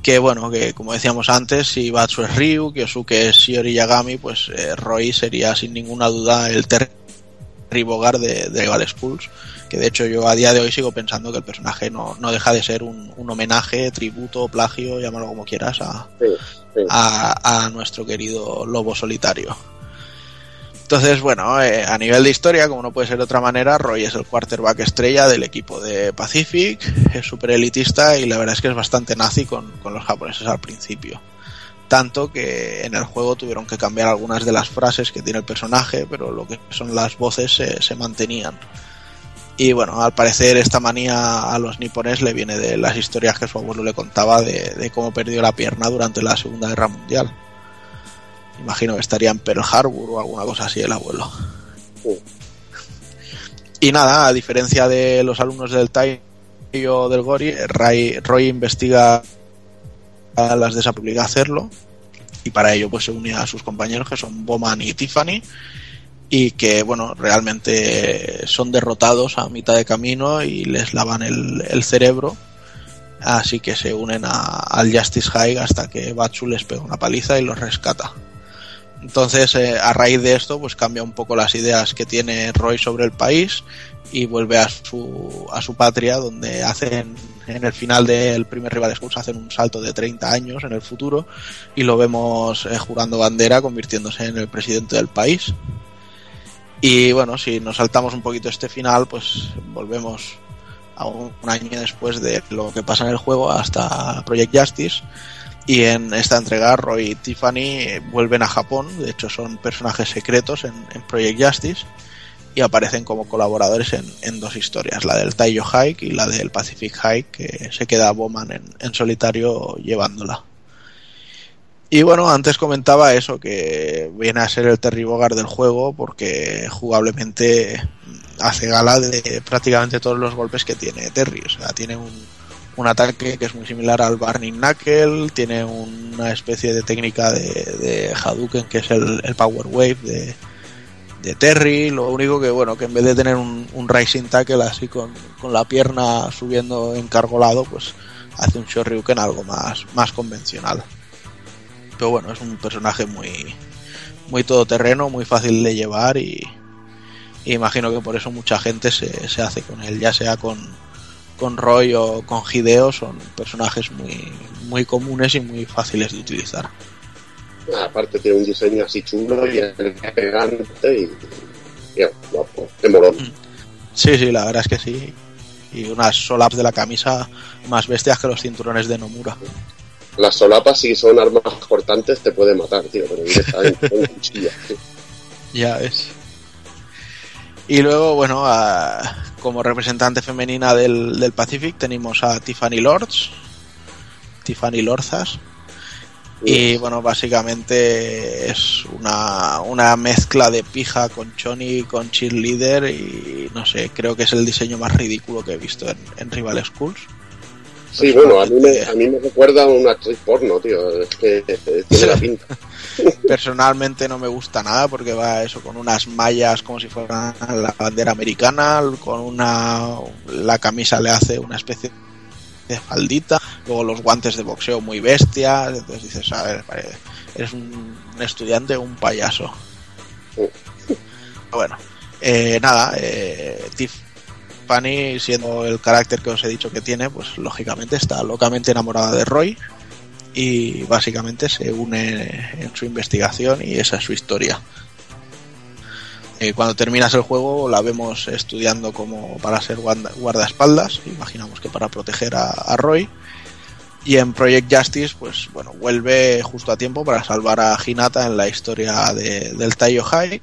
que bueno, que como decíamos antes, si Batsu es Ryu, Kyosuke es Shiori Yagami, pues eh, Roy sería sin ninguna duda el Terry Bogard de, de Schools, que de hecho yo a día de hoy sigo pensando que el personaje no, no deja de ser un, un homenaje, tributo, plagio, llámalo como quieras, a, Sí, sí. a, a nuestro querido lobo solitario. Entonces, bueno, eh, a nivel de historia, como no puede ser de otra manera, Roy es el quarterback estrella del equipo de Pacific, es súper elitista y la verdad es que es bastante nazi con, con los japoneses al principio. Tanto que en el juego tuvieron que cambiar algunas de las frases que tiene el personaje, pero lo que son las voces se mantenían. Y bueno, al parecer esta manía a los nipones le viene de las historias que su abuelo le contaba de, de cómo perdió la pierna durante la Segunda Guerra Mundial. Imagino que estaría en Pearl Harbor o alguna cosa así el abuelo. Y nada, a diferencia de los alumnos del Taiyo del Gori, Ray- Roy investiga a las de esa hacerlo y para ello pues se une a sus compañeros que son Bowman y Tiffany y que bueno realmente son derrotados a mitad de camino y les lavan el, el cerebro. Así que se unen a- al Justice High hasta que Batsu les pega una paliza y los rescata. Entonces eh, a raíz de esto pues cambia un poco las ideas que tiene Roy sobre el país y vuelve a su, a su patria donde hacen en el final del primer Rival Schools hacen un salto de 30 años en el futuro y lo vemos eh, jurando bandera convirtiéndose en el presidente del país y bueno si nos saltamos un poquito este final pues volvemos a un, año después de lo que pasa en el juego hasta Project Justice. Y en esta entrega Roy y Tiffany vuelven a Japón. De hecho son personajes secretos en, en Project Justice. Y aparecen como colaboradores en, en dos historias, la del Taiyo Hike y la del Pacific Hike, que se queda Bowman en, en solitario llevándola. Y bueno, antes comentaba eso, que viene a ser el Terry Bogard del juego, porque jugablemente hace gala de prácticamente todos los golpes que tiene Terry. O sea, tiene un, un ataque que es muy similar al Burning Knuckle, tiene una especie de técnica de, de Hadouken, que es el, Power Wave de, de Terry, lo único que bueno, que en vez de tener un, un Rising Tackle así con, con la pierna subiendo encargolado, pues hace un Shoryuken algo más, más convencional. Pero bueno, es un personaje muy, muy todoterreno, muy fácil de llevar y, y imagino que por eso mucha gente se, se hace con él, ya sea con, con Roy o con Hideo, son personajes muy, muy comunes y muy fáciles de utilizar. Aparte tiene un diseño así chulo y elegante y, y guapo, de morón. Sí, sí, la verdad es que sí. Y unas solaps de la camisa más bestias que los cinturones de Nomura. Las solapas si son armas cortantes te puede matar, tío, pero directamente con (laughs) cuchillas, tío. Ya ves. Y luego, bueno, a- como representante femenina del, del Pacific tenemos a Tiffany Lords, Tiffany Lorzas. Y bueno, básicamente es una, una mezcla de pija con Choni, con cheerleader y no sé, creo que es el diseño más ridículo que he visto en, en Rival Schools. Sí, bueno, a mí, me, a mí me recuerda a una actriz porno, tío. Es que tiene la (laughs) pinta. Personalmente no me gusta nada porque va eso con unas mallas como si fueran la bandera americana, con una la camisa le hace una especie de faldita, luego los guantes de boxeo muy bestias, entonces dices, a ver, eres un estudiante un payaso. Bueno, eh, nada, eh, Tiffany, siendo el carácter que os he dicho que tiene, pues lógicamente está locamente enamorada de Roy y básicamente se une en su investigación y esa es su historia. Eh, cuando terminas el juego la vemos estudiando como para ser guarda- guardaespaldas, imaginamos que para proteger a, Roy. Y en Project Justice, pues bueno, vuelve justo a tiempo para salvar a Hinata en la historia de- del Taiyo High.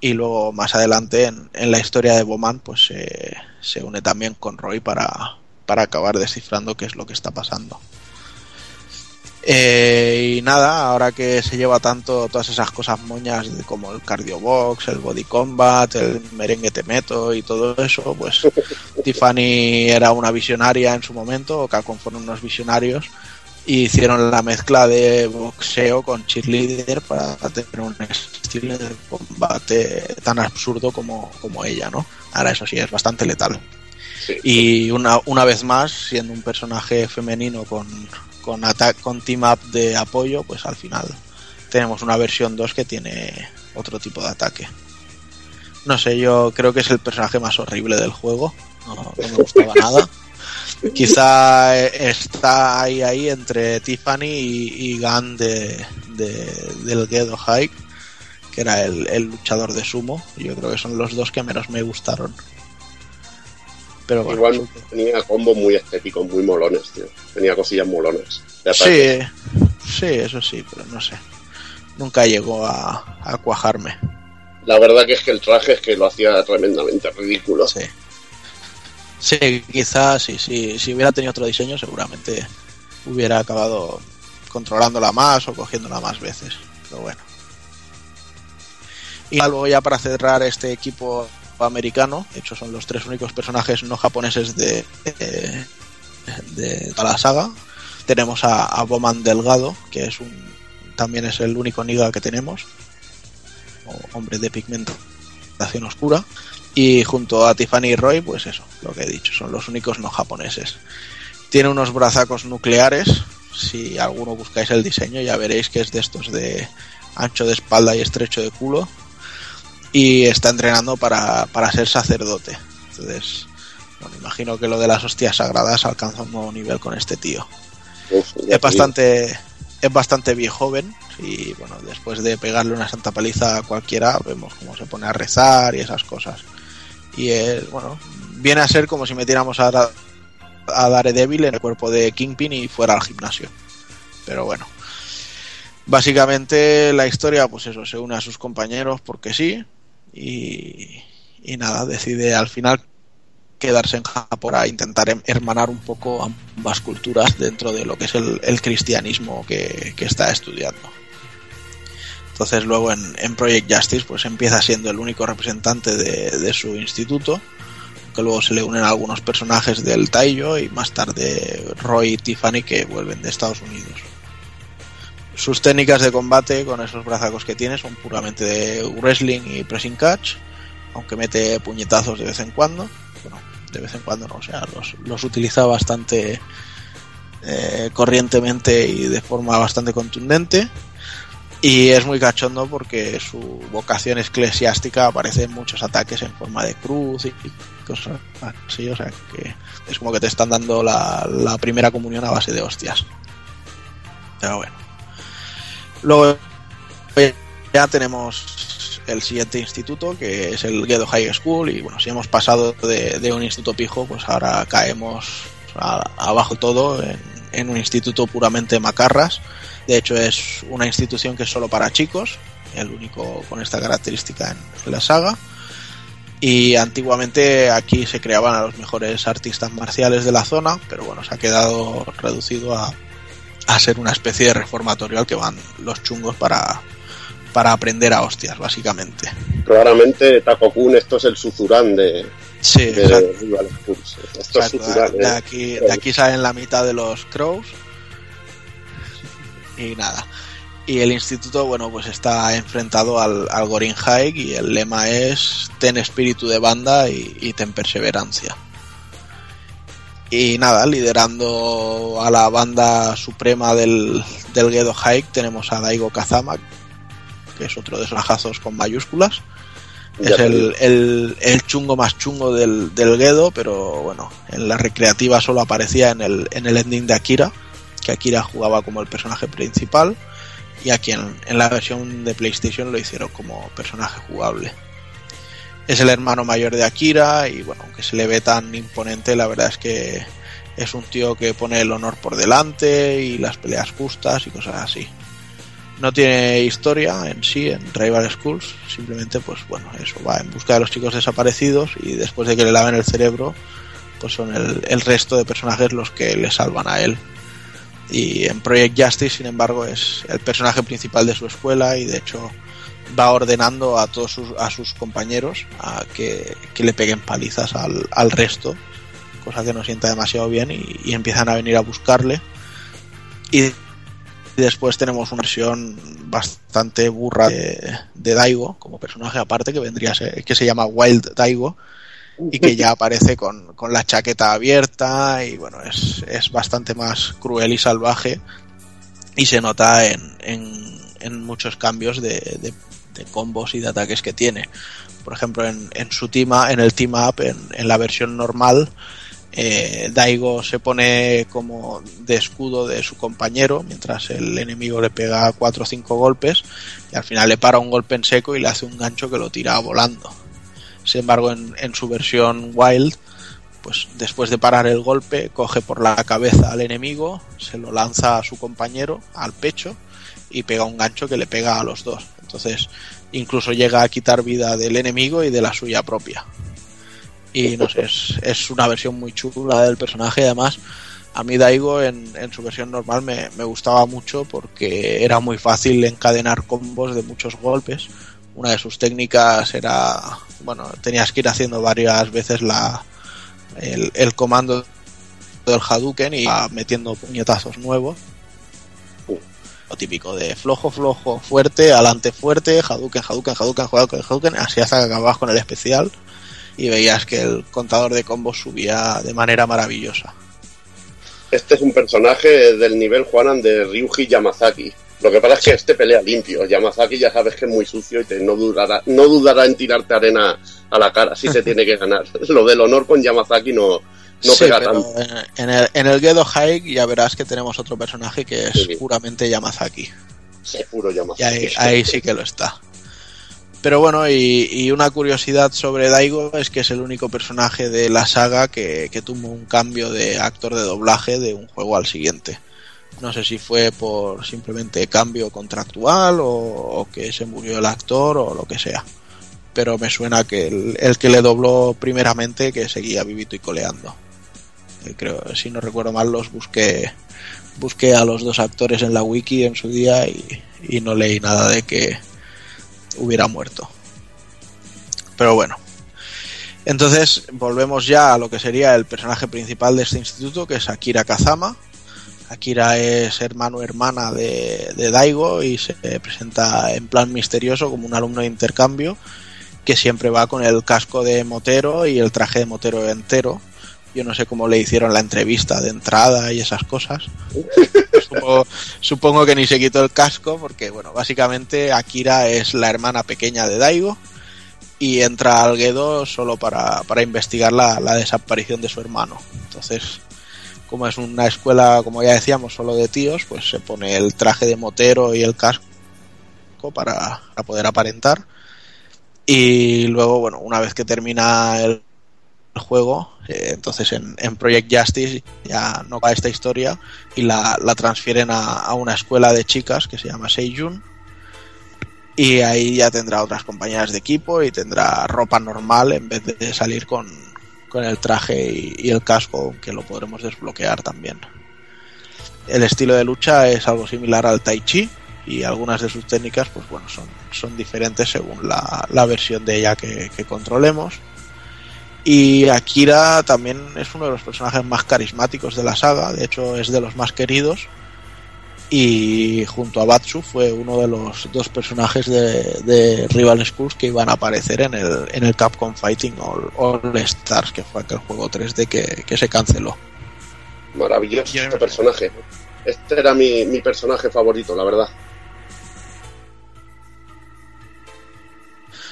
Y luego más adelante en, en la historia de Boman, pues se- se une también con Roy para, para acabar descifrando qué es lo que está pasando. Eh, y nada, ahora que se lleva tanto todas esas cosas moñas de- como el cardio box, el body combat, el merengue temeto y todo eso, pues (laughs) Tiffany era una visionaria en su momento, o Capcom fueron unos visionarios y hicieron la mezcla de boxeo con cheerleader para tener un estilo de combate tan absurdo como, como ella, ¿no? Ahora eso sí, es bastante letal. Y una, una vez más, siendo un personaje femenino con, con, con team up de apoyo, pues al final tenemos una versión 2 que tiene otro tipo de ataque. No sé, yo creo que es el personaje más horrible del juego. No, no me gustaba (laughs) nada. Quizá eh, está ahí, ahí entre Tiffany y, y Gun de, de- del Gedo High, que era el, el luchador de sumo. Yo creo que son los dos que menos me gustaron. Pero bueno, Igual tenía combos muy estéticos, muy molones, tío. Tenía cosillas molonas. de Sí, sí, eso sí, pero no sé. Nunca llegó a, a cuajarme. La verdad que es que el traje es que lo hacía tremendamente ridículo. Sí. Sí, quizás sí, sí, si hubiera tenido otro diseño seguramente hubiera acabado controlándola más o cogiéndola más veces. Pero bueno. Y luego ya para cerrar este equipo americano, de hecho son los tres únicos personajes no japoneses de, de, toda la saga. Tenemos a, a Boman Delgado, que es un también es el único Niga que tenemos, o hombre de pigmentación oscura. Y junto a Tiffany y Roy, pues eso, lo que he dicho, son los únicos no japoneses. Tiene unos brazacos nucleares. Si alguno buscáis el diseño, ya veréis que es de estos de ancho de espalda y estrecho de culo. Y está entrenando para, para ser sacerdote. Entonces, bueno, imagino que lo de las hostias sagradas alcanza un nuevo nivel con este tío. Es bastante, es bastante viejoven y bueno, después de pegarle una santa paliza a cualquiera, vemos cómo se pone a rezar y esas cosas. Y es, bueno, viene a ser como si metiéramos a, a Daredevil en el cuerpo de Kingpin y fuera al gimnasio. Pero bueno. Básicamente la historia, pues eso, se une a sus compañeros porque sí. Y, y nada, decide al final quedarse en Japón para intentar em- hermanar un poco ambas culturas dentro de lo que es el, el cristianismo que, que está estudiando. Entonces luego en, en Project Justice pues empieza siendo el único representante de, su instituto, que luego se le unen algunos personajes del Taiyo y más tarde Roy y Tiffany que vuelven de Estados Unidos. Sus técnicas de combate con esos brazacos que tiene son puramente de wrestling y pressing catch, aunque mete puñetazos de vez en cuando. Bueno, de vez en cuando no, o sea, los, los utiliza bastante eh, corrientemente y de forma bastante contundente. Y es muy cachondo porque su vocación eclesiástica aparece en muchos ataques en forma de cruz y cosas así, o sea que es como que te están dando la, primera comunión a base de hostias. Pero bueno. Luego ya tenemos el siguiente instituto, que es el Gedo High School, y bueno, si hemos pasado de, de un instituto pijo, pues ahora caemos abajo todo en, en un instituto puramente macarras. De hecho, es una institución que es solo para chicos, el único con esta característica en, la saga. Y antiguamente aquí se creaban a los mejores artistas marciales de la zona, pero bueno, se ha quedado reducido a, a ser una especie de reformatorio al que van los chungos para, para aprender a hostias, básicamente. Claramente, Taco Kun, esto es el Suzurán de, Sí, de. Esto es Suzurán. ¿eh? de aquí salen la mitad de los crows. Y nada. Y el instituto, bueno, pues está enfrentado al, al Gorin High y el lema es ten espíritu de banda y, y ten perseverancia. Y nada, liderando a la banda suprema del, del Gedo High tenemos a Daigo Kazama, que es otro de esos ajazos con mayúsculas. Ya Es el, el chungo más chungo del, del Gedo, pero bueno, en la recreativa solo aparecía en el, en el ending de Akira, que Akira jugaba como el personaje principal, y aquí en, en la versión de PlayStation lo hicieron como personaje jugable. Es el hermano mayor de Akira, y bueno, aunque se le ve tan imponente, la verdad es que es un tío que pone el honor por delante y las peleas justas y cosas así. No tiene historia en sí en Rival Schools, simplemente pues bueno, eso va en busca de los chicos desaparecidos y después de que le laven el cerebro, pues son el, el resto de personajes los que le salvan a él. Y en Project Justice, sin embargo, es el personaje principal de su escuela y de hecho va ordenando a todos sus, a sus compañeros a que, que le peguen palizas al, al resto, cosa que no sienta demasiado bien y, empiezan a venir a buscarle. Y y después tenemos una versión bastante burra de, de Daigo como personaje aparte que vendría a ser, que se llama Wild Daigo y que ya aparece con, con la chaqueta abierta y bueno, es, es bastante más cruel y salvaje y se nota en, en, en muchos cambios de, de, combos y de ataques que tiene. Por ejemplo, en, en su team, en el team up, en, la versión normal, eh, Daigo se pone como de escudo de su compañero mientras el enemigo le pega cuatro o cinco golpes y al final le para un golpe en seco y le hace un gancho que lo tira volando. Sin embargo, en, su versión Wild, pues después de parar el golpe, coge por la cabeza al enemigo, se lo lanza a su compañero al pecho y pega un gancho que le pega a los dos. Entonces, incluso llega a quitar vida del enemigo y de la suya propia. Y no sé, es, una versión muy chula del personaje. Además, a mí Daigo en, su versión normal me gustaba mucho porque era muy fácil encadenar combos de muchos golpes. Una de sus técnicas era, bueno, tenías que ir haciendo varias veces la, el, comando del Hadouken y metiendo puñetazos nuevos. Lo típico de flojo, flojo, fuerte, adelante fuerte, Hadouken, Hadouken, Hadouken, Hadouken, Hadouken, así hasta que acababas con el especial y veías que el contador de combos subía de manera maravillosa. Este es un personaje del nivel Juanan de Ryuji Yamazaki. Lo que pasa es que este pelea limpio. Yamazaki ya sabes que es muy sucio y te no dudará, no dudará en tirarte arena a la cara. Si se tiene que ganar. (laughs) Lo del honor con Yamazaki no, no Sí, pega tanto. en, en el, en el Gedo High ya verás que tenemos otro personaje que es Sí. puramente Yamazaki. Es puro Yamazaki. Y ahí, ahí sí que lo está. Pero bueno, y, y una curiosidad sobre Daigo es que es el único personaje de la saga que, que tuvo un cambio de actor de doblaje de un juego al siguiente. No sé si fue por simplemente cambio contractual o, que se murió el actor o lo que sea. Pero me suena que el, el que le dobló primeramente que seguía vivito y coleando. Eh, Creo, si no recuerdo mal, los busqué busqué a los dos actores en la wiki en su día y, y no leí nada de que hubiera muerto. Pero bueno. Entonces volvemos ya a lo que sería el personaje principal de este instituto, que es Akira Kazama. Akira es hermano hermana de, de Daigo y se presenta en plan misterioso como un alumno de intercambio que siempre va con el casco de motero y el traje de motero entero. Yo no sé cómo le hicieron la entrevista de entrada y esas cosas. (laughs) supongo, supongo que ni se quitó el casco porque, bueno, básicamente Akira es la hermana pequeña de Daigo y entra al Gedo solo para, para investigar la, la desaparición de su hermano. Entonces, como es una escuela, como ya decíamos, solo de tíos, pues se pone el traje de motero y el casco para, poder aparentar. Y luego, bueno, una vez que termina el juego, eh, entonces en, Project Justice ya no va esta historia y la, la transfieren a, a una escuela de chicas que se llama Seijun y ahí ya tendrá otras compañeras de equipo y tendrá ropa normal en vez de salir con, con el traje y, el casco que lo podremos desbloquear también. El estilo de lucha es algo similar al Tai Chi y algunas de sus técnicas pues bueno son, son diferentes según la, la versión de ella que, que controlemos. Y Akira también es uno de los personajes más carismáticos de la saga, de hecho es de los más queridos. Y junto a Batsu fue uno de los dos personajes de, de Rival Schools que iban a aparecer en el, en el Capcom Fighting All, All Stars, que fue aquel juego 3D que, que se canceló. Maravilloso este personaje. Este era mi, mi personaje favorito, la verdad.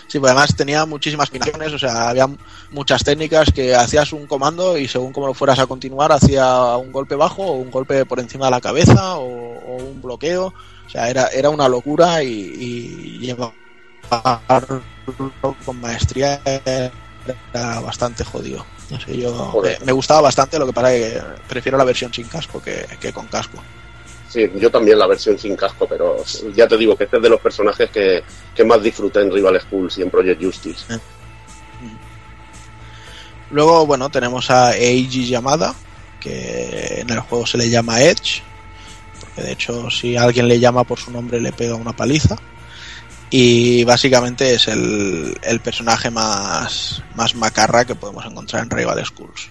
Sí, pues además tenía muchísimas combinaciones, o sea, había muchas técnicas que hacías un comando y según cómo lo fueras a continuar, hacía un golpe bajo o un golpe por encima de la cabeza o, o un bloqueo. O sea, era, era una locura y, y llevarlo con maestría era bastante jodido. No sé, yo me, me gustaba bastante, lo que pasa es que prefiero la versión sin casco que, que con casco. Sí, yo también la versión sin casco, pero ya te digo que este es de los personajes que, que más disfruté en Rival Schools y en Project Justice. Luego, bueno, tenemos a Eiji Yamada, que en el juego se le llama Edge, porque de hecho si alguien le llama por su nombre le pega una paliza. Y básicamente es el, el personaje más, más macarra que podemos encontrar en Rival Schools.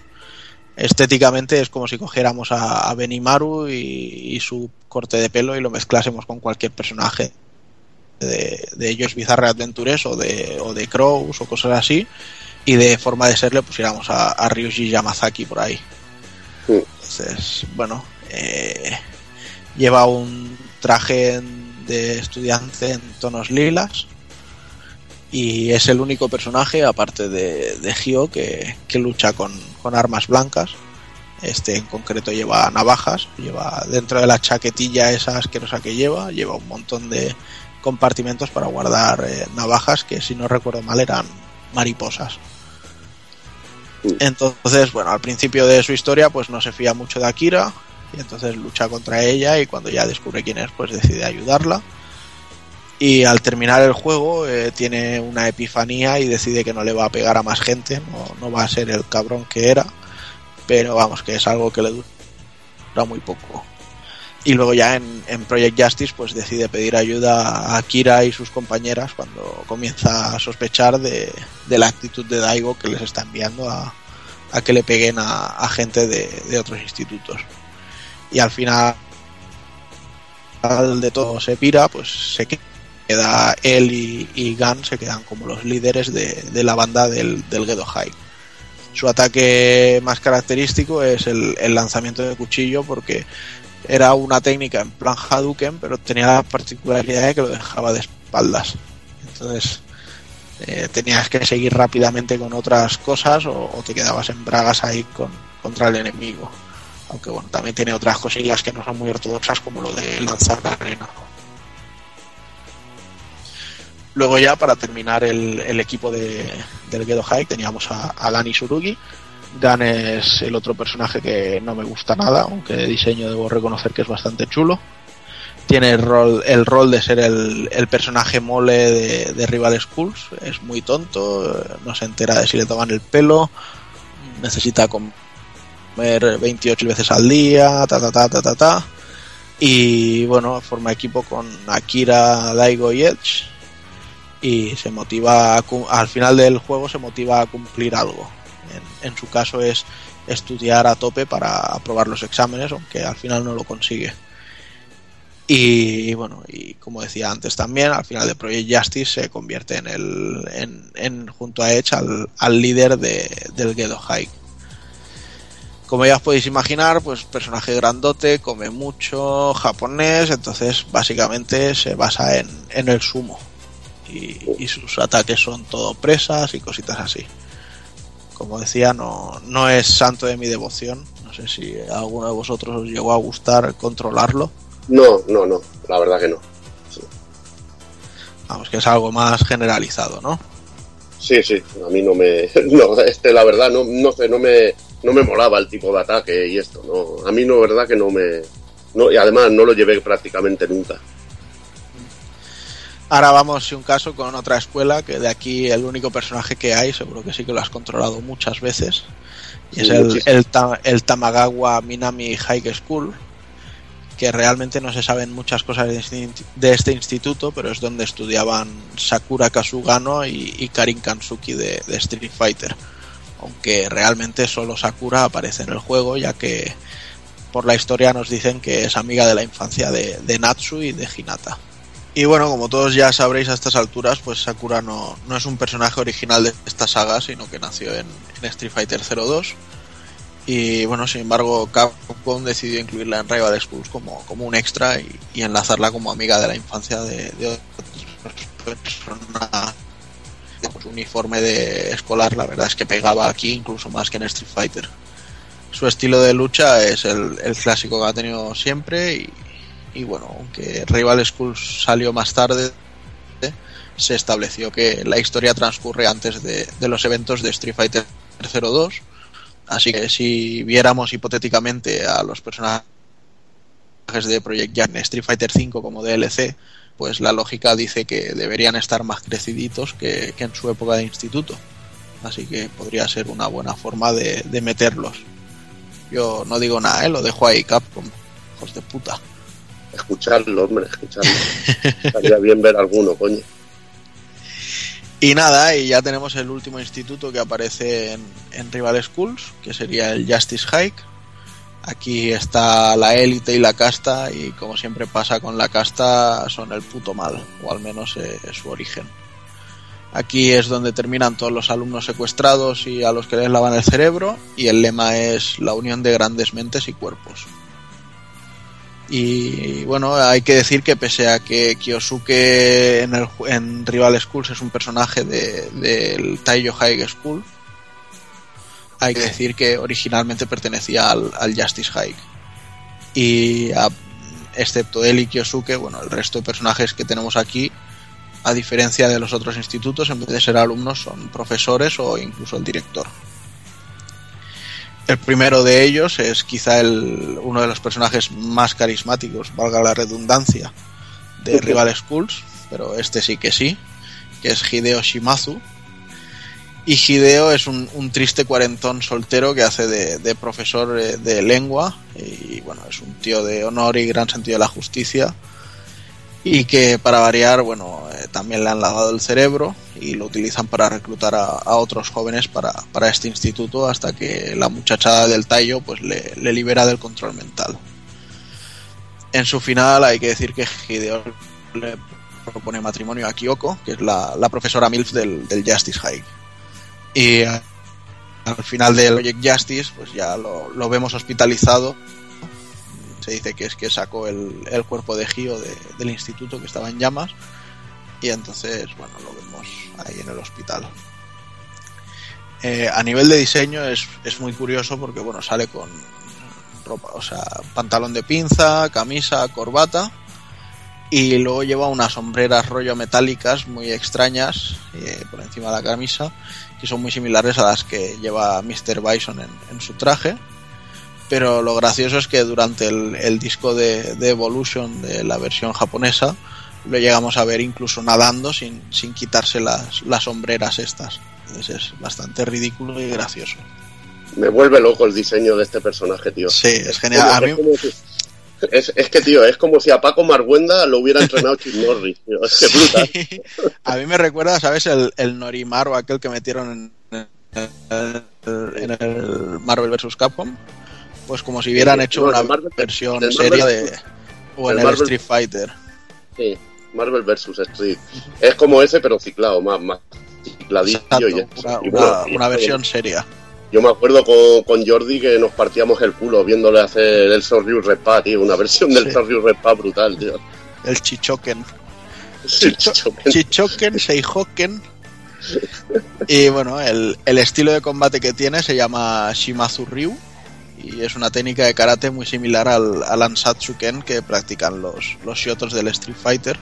Estéticamente es como si cogiéramos a, a Benimaru y, y su corte de pelo y lo mezclásemos con cualquier personaje de, de ellos Bizarre Adventures o de, o de Crows o cosas así. Y de forma de ser le pusiéramos a, a Ryuji Yamazaki por ahí. Entonces, bueno, eh, lleva un traje de estudiante en tonos lilas y es el único personaje, aparte de, de Hyo, que, que lucha con, con armas blancas. Este en concreto lleva navajas, lleva dentro de la chaquetilla esa asquerosa que lleva, lleva un montón de compartimentos para guardar eh, navajas que si no recuerdo mal eran mariposas. Entonces, bueno, al principio de su historia pues no se fía mucho de Akira y entonces lucha contra ella y cuando ya descubre quién es pues decide ayudarla. Y al terminar el juego eh, tiene una epifanía y decide que no le va a pegar a más gente, no, no va a ser el cabrón que era, pero vamos, que es algo que le dura muy poco. Y luego ya en, en, Project Justice pues decide pedir ayuda a Kira y sus compañeras cuando comienza a sospechar de, de la actitud de Daigo que les está enviando a, a que le peguen a, a gente de, de, otros institutos. Y al final de todo se pira, pues se queda él y, y se quedan como los líderes de, la banda del, del Gedo High. Su ataque más característico es el, lanzamiento de cuchillo porque era una técnica en plan Hadouken, pero tenía la particularidad de que lo dejaba de espaldas. Entonces eh, tenías que seguir rápidamente con otras cosas o, te quedabas en bragas ahí con, contra el enemigo. Aunque bueno, también tiene otras cosillas que no son muy ortodoxas como lo de lanzar la arena. Luego ya para terminar el, equipo de, del Gedo High teníamos a, a Gani Surugi, Gan es el otro personaje que no me gusta nada, aunque de diseño debo reconocer que es bastante chulo. Tiene el rol, el rol de ser el, el personaje mole de, de, Rival Schools, es muy tonto, no se entera de si le toman el pelo, necesita comer 28 veces al día, ta ta ta ta ta ta. Y bueno, forma equipo con Akira, Daigo y Edge. Y se motiva, al final del juego se motiva a cumplir algo en, su caso es estudiar a tope para aprobar los exámenes, aunque al final no lo consigue. Y bueno, y como decía antes también, al final de Project Justice se convierte en el en, junto a Edge al, líder de, del Gedo High. Como ya os podéis imaginar, pues personaje grandote, come mucho, japonés, entonces básicamente se basa en, en el sumo. Y, y sus ataques son todo presas y cositas así como decía, no, no es santo de mi devoción. No sé si a alguno de vosotros os llegó a gustar controlarlo. No, no, no, la verdad que no. Sí. Vamos, que es algo más generalizado, ¿no? Sí, sí, a mí no me. (laughs) No, este, la verdad, no, no sé, no me, no me molaba el tipo de ataque y esto, ¿no? A mí, no, verdad que no me. No, y además no lo llevé prácticamente nunca. Ahora vamos, si un caso, con otra escuela, que de aquí el único personaje que hay, seguro que sí que lo has controlado muchas veces, y es el, el, el, Tamagawa Minami High School, que realmente no se saben muchas cosas de este, de este instituto, pero es donde estudiaban Sakura Kasugano y, y Karin Kansuki de, de, Street Fighter. Aunque realmente solo Sakura aparece en el juego, ya que por la historia nos dicen que es amiga de la infancia de, de Natsu y de Hinata. Y bueno, como todos ya sabréis a estas alturas, pues Sakura no, no es un personaje original de esta saga, sino que nació en, Street Fighter 02. Y bueno, sin embargo, Capcom decidió incluirla en Rival Schools como, como un extra y, enlazarla como amiga de la infancia de, de otras uniforme de escolar, la verdad es que pegaba aquí incluso más que en Street Fighter. Su estilo de lucha es el, el clásico que ha tenido siempre y, y bueno, aunque Rival Schools salió más tarde, se estableció que la historia transcurre antes de, de los eventos de Street Fighter 02, así que si viéramos hipotéticamente a los personajes de Project Jam en Street Fighter 5 como DLC, pues la lógica dice que deberían estar más creciditos que, que en su época de instituto. Así que podría ser una buena forma de, de meterlos. Yo no digo nada, ¿eh? lo dejo ahí, Capcom. Hijos de puta escucharlo, hombre, escucharlo. Estaría bien ver alguno, coño. Y nada, y ya tenemos el último instituto que aparece en, en Rival Schools, que sería el Justice Hike. Aquí está la élite y la casta, y como siempre pasa con la casta, son el puto mal, o al menos eh, su origen. Aquí es donde terminan todos los alumnos secuestrados y a los que les lavan el cerebro, y el lema es la unión de grandes mentes y cuerpos. Y bueno, hay que decir que pese a que Kyosuke en, el, en Rival Schools es un personaje del de, Taiyo High School, hay que decir que originalmente pertenecía al, al Justice High. Y a, excepto él y Kyosuke, bueno, el resto de personajes que tenemos aquí, a diferencia de los otros institutos, en vez de ser alumnos, son profesores o incluso el director. El primero de ellos es quizá el, uno de los personajes más carismáticos, valga la redundancia, de Rival Schools, pero este sí que sí, que es Hideo Shimazu. Y Hideo es un, un triste cuarentón soltero que hace de, de profesor eh, de lengua y bueno, es un tío de honor y gran sentido de la justicia y que para variar, bueno, eh, también le han lavado el cerebro y lo utilizan para reclutar a, otros jóvenes para, para, este instituto hasta que la muchacha del tallo pues le, libera del control mental. En su final hay que decir que Hideo le propone matrimonio a Kyoko, que es la, la profesora MILF del, del, Justice High. Y al final del Project Justice pues ya lo, lo vemos hospitalizado se dice que es que sacó el, cuerpo de Gio de, del instituto que estaba en llamas y entonces bueno lo vemos ahí en el hospital eh, a nivel de diseño es, es, muy curioso porque bueno sale con ropa o sea pantalón de pinza camisa corbata y luego lleva unas sombreras rollo metálicas muy extrañas eh, por encima de la camisa que son muy similares a las que lleva Mr. Bison en su traje pero lo gracioso es que durante el, el disco de, de, Evolution de la versión japonesa lo llegamos a ver incluso nadando sin, sin quitarse las, las sombreras estas. Entonces es bastante ridículo y gracioso. Me vuelve loco el diseño de este personaje, tío. Sí, es genial. a mí... Es, es, que, tío, es como si a Paco Marguenda lo hubiera entrenado Chip Norris. Tío. Es que brutal. (laughs) Sí. A mí me recuerda, ¿sabes? El, el Norimar o aquel que metieron en, en el Marvel vs. Capcom pues como si hubieran hecho no, una Marvel, versión Marvel, seria de o en el, Street Fighter. Sí, Marvel vs Street. Es como ese pero ciclado, más, más cicladillo. Exacto, y una, y bueno, una, una, versión seria. Yo me acuerdo con, con, Jordi que nos partíamos el culo viéndole hacer el Sorryu Repa, tío, una versión del sí. Repa brutal, tío. El Chichoken. (laughs) Chichoken, Chichoken Seihoken. y bueno, el, el estilo de combate que tiene se llama Shimazu Ryu y es una técnica de karate muy similar al, al Ansatsuken que practican los, los Shotos del Street Fighter.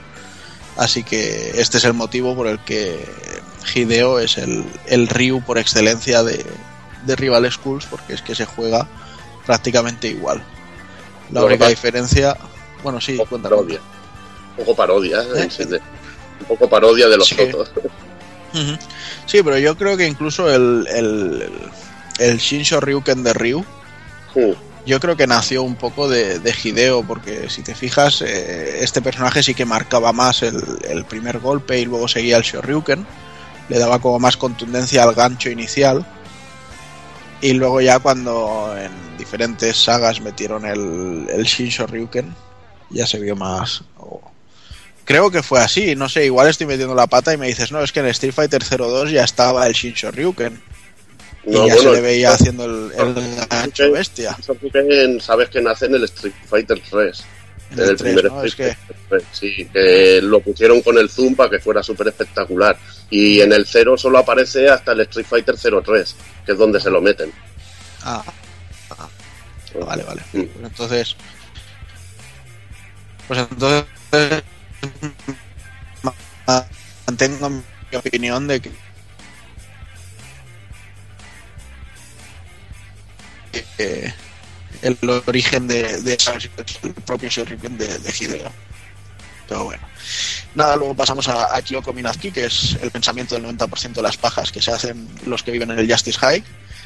Así que este es el motivo por el que Hideo es el, el Ryu por excelencia de, de Rival Schools, porque es que se juega prácticamente igual. La única diferencia, bueno, sí, Un cuéntame. parodia. Un poco parodia, ¿eh? ¿Eh? De- Un poco parodia de los Sí. (laughs) Sí, pero yo creo que incluso el, el, el Shinsho Ryuken de Ryu, Yo creo que nació un poco de, de Hideo, porque si te fijas, eh, este personaje sí que marcaba más el, el primer golpe y luego seguía el Shoryuken, le daba como más contundencia al gancho inicial. Y luego ya cuando en diferentes sagas metieron el, el ya se vio más... Creo que fue así, no sé, igual estoy metiendo la pata y me dices, no, es que en Street Fighter 02 ya estaba el Shin Shoryuken. No, y ya bueno, se le veía haciendo el, el gancho bestia. Sabes que nace en el Street Fighter 3. En En el el 3, primer ¿no? Street Es que- Fighter 3, sí, que lo pusieron con el zoom para que fuera súper espectacular. Y en el 0 solo aparece hasta el Street Fighter 03, que es donde se lo meten. Ah, ah, vale, vale. Mm. Pues entonces. Pues entonces. ma- Mantengo mi opinión de que. Que el origen de, de esa el propio Shuriken de, de Hideo. Pero bueno. Nada, luego pasamos a, a Kyoko Minazki, que es el pensamiento del 90% de las pajas que se hacen los que viven en el Justice High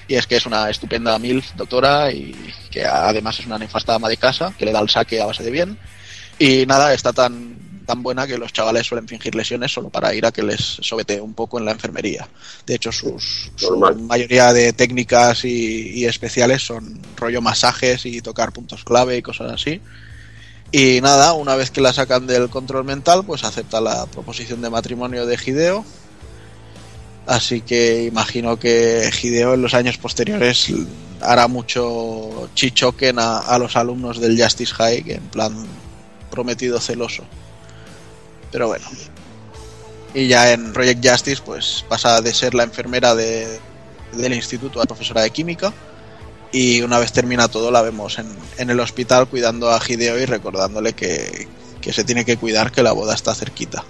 y es que es una estupenda MILF doctora y que además es una nefasta ama de casa que le da el saque a base de bien y nada, está tan tan buena que los chavales suelen fingir lesiones solo para ir a que les sobete un poco en la enfermería. De hecho, sus, su mayoría de técnicas y, y especiales son rollo masajes y tocar puntos clave y cosas así. Y nada, una vez que la sacan del control mental, pues acepta la proposición de matrimonio de Hideo. Así que imagino que Hideo en los años posteriores hará mucho chichoken a, a los alumnos del Justice High, que en plan prometido celoso. Pero bueno. Y ya en Project Justice, pues pasa de ser la enfermera de, del instituto a profesora de química. Y una vez termina todo, la vemos en, en el hospital cuidando a Hideo y recordándole que, que se tiene que cuidar, que la boda está cerquita.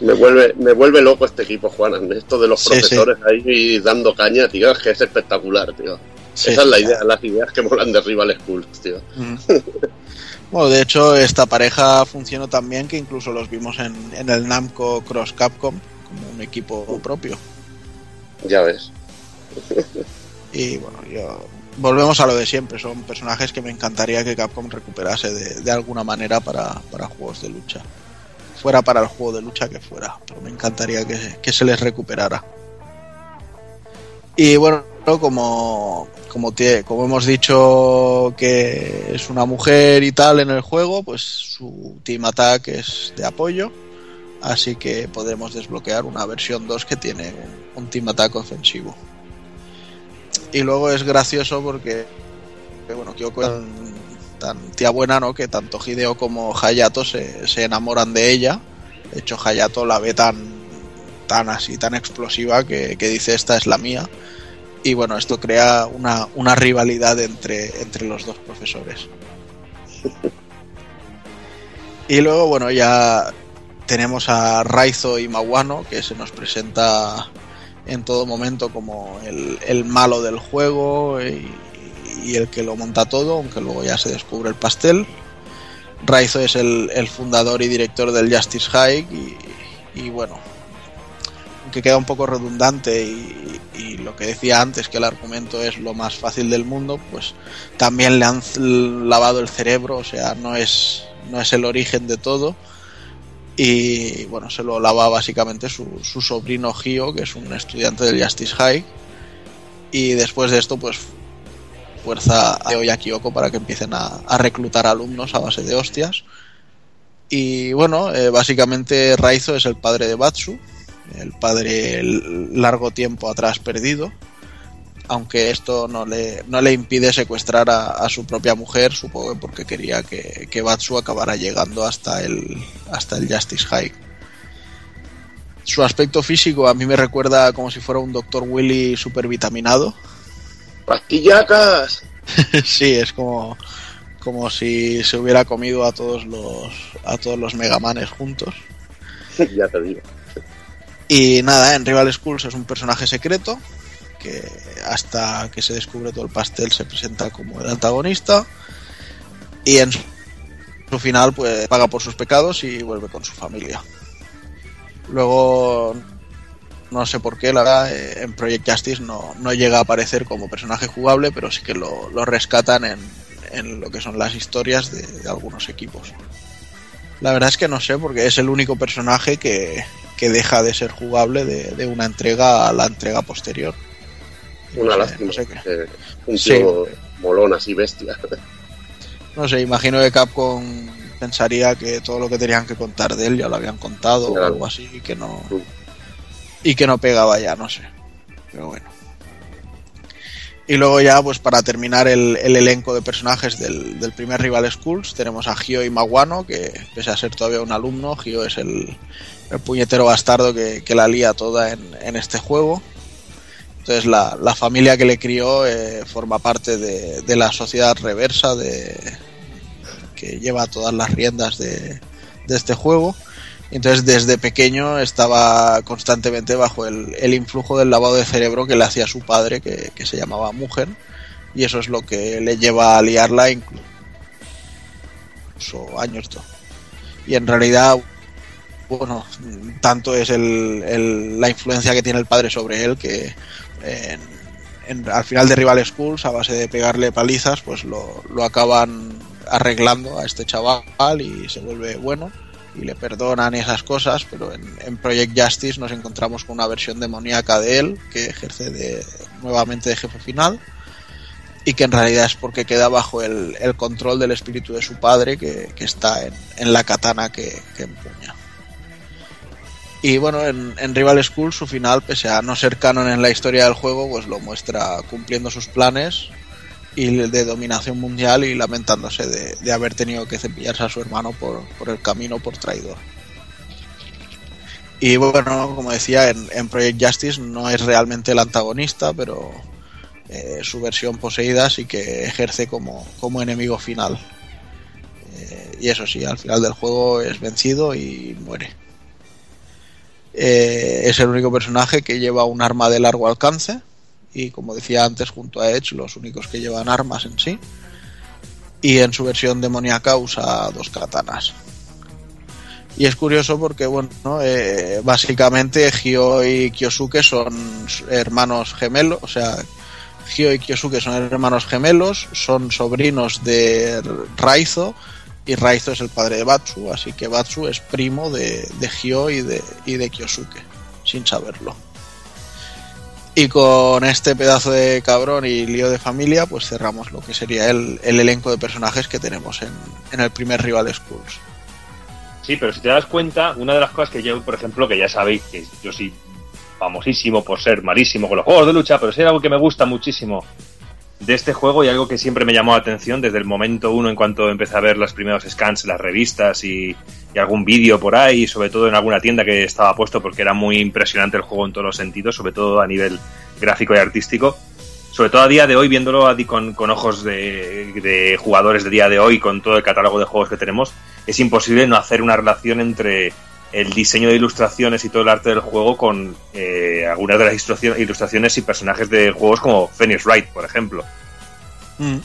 Me vuelve, me vuelve loco este equipo, Juan. Esto de los Sí, profesores ahí dando caña, tío, es que es espectacular, tío. Sí. Esa es la idea, las ideas que molan de Rival Schools, tío. Mm. (laughs) Bueno, de hecho, esta pareja funcionó tan bien que incluso los vimos en, en el Namco Cross Capcom como un equipo propio. Ya ves. Y bueno, yo volvemos a lo de siempre, son personajes que me encantaría que Capcom recuperase de, de alguna manera para, para juegos de lucha. Fuera para el juego de lucha que fuera, pero me encantaría que, que se les recuperara. Y bueno, como, como, hemos dicho que es una mujer y tal en el juego, pues su Team Attack es de apoyo. Así que podremos desbloquear una versión 2 que tiene un, Team Attack ofensivo. Y luego es gracioso porque, que, bueno, Kyoko es tan tía buena, ¿no? Que tanto Hideo como Hayato se, se enamoran de ella. De hecho, Hayato la ve tan, tan así, tan explosiva que, que dice esta es la mía. Y bueno, esto crea una, una rivalidad entre, entre los dos profesores. (laughs) Y luego, bueno, ya tenemos a Raizo y Mawano, que se nos presenta en todo momento como el, el malo del juego y, y el que lo monta todo, aunque luego ya se descubre el pastel. Raizo es el, el fundador y director del Justice High y, y bueno, aunque queda un poco redundante y, y lo que decía antes, que el argumento es lo más fácil del mundo, pues también le han lavado el cerebro, o sea, no es, no es el origen de todo. Y bueno, se lo lava básicamente su, sobrino Gio, que es un estudiante del Justice High. Y después de esto, pues fuerza a Teo y a Kyoko para que empiecen a, a reclutar alumnos a base de hostias. Y bueno, eh, básicamente Raizo es el padre de Batsu, el padre largo tiempo atrás perdido, aunque esto no le, no le impide secuestrar a, a su propia mujer, supongo que porque quería que, que Batsu acabara llegando hasta el, hasta el Justice High. Su aspecto físico a mí me recuerda como si fuera un Dr. Willy super vitaminado. ¡Pastillacas! (laughs) sí, es como, como si se hubiera comido a todos los, a todos los Megamanes juntos. (laughs) ya te digo. Y nada, en Rival Schools es un personaje secreto que hasta que se descubre todo el pastel se presenta como el antagonista y en su final pues paga por sus pecados y vuelve con su familia. Luego no sé por qué, la verdad, eh, en Project Justice no, no llega a aparecer como personaje jugable, pero sí que lo, lo rescatan en, en lo que son las historias de, de algunos equipos. La verdad es que no sé, porque es el único personaje que, que deja de ser jugable de, de una entrega a la entrega posterior. Una No sé, lástima. no sé qué. eh, un Sí. tío molón así, bestia. No sé, imagino que Capcom pensaría que todo lo que tenían que contar de él ya lo habían contado o algo así y que no Mm. y que no pegaba ya, no sé. Pero bueno. Y luego ya, pues para terminar el, el elenco de personajes del, del primer Rival Schools, tenemos a Gio y Maguano, que pese a ser todavía un alumno, Gio es el, el puñetero bastardo que, que la lía toda en, en este juego. Entonces la, la familia que le crió eh, forma parte de, de la sociedad reversa de, que lleva todas las riendas de, de este juego. Entonces desde pequeño estaba constantemente bajo el, el influjo del lavado de cerebro que le hacía su padre, que, que se llamaba Mujer, y eso es lo que le lleva a liarla incluso años. do- Y en realidad, bueno, tanto es el, la influencia que tiene el padre sobre él que en- al final de Rival Schools, a base de pegarle palizas, pues lo, lo acaban arreglando a este chaval y se vuelve bueno y le perdonan y esas cosas, pero en, Project Justice nos encontramos con una versión demoníaca de él que ejerce de, nuevamente de jefe final y que en realidad es porque queda bajo el, control del espíritu de su padre que, está en, en la katana que, que empuña. Y bueno, en, en Rival School su final, pese a no ser canon en la historia del juego, pues lo muestra cumpliendo sus planes y de dominación mundial y lamentándose de, de haber tenido que cepillarse a su hermano por, por el camino por traidor. Y bueno, como decía, en, Project Justice no es realmente el antagonista, pero eh, su versión poseída sí que ejerce como, como enemigo final. Eh, y eso sí, al final del juego es vencido y muere. Eh, es el único personaje que lleva un arma de largo alcance y como decía antes junto a Edge los únicos que llevan armas en sí y en su versión demoníaca usa dos katanas. Y es curioso porque bueno eh, básicamente Gyo y Kyosuke son hermanos gemelos o sea Gyo y Kyosuke son hermanos gemelos son sobrinos de Raizo y Raizo es el padre de Batsu así que Batsu es primo de, de y de, y de Kyosuke sin saberlo y con este pedazo de cabrón y lío de familia, pues cerramos lo que sería el, el elenco de personajes que tenemos en, en, el primer Rival Schools. Sí, pero si te das cuenta, una de las cosas que yo, por ejemplo, que ya sabéis que yo soy famosísimo por ser malísimo con los juegos de lucha, pero sí algo que me gusta muchísimo de este juego y algo que siempre me llamó la atención desde el momento uno en cuanto empecé a ver los primeros scans, las revistas y, algún vídeo por ahí, sobre todo en alguna tienda que estaba puesto porque era muy impresionante el juego en todos los sentidos, sobre todo a nivel gráfico y artístico. Sobre todo a día de hoy, viéndolo con, con ojos de, jugadores de día de hoy, con todo el catálogo de juegos que tenemos, es imposible no hacer una relación entre el diseño de ilustraciones y todo el arte del juego con eh, algunas de las ilustraciones y personajes de juegos como Phoenix Wright, por ejemplo. Mm.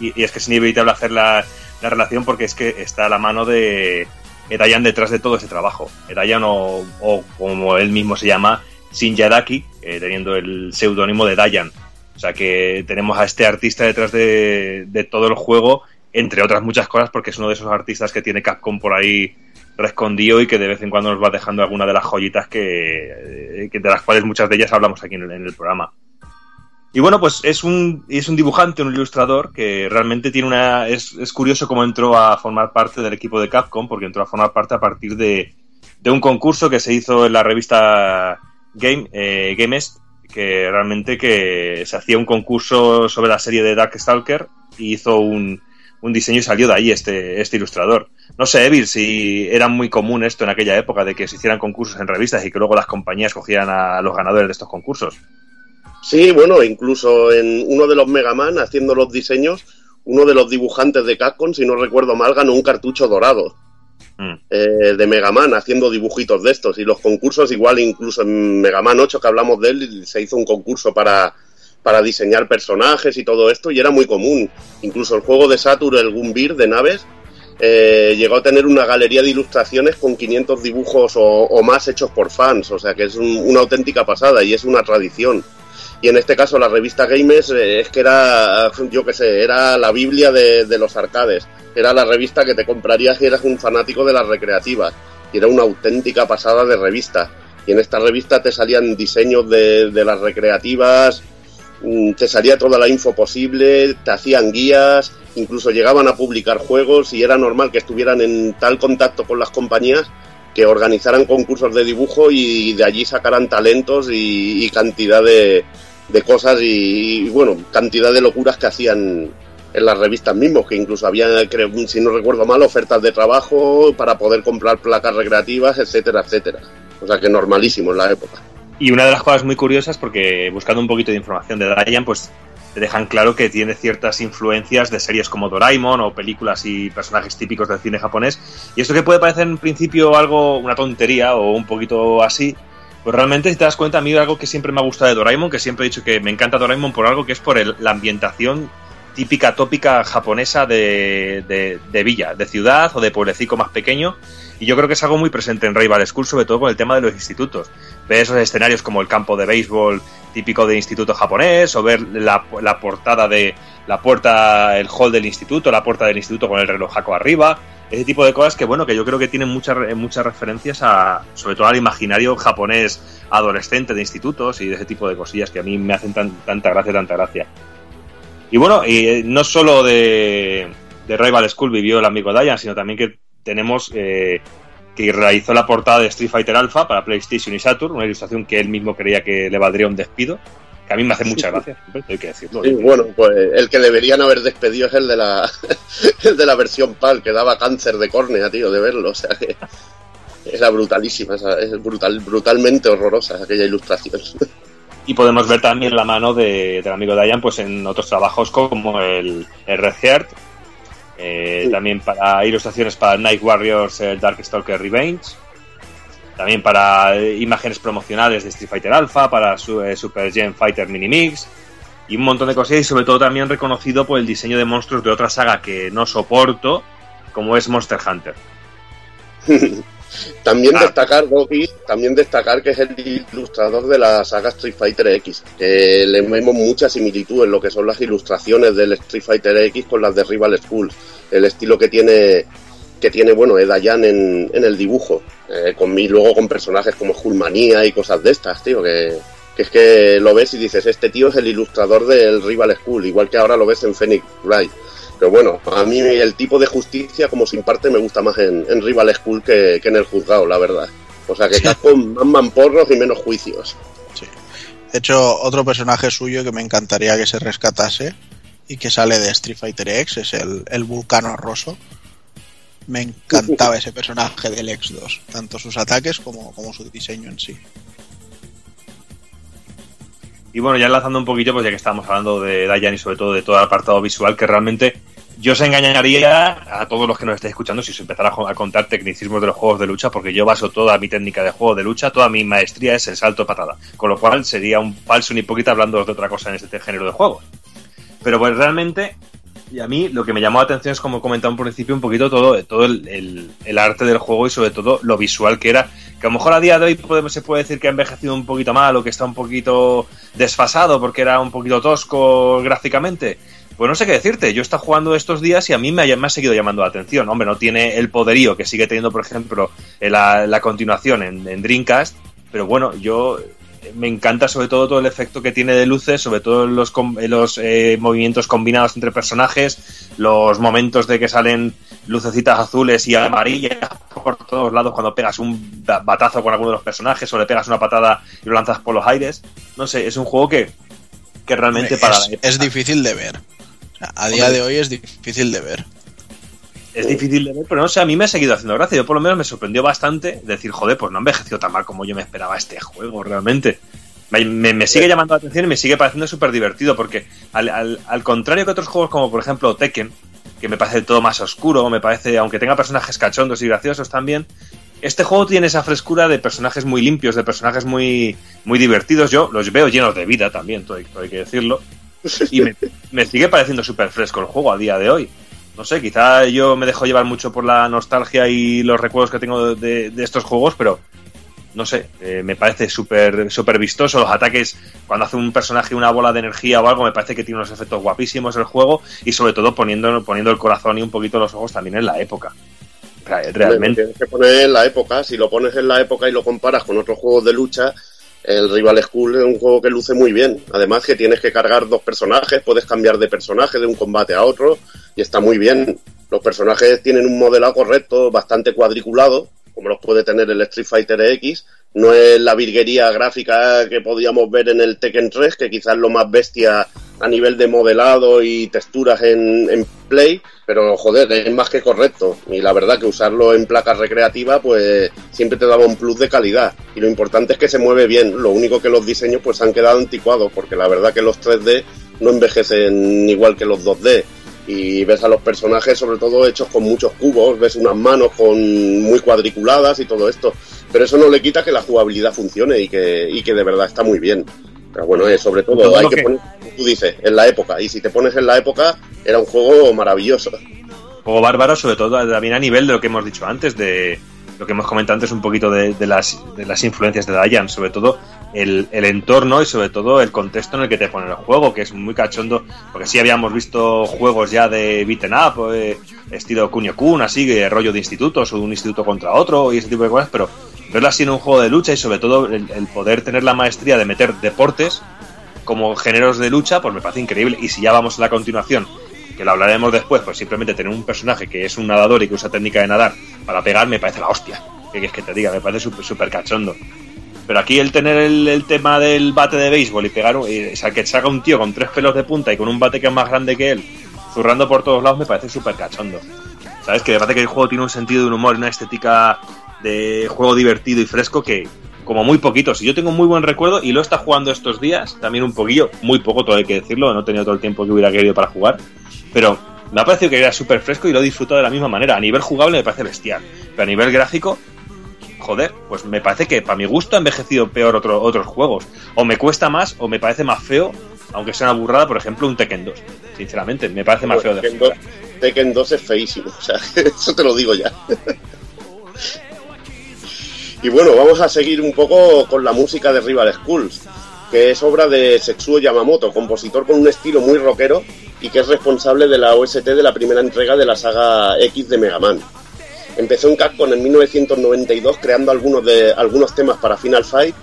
Y, y, es que es inevitable hacer la, la, relación porque es que está a la mano de Dayan detrás de todo ese trabajo. Dayan o, o, como él mismo se llama, Shinjadaki, eh, teniendo el seudónimo de Dayan. O sea que tenemos a este artista detrás de, de todo el juego, entre otras muchas cosas, porque es uno de esos artistas que tiene Capcom por ahí rescondido y que de vez en cuando nos va dejando alguna de las joyitas que, que de las cuales muchas de ellas hablamos aquí en el, en el, programa. Y bueno, pues es un, es un dibujante, un ilustrador que realmente tiene una. Es, es curioso cómo entró a formar parte del equipo de Capcom, porque entró a formar parte a partir de, de un concurso que se hizo en la revista Game, eh, que realmente que se hacía un concurso sobre la serie de Darkstalker y hizo un, un diseño y salió de ahí este, este ilustrador. No sé, Evil, si era muy común esto en aquella época de que se hicieran concursos en revistas y que luego las compañías cogieran a los ganadores de estos concursos. Sí, bueno, incluso en uno de los Mega Man, haciendo los diseños, uno de los dibujantes de Capcom, si no recuerdo mal, ganó un cartucho dorado mm. eh, de Mega Man, haciendo dibujitos de estos. Y los concursos, igual, incluso en Mega Man 8, que hablamos de él, se hizo un concurso para, para diseñar personajes y todo esto, y era muy común. Incluso el juego de Saturn, el Gumbir de naves, eh, llegó a tener una galería de ilustraciones con 500 dibujos o, más hechos por fans, o sea que es un, una auténtica pasada y es una tradición. Y en este caso la revista Games eh, es que era, yo qué sé, era la Biblia de, los arcades. Era la revista que te comprarías si eras un fanático de las recreativas. Y era una auténtica pasada de revista. Y en esta revista te salían diseños de, de las recreativas, te salía toda la info posible, te hacían guías, incluso llegaban a publicar juegos y era normal que estuvieran en tal contacto con las compañías que organizaran concursos de dibujo y de allí sacaran talentos y, cantidad de, de cosas y, bueno, cantidad de locuras que hacían en las revistas mismos, que incluso había, si no recuerdo mal, ofertas de trabajo para poder comprar placas recreativas, etcétera, etcétera. O sea que normalísimo en la época. Y una de las cosas muy curiosas, porque buscando un poquito de información de Dayan, pues te dejan claro que tiene ciertas influencias de series como Doraemon o películas y personajes típicos del cine japonés. Y esto que puede parecer en principio algo, una tontería o un poquito así, pues realmente si te das cuenta, a mí algo que siempre me ha gustado de Doraemon, que siempre he dicho que me encanta Doraemon por algo que es por el, la ambientación típica, tópica japonesa de, de, de, villa, de ciudad o de pueblecico más pequeño. Y yo creo que es algo muy presente en Rival School, sobre todo con el tema de los institutos. Ver esos escenarios como el campo de béisbol típico de instituto japonés, o ver la, la portada de la puerta, el hall del instituto, la puerta del instituto con el relojaco arriba, ese tipo de cosas que bueno que yo creo que tienen muchas muchas referencias a sobre todo al imaginario japonés adolescente de institutos y de ese tipo de cosillas que a mí me hacen tan, tanta gracia tanta gracia. Y bueno y no solo de, de Rival School vivió el amigo Dayan sino también que tenemos eh, que realizó la portada de Street Fighter Alpha para PlayStation y Saturn una ilustración que él mismo creía que le valdría un despido que a mí me hace mucha gracia, hay que decirlo. Sí, bueno, pues el que deberían haber despedido es el de la (laughs) el de la versión PAL, que daba cáncer de córnea, tío, de verlo, o sea que era brutalísima, es brutal, brutalmente horrorosa aquella ilustración. (laughs) Y podemos ver también la mano de, del amigo Dayan pues en otros trabajos como el, el Red Heart, eh, sí. también para ilustraciones para Night Warriors, el Darkstalker Revenge, también para eh, imágenes promocionales de Street Fighter Alpha, para su, eh, Super Gen Fighter Mini Mix y un montón de cosas y sobre todo también reconocido por el diseño de monstruos de otra saga que no soporto, como es Monster Hunter. (laughs) También destacar, Goki, también destacar que es el ilustrador de la saga Street Fighter X, que le vemos mucha similitud en lo que son las ilustraciones del Street Fighter X con las de Rival Schools, el estilo que tiene que tiene, bueno, Edayan en, en el dibujo, eh, con mí luego con personajes como Hulmanía y cosas de estas, tío, que, que es que lo ves y dices, este tío es el ilustrador del Rival School, igual que ahora lo ves en Phoenix Wright. Pero bueno, a mí el tipo de justicia, como se imparte, me gusta más en, en Rival School que, que en el juzgado, la verdad. O sea, que estás con más mamporros y menos juicios. De hecho, otro personaje suyo que me encantaría que se rescatase y que sale de Street Fighter X es el, el Vulcano Rosso. Me encantaba (laughs) ese personaje del X2, tanto sus ataques como, como su diseño en sí. Y bueno, ya enlazando un poquito, pues ya que estamos hablando de Dayan y sobre todo de todo el apartado visual, que realmente yo se engañaría a todos los que nos estéis escuchando si os empezara a contar tecnicismos de los juegos de lucha, porque yo baso toda mi técnica de juego de lucha, toda mi maestría es el salto patada. Con lo cual sería un falso un hipócrita hablando de otra cosa en este género de juegos. Pero pues realmente, y a mí lo que me llamó la atención es, como he comentado en principio, un poquito todo, todo el- el arte del juego y sobre todo lo visual que era. Que a lo mejor a día de hoy podemos, se puede decir que ha envejecido un poquito mal o que está un poquito desfasado porque era un poquito tosco gráficamente. Pues no sé qué decirte, yo he estado jugando estos días y a mí me ha, me ha seguido llamando la atención. Hombre, no tiene el poderío que sigue teniendo, por ejemplo, en la, la continuación en, Dreamcast, pero bueno, yo me encanta sobre todo todo el efecto que tiene de luces, sobre todo los, los eh, movimientos combinados entre personajes, los momentos de que salen lucecitas azules y amarillas por todos lados cuando pegas un ba- batazo con alguno de los personajes o le pegas una patada y lo lanzas por los aires. No sé, es un juego que, que realmente para... es, es difícil de ver. A día de hoy es difícil de ver. Es difícil de ver, pero no sé, a mí me ha seguido haciendo gracia. Yo por lo menos me sorprendió bastante decir, joder, pues no ha envejecido tan mal como yo me esperaba este juego, realmente. Me, me- me sigue llamando la atención y me sigue pareciendo súper divertido, porque al, al- al contrario que otros juegos como por ejemplo Tekken, que me parece todo más oscuro, me parece, aunque tenga personajes cachondos y graciosos también, este juego tiene esa frescura de personajes muy limpios, de personajes muy, muy divertidos. Yo los veo llenos de vida también, todo hay, todo hay que decirlo. Y me, (laughs) me sigue pareciendo súper fresco el juego a día de hoy. No sé, quizá yo me dejo llevar mucho por la nostalgia y los recuerdos que tengo de, de estos juegos, pero no sé, eh, me parece súper súper vistoso. Los ataques, cuando hace un personaje una bola de energía o algo, me parece que tiene unos efectos guapísimos el juego y sobre todo poniendo, poniendo el corazón y un poquito los ojos también en la época. Re- Realmente. Tienes que poner en la época, si lo pones en la época y lo comparas con otros juegos de lucha, el Rival School es un juego que luce muy bien. Además que tienes que cargar dos personajes, puedes cambiar de personaje de un combate a otro y está muy bien. Los personajes tienen un modelado correcto, bastante cuadriculado, como los puede tener el Street Fighter X. No es la virguería gráfica que podíamos ver en el Tekken 3, que quizás lo más bestia a nivel de modelado y texturas en, en Play, pero joder, es más que correcto. Y la verdad que usarlo en placas recreativas, pues siempre te daba un plus de calidad. Y lo importante es que se mueve bien. Lo único que los diseños pues han quedado anticuados, porque la verdad que los 3D no envejecen igual que los 2D. Y ves a los personajes, sobre todo hechos con muchos cubos, ves unas manos con muy cuadriculadas y todo esto. Pero eso no le quita que la jugabilidad funcione y que, y que de verdad está muy bien. Pero bueno, eh, sobre todo, hay que, que- poner, como tú dices, en la época. Y si te pones en la época, era un juego maravilloso. juego bárbaro, sobre todo también a nivel de lo que hemos dicho antes, de lo que hemos comentado antes un poquito de, de las, de las influencias de Dayan, sobre todo el, el entorno y sobre todo el contexto en el que te pone el juego, que es muy cachondo, porque sí habíamos visto juegos ya de beaten up, eh, estilo Kunio Kun, así, que rollo de institutos o de un instituto contra otro y ese tipo de cosas, pero verlo así en un juego de lucha y sobre todo el, el poder tener la maestría de meter deportes como géneros de lucha, pues me parece increíble. Y si ya vamos a la continuación, que lo hablaremos después, pues simplemente tener un personaje que es un nadador y que usa técnica de nadar para pegar, me parece la hostia. ¿Qué quieres que te diga? Me parece súper cachondo. Pero aquí el tener el, tema del bate de béisbol y pegar, o sea, que salga un tío con tres pelos de punta y con un bate que es más grande que él, zurrando por todos lados, me parece súper cachondo. ¿Sabes? Que me parece que el juego tiene un sentido de un humor una estética de juego divertido y fresco que, como muy poquitos. Y yo tengo muy buen recuerdo y lo está jugando estos días, también un poquillo, muy poco, todo hay que decirlo, no he tenido todo el tiempo que hubiera querido para jugar, pero me ha parecido que era súper fresco y lo he disfrutado de la misma manera. A nivel jugable me parece bestial, pero a nivel gráfico, joder, pues me parece que para mi gusto ha envejecido peor otro- otros juegos. O me cuesta más o me parece más feo, aunque sea una burrada, por ejemplo, un Tekken 2. Sinceramente, me parece más feo de Tekken jugar. 2, Tekken 2 es feísimo, o sea, (laughs) eso te lo digo ya. y bueno, vamos a seguir un poco con la música de Rival Schools, que es obra de Setsuo Yamamoto, compositor con un estilo muy rockero y que es responsable de la OST de la primera entrega de la saga X de Mega Man. Empezó en Capcom en 1992 creando algunos, de, algunos temas para Final Fight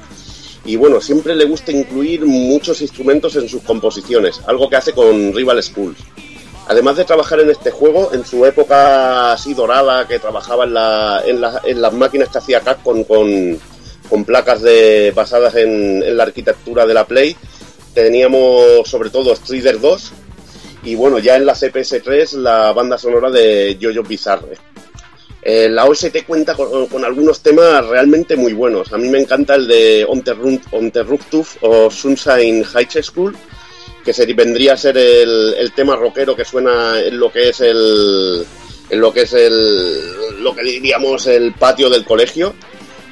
y bueno, siempre le gusta incluir muchos instrumentos en sus composiciones, algo que hace con Rival Schools. Además de trabajar en este juego, en su época así dorada, que trabajaba en, la- en la- en las máquinas que hacía Capcom con, con placas de, basadas en, la arquitectura de la Play, teníamos sobre todo Strider 2 y bueno, ya en la CPS3 la banda sonora de Jojo Bizarre. Eh, la OST cuenta con, algunos temas realmente muy buenos. A mí me encanta el de Unterruptuf o Sunshine High School, que se, vendría a ser el, el tema rockero que suena en lo que es el en lo que es el lo que diríamos el patio del colegio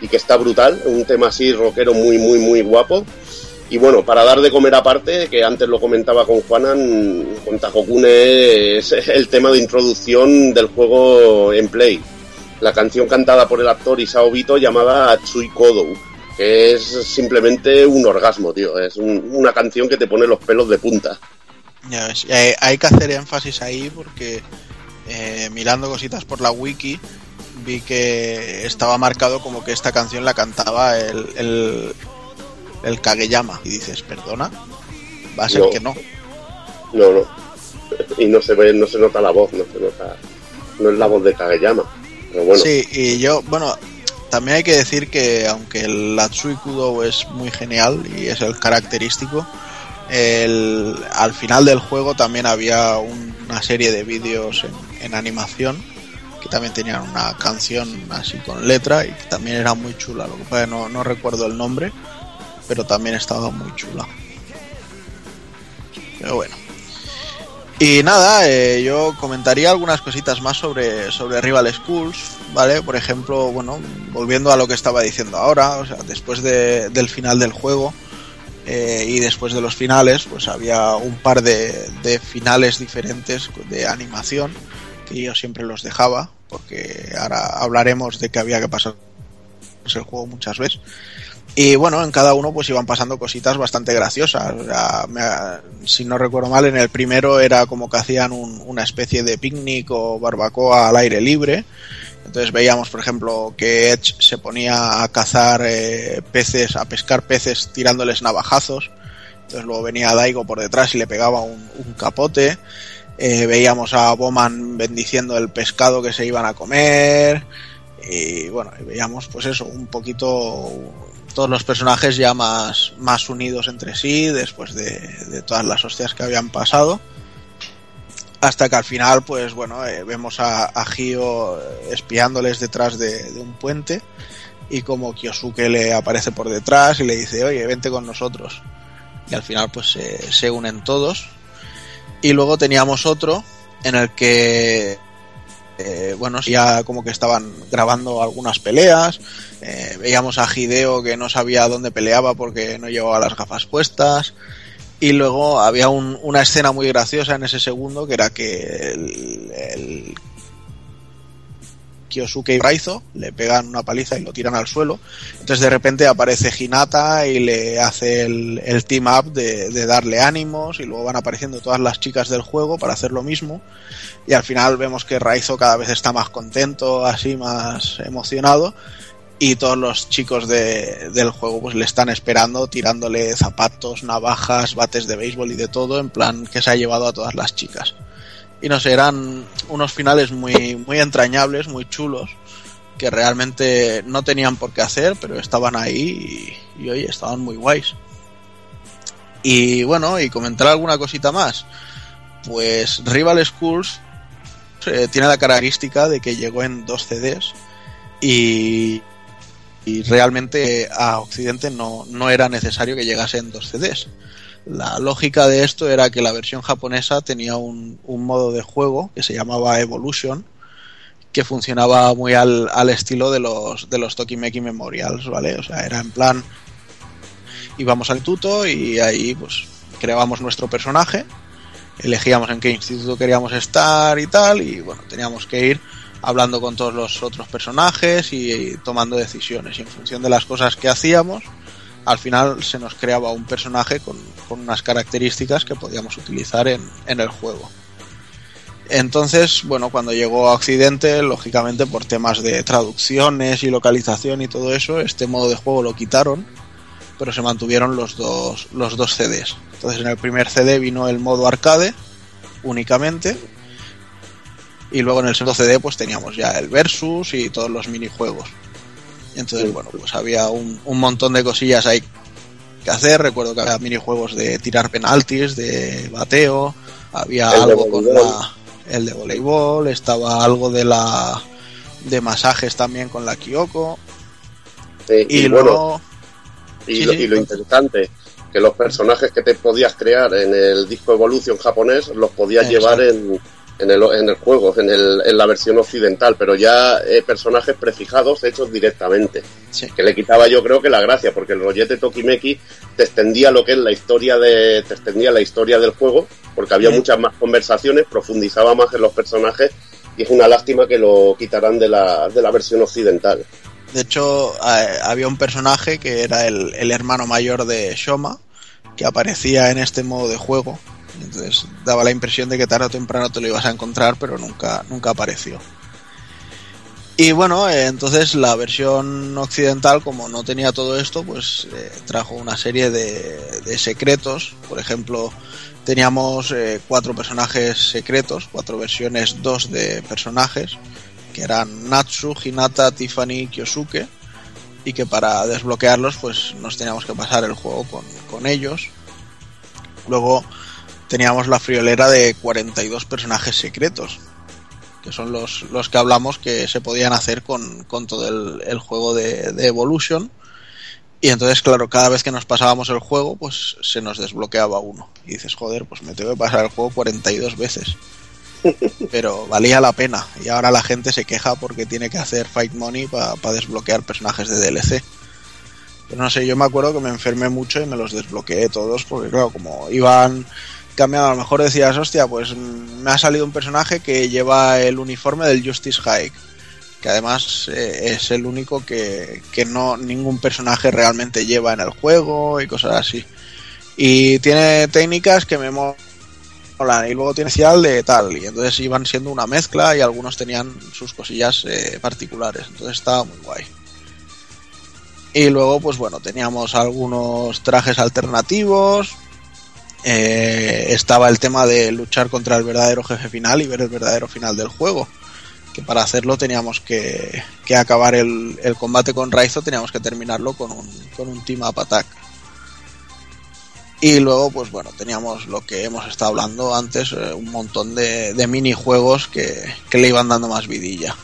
y que está brutal, un tema así rockero muy muy muy guapo. Y bueno, para dar de comer aparte, que antes lo comentaba con Juanan, con Tajokune es el tema de introducción del juego en Play. La canción cantada por el actor Isao Vito llamada Atsui Kodou, que es simplemente un orgasmo, tío. Es un- una canción que te pone los pelos de punta. Ya ves, y hay, hay que hacer énfasis ahí porque eh, mirando cositas por la wiki vi que estaba marcado como que esta canción la cantaba el, el, el Kageyama. Y dices, perdona, va a ser No. que no. No, no. (laughs) Y no se ve, no se nota la voz, no se nota. No es la voz de Kageyama. Sí, y yo, bueno, también hay que decir que aunque el Atsui Kudo es muy genial y es el característico, el, al final del juego también había un- una serie de vídeos en, en animación que también tenían una canción así con letra y que también era muy chula. Lo que pasa es no, no recuerdo el nombre, pero también estaba muy chula. Pero bueno. Y nada, eh, yo comentaría algunas cositas más sobre, sobre Rival Schools, ¿vale? Por ejemplo, bueno, volviendo a lo que estaba diciendo ahora, o sea, después de- del final del juego eh, y después de los finales, pues había un par de, de finales diferentes de animación que yo siempre los dejaba, porque ahora hablaremos de que había que pasar el juego muchas veces. Y bueno, en cada uno pues iban pasando cositas bastante graciosas. O sea, me- si no recuerdo mal, en el primero era como que hacían un- una especie de picnic o barbacoa al aire libre. Entonces veíamos, por ejemplo, que Edge se ponía a cazar eh, peces, a pescar peces tirándoles navajazos. Entonces luego venía Daigo por detrás y le pegaba un, capote. Eh, veíamos a Bowman bendiciendo el pescado que se iban a comer. Y bueno, veíamos pues eso, un poquito todos los personajes ya más, más unidos entre sí después de, todas las hostias que habían pasado. Hasta que al final, pues bueno, eh, vemos a, a espiándoles detrás de, un puente y como Kyosuke le aparece por detrás y le dice, oye, vente con nosotros. Y al final pues se unen todos. Y luego teníamos otro en el que eh, bueno, ya como que estaban grabando algunas peleas. eh, veíamos a Hideo que no sabía dónde peleaba porque no llevaba las gafas puestas. Y luego había un- una escena muy graciosa en ese segundo que era que el, el Kyosuke y Raizo le pegan una paliza y lo tiran al suelo. Entonces de repente aparece Hinata y le hace el, team up de, de darle ánimos y luego van apareciendo todas las chicas del juego para hacer lo mismo. Y al final vemos que Raizo cada vez está más contento, así más emocionado. Y todos los chicos de- del juego pues le están esperando, tirándole zapatos, navajas, bates de béisbol y de todo, en plan que se ha llevado a todas las chicas. Y no sé, eran unos finales muy, muy entrañables, muy chulos, que realmente no tenían por qué hacer, pero estaban ahí y, y oye, estaban muy guays. Y bueno, y comentar alguna cosita más. Pues Rival Schools eh, tiene la característica de que llegó en dos CDs y, y realmente a Occidente no, no era necesario que llegase en dos CDs. La lógica de esto era que la versión japonesa tenía un, un modo de juego que se llamaba Evolution, que funcionaba muy al, al estilo de los de los Tokimeki Memorials, ¿vale? O sea, era en plan íbamos al instituto y ahí pues creábamos nuestro personaje, elegíamos en qué instituto queríamos estar y tal y bueno, teníamos que ir hablando con todos los otros personajes y, tomando decisiones y en función de las cosas que hacíamos al final se nos creaba un personaje con, unas características que podíamos utilizar en, en el juego. Entonces, bueno, cuando llegó a Occidente, lógicamente por temas de traducciones y localización y todo eso, este modo de juego lo quitaron, pero se mantuvieron los dos, los dos CDs. Entonces en el primer CD vino el modo arcade únicamente, y luego en el segundo CD pues teníamos ya el versus y todos los minijuegos. Entonces, bueno, pues había un, un montón de cosillas ahí que hacer. Recuerdo que había minijuegos de tirar penaltis, de bateo, había El algo con la, el de voleibol, estaba algo de la de masajes también con la Kyoko. Y, y, luego bueno, y, Sí, lo, y interesante, que los personajes que te podías crear en el disco Evolution japonés los podías Exacto. llevar en, en, el, en el juego, en, el, en la versión occidental, pero ya eh, personajes prefijados hechos directamente. Sí. Que le quitaba yo creo que la gracia, porque el rollete Tokimeki te extendía lo que es la historia de, te extendía la historia del juego, porque había Sí. muchas más conversaciones, profundizaba más en los personajes, y es una lástima que lo quitarán de la, de la versión occidental. De hecho, había un personaje que era el, el hermano mayor de Shoma, que aparecía en este modo de juego. Entonces daba la impresión de que tarde o temprano te lo ibas a encontrar, pero nunca, nunca apareció. Y bueno, eh, entonces la versión occidental, como no tenía todo esto, pues eh, trajo una serie de, secretos. Por ejemplo, teníamos eh, cuatro personajes secretos, cuatro versiones, dos de personajes, que eran Natsu, Hinata, Tiffany y Kyosuke, y que para desbloquearlos pues nos teníamos que pasar el juego con, con ellos. Luego teníamos la friolera de 42 personajes secretos, que son los, los que hablamos que se podían hacer con, con todo el, el juego de, de Evolution. Y entonces, claro, cada vez que nos pasábamos el juego, pues se nos desbloqueaba uno. Y dices, joder, pues me tengo que pasar el juego 42 veces. (laughs) Pero valía la pena. Y ahora la gente se queja porque tiene que hacer Fight Money para desbloquear personajes de DLC. Pero no sé, yo me acuerdo que me enfermé mucho y me los desbloqueé todos porque, claro, como iban cambiando, a lo mejor decías, hostia, pues mm, me ha salido un personaje que lleva el uniforme del Justice High. Que además eh, es el único que, que no ningún personaje realmente lleva en el juego y cosas así. Y tiene técnicas que me molan y luego tiene especial de tal y entonces iban siendo una mezcla y algunos tenían sus cosillas eh, particulares entonces estaba muy guay y luego pues bueno teníamos algunos trajes alternativos eh, estaba el tema de luchar contra el verdadero jefe final y ver el verdadero final del juego que para hacerlo teníamos que, que acabar el, el combate con Raizo teníamos que terminarlo con un, con un team up attack y luego, pues bueno, teníamos lo que hemos estado hablando antes, eh, un montón de, minijuegos que, que le iban dando más vidilla.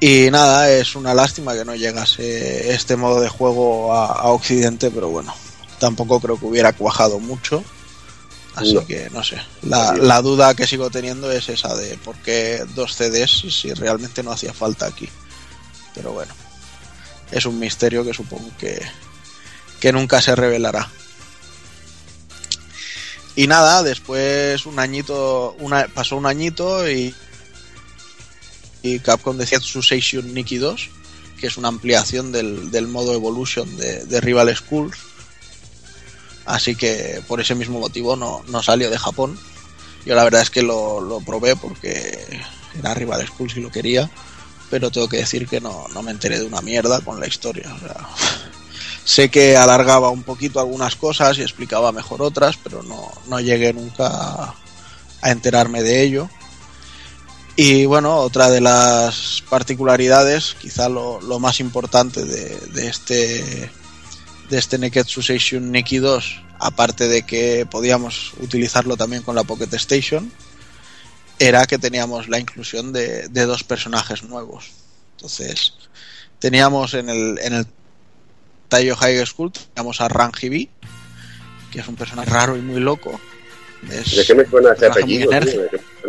Y nada, es una lástima que no llegase este modo de juego a Occidente, pero bueno, tampoco creo que hubiera cuajado mucho. Así No. que no sé. La, la duda que sigo teniendo es esa de por qué dos CDs si realmente no hacía falta aquí. Pero bueno, es un misterio que supongo que, que nunca se revelará. Y nada, después un añito, una, pasó un añito y, y Capcom decía su Seishun Nikki 2, que es una ampliación del, del modo Evolution de, de Rival Schools. Así que por ese mismo motivo no, no salió de Japón. Yo la verdad es que lo, lo probé porque era Rival Schools y lo quería, pero tengo que decir que no, no me enteré de una mierda con la historia. (laughs) Sé que alargaba un poquito algunas cosas y explicaba mejor otras, pero no, no llegué nunca a, a enterarme de ello. Y bueno, otra de las particularidades, quizá lo, lo más importante de, de este de este Neketsu Seishun Neki 2, aparte de que podíamos utilizarlo también con la Pocket Station, era que teníamos la inclusión de, de dos personajes nuevos. Entonces, teníamos en el, en el Taiyo High School, teníamos a Rangi B, que es un personaje raro y muy loco, Es ¿De qué me suena ese apellido?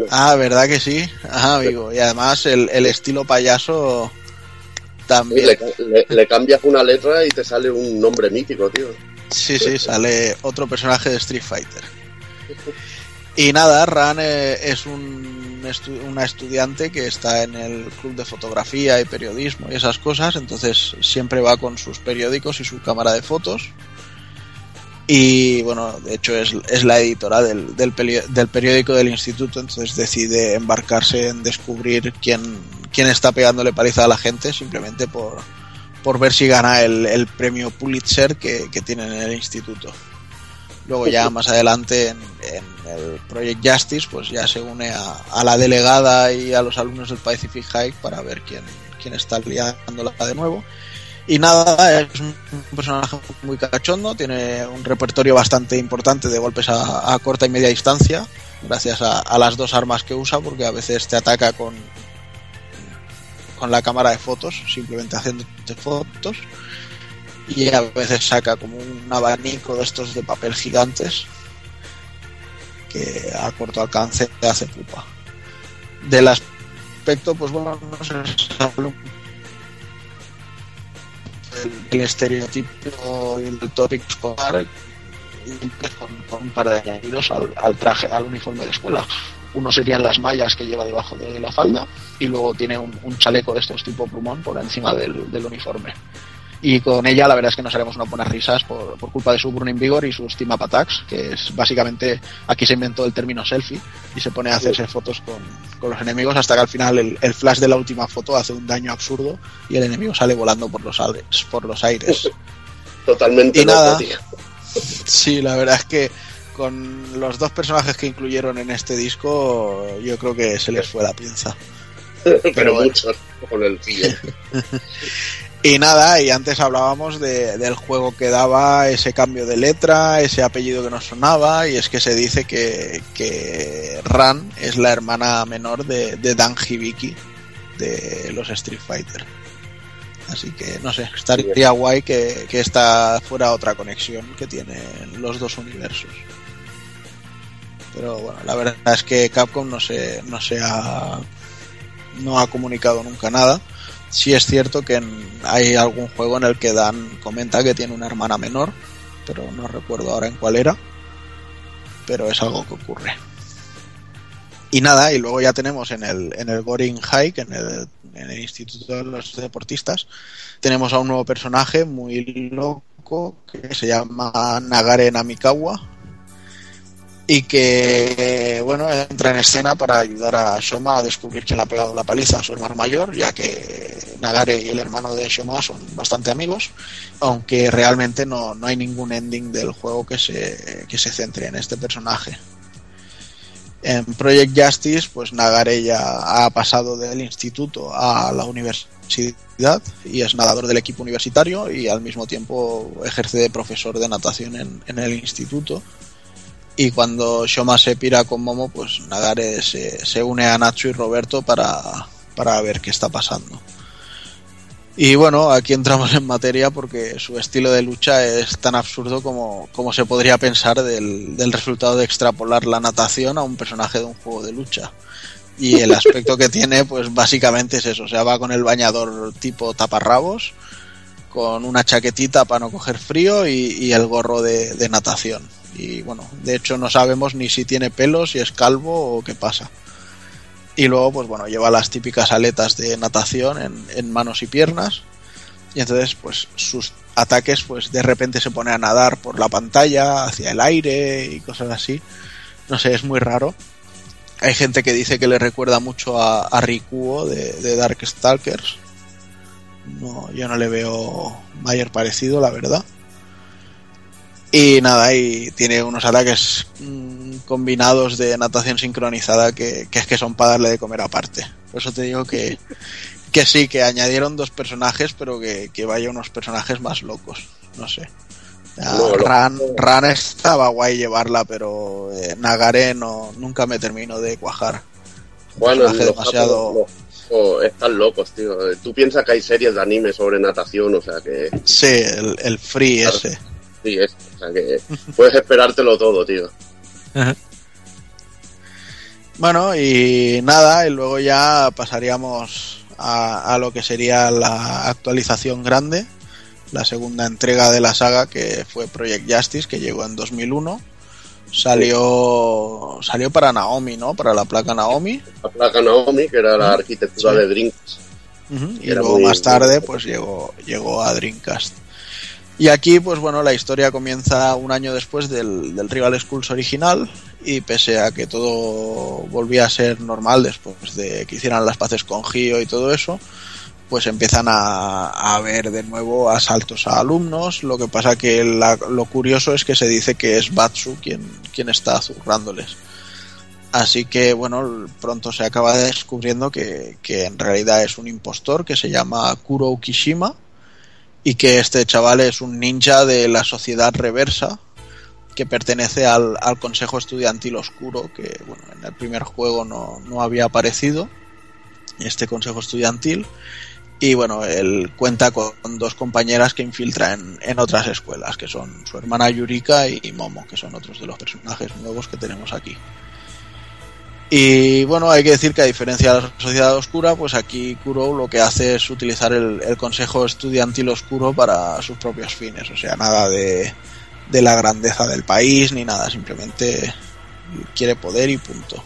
Ah, ¿verdad que sí? Ajá, amigo. Y además el, el estilo payaso también. le, le- le cambias una letra y te sale un nombre mítico, tío. Sí, sí, sale otro personaje de Street Fighter. Y nada, Ran eh, es un estu- una estudiante que está en el club de fotografía y periodismo y esas cosas, entonces siempre va con sus periódicos y su cámara de fotos. Y bueno, de hecho es, es la editora del, del, del periódico del instituto, entonces decide embarcarse en descubrir quién, quién está pegándole paliza a la gente simplemente por, por ver si gana el, el premio Pulitzer que, que tienen en el instituto. Luego ya más adelante en, en el Project Justice pues ya se une a, a la delegada y a los alumnos del Pacific High para ver quién, quién está liándola de nuevo. Y nada, es un personaje muy cachondo, tiene un repertorio bastante importante de golpes a, corta y media distancia, gracias a, las dos armas que usa, porque a veces te ataca con, con la cámara de fotos, simplemente haciéndote fotos, y a veces saca como un abanico de estos de papel gigantes que a corto alcance te hace pupa. Del aspecto, pues bueno, no sale un el, estereotipo y el tópico escolar con, un par de añadidos al, traje, al uniforme de escuela. Uno serían las mallas que lleva debajo de la falda y luego tiene un, chaleco de estos tipo plumón por encima del uniforme. Y con ella la verdad es que nos haremos unas buenas risas por, por culpa de su Burning Vigor y sus Team Up Attacks, que es básicamente, aquí se inventó el término selfie y se pone a hacerse fotos con, con los enemigos hasta que al final el, el flash de la última foto hace un daño absurdo y el enemigo sale volando por los, aires, por los aires. (laughs) Totalmente Y nada. tío. Sí, la verdad es que con los dos personajes que incluyeron en este disco, yo creo que se les fue la pinza. (laughs) Pero bueno. mucho con el tío. (laughs) Y nada, y antes hablábamos de- del juego que daba ese cambio de letra, ese apellido que nos sonaba, y es que se dice que, que Ran es la hermana menor de, de Dan Hibiki de los Street Fighter. Así que no sé, estaría guay que, que esta fuera otra conexión que tienen los dos universos. Pero bueno, la verdad es que Capcom no se, no se ha, no ha comunicado nunca nada. Sí es cierto que en- hay algún juego en el que Dan comenta que tiene una hermana menor, pero no recuerdo ahora en cuál era. Pero es algo que ocurre. Y nada, y luego ya tenemos en el, en el Goring High, en el, en el Instituto de los Deportistas, tenemos a un nuevo personaje muy loco que se llama Nagare Namikawa y que bueno entra en escena para ayudar a Shoma a descubrir quién le ha pegado la paliza a su hermano mayor, ya que Nagare y el hermano de Shoma son bastante amigos, aunque realmente no, no hay ningún ending del juego que se, que se centre en este personaje. En Project Justice, pues Nagare ya ha pasado del instituto a la universidad y es nadador del equipo universitario y al mismo tiempo ejerce de profesor de natación en, en el instituto. Y cuando Shoma se pira con Momo, pues Nagare se, se une a Nacho y Roberto para, para ver qué está pasando. Y bueno, aquí entramos en materia porque su estilo de lucha es tan absurdo como, como se podría pensar del, del resultado de extrapolar la natación a un personaje de un juego de lucha. Y el (laughs) aspecto que tiene, pues básicamente es eso. O sea, va con el bañador tipo taparrabos, con una chaquetita para no coger frío y, y el gorro de, de natación. Y bueno, de hecho no sabemos ni si tiene pelo, si es calvo o qué pasa. Y luego, pues bueno, lleva las típicas aletas de natación en, manos y piernas. Y entonces, pues sus ataques, pues de repente se pone a nadar por la pantalla, hacia el aire y cosas así. No sé, es muy raro. Hay gente que dice que le recuerda mucho a, a Rikuo de, de Darkstalkers. No, yo no le veo mayor parecido, la verdad. Y nada, y tiene unos ataques mm, combinados de natación sincronizada que, que es que son para darle de comer aparte. Por eso te digo que, que sí, que añadieron dos personajes, pero que, que vaya unos personajes más locos. No sé. No, Ran, Ran estaba guay llevarla, pero eh, Nagare no, nunca me termino de cuajar. Bueno, los demasiado- oh, están locos, tío. Tú piensas que hay series de anime sobre natación, o sea que Sí, el, el free Claro. ese. Sí, es, o sea que puedes esperártelo todo, tío. Bueno, y nada, y luego ya pasaríamos a, a lo que sería la actualización grande, la segunda entrega de la saga que fue Project Justice, que llegó en 2001. Salió salió para Naomi, ¿no? Para la placa Naomi. La placa Naomi, que era la arquitectura Sí. de. Ujú, Y luego muy- más tarde, pues llegó, llegó a Dreamcast. Y aquí, pues bueno, la historia comienza un año después del, del Rival Schools original. Y pese a que todo volvía a ser normal después de que hicieran las paces con Gio y todo eso, pues empiezan a, a haber de nuevo asaltos a alumnos. Lo que pasa que la- lo curioso es que se dice que es Batsu quien, quien está zurrándoles. Así que bueno, pronto se acaba descubriendo que, que en realidad es un impostor que se llama Kuro Ukishima y que este chaval es un ninja de la sociedad reversa que pertenece al, al Consejo Estudiantil Oscuro que bueno, en el primer juego no, no había aparecido este Consejo Estudiantil y bueno, él cuenta con dos compañeras que infiltra en, en otras escuelas, que son su hermana Yurika y Momo, que son otros de los personajes nuevos que tenemos aquí. Y bueno, hay que decir que a diferencia de la sociedad oscura, pues aquí Kuro lo que hace es utilizar el, consejo estudiantil oscuro para sus propios fines. O sea, nada de, de la grandeza del país ni nada, simplemente quiere poder y punto.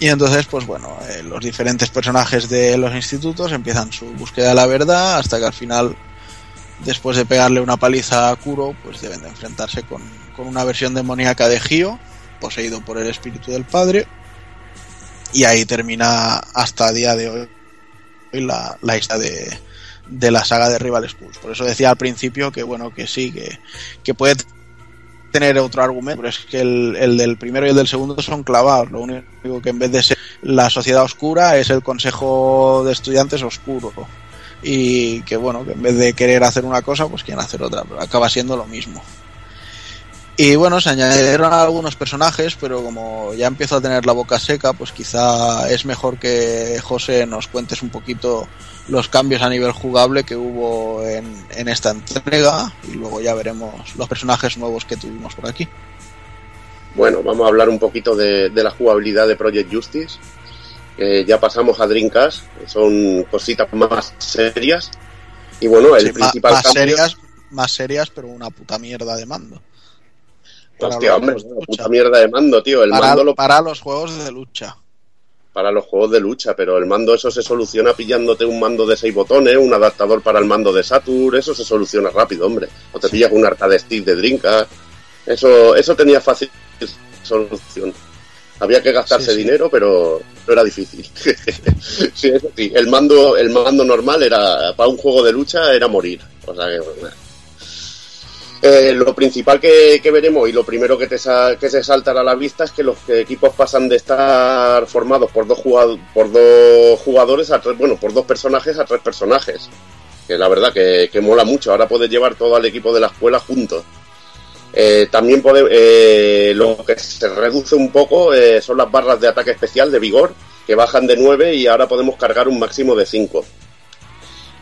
Y entonces, pues bueno, eh, los diferentes personajes de los institutos empiezan su búsqueda de la verdad hasta que al final, después de pegarle una paliza a Kuro, pues deben de enfrentarse con, con una versión demoníaca de Gio, poseído por el espíritu del padre. Y ahí termina hasta el día de hoy la, la de, de la saga de Rival Schools. Por eso decía al principio que bueno, que sí, que, que puede tener otro argumento, pero es que el, el, del primero y el del segundo son clavados. Lo único que en vez de ser la sociedad oscura es el consejo de estudiantes oscuro. Y que bueno, que en vez de querer hacer una cosa, pues quieren hacer otra, pero acaba siendo lo mismo. Y bueno, se añadieron algunos personajes, pero como ya empiezo a tener la boca seca, pues quizá es mejor que José nos cuentes un poquito los cambios a nivel jugable que hubo en, en esta entrega y luego ya veremos los personajes nuevos que tuvimos por aquí. Bueno, vamos a hablar un poquito de, de la jugabilidad de Project Justice. Eh, ya pasamos a Dreamcast, que son cositas más serias. Y bueno, el Sí, principal más, cambio... serias, más serias, pero una puta mierda de mando. Para Hostia, los hombre, juegos de una lucha. puta mierda de mando, tío. El para, mando lo para los juegos de lucha. para los juegos de lucha, pero el mando eso se soluciona pillándote un mando de seis botones, un adaptador para el mando de Saturn, eso se soluciona rápido, hombre. O te pillas un arcade stick de Dreamcast, eso, eso tenía fácil solución. Había que gastarse Sí, sí. dinero, pero no era difícil. (laughs) sí, eso sí, el mando, el mando normal era, para un juego de lucha era morir. O sea que, bueno, eh, lo principal que, veremos y lo primero que, te que se saltará a la vista es que los equipos pasan de estar formados por dos, por dos jugadores a tres, bueno, por dos personajes a tres personajes. Que la verdad que, mola mucho. Ahora puedes llevar todo el equipo de la escuela juntos. Eh, también eh, lo que se reduce un poco eh, son las barras de ataque especial de vigor, que bajan de 9 y ahora podemos cargar un máximo de 5.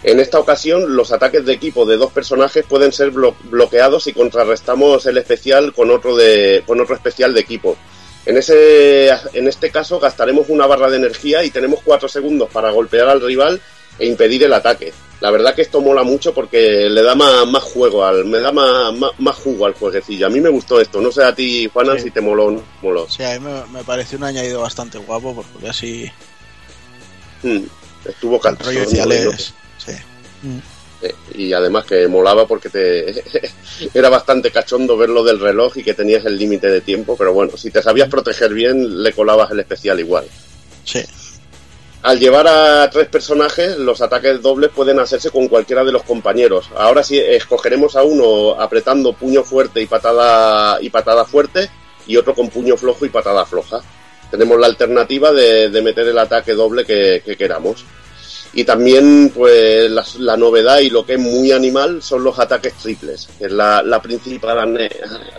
En esta ocasión, los ataques de equipo de dos personajes pueden ser blo- bloqueados si contrarrestamos el especial con otro, de, con otro especial de equipo. En, ese, en este caso, gastaremos una barra de energía y tenemos 4 segundos para golpear al rival e impedir el ataque. La verdad que esto mola mucho porque le da más, más juego, al, me da más, más, más jugo al jueguecillo. A mí me gustó esto. No sé a ti, Juanan, Sí. si te moló no moló. Sí, a mí me, me pareció un añadido bastante guapo porque así Mm, estuvo el Mm. Eh, y además que molaba porque te (laughs) era bastante cachondo ver lo del reloj y que tenías el límite de tiempo, pero bueno, si te sabías proteger bien, le colabas el especial igual. Sí. Al llevar a tres personajes, los ataques dobles pueden hacerse con cualquiera de los compañeros. Ahora sí escogeremos a uno apretando puño fuerte y patada y patada fuerte y otro con puño flojo y patada floja. Tenemos la alternativa de, de meter el ataque doble que, que queramos. Y también, pues, la, la novedad y lo que es muy animal son los ataques triples, es la, la principal,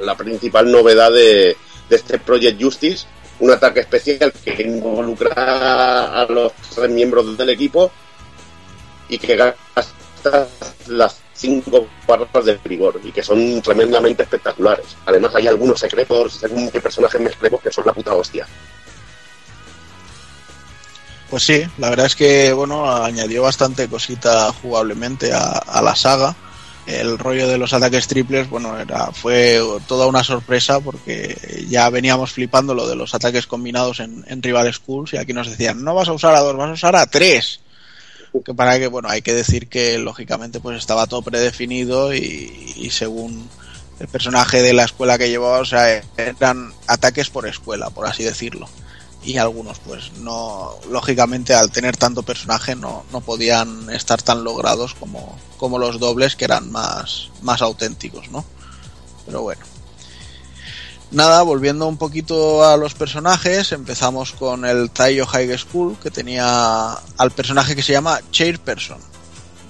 la principal novedad de, este Project Justice. Un ataque especial que involucra a los tres miembros del equipo y que gasta las cinco barras de rigor y que son tremendamente espectaculares. Además, hay algunos secretos, según qué personajes me que son la puta hostia. Pues sí, la verdad es que bueno, añadió bastante cosita jugablemente a, a la saga. El rollo de los ataques triples, bueno, era, fue toda una sorpresa porque ya veníamos flipando lo de los ataques combinados en, en Rival Schools y aquí nos decían, no vas a usar a dos, vas a usar a tres. Que para que, bueno, hay que decir que lógicamente pues estaba todo predefinido y, según el personaje de la escuela que llevaba, o sea, eran ataques por escuela, por así decirlo y algunos pues no lógicamente al tener tanto personaje no, no podían estar tan logrados como, como los dobles que eran más, más auténticos no pero bueno. Nada volviendo un poquito a los personajes empezamos con el Taiyo High School que tenía al personaje que se llama Chairperson.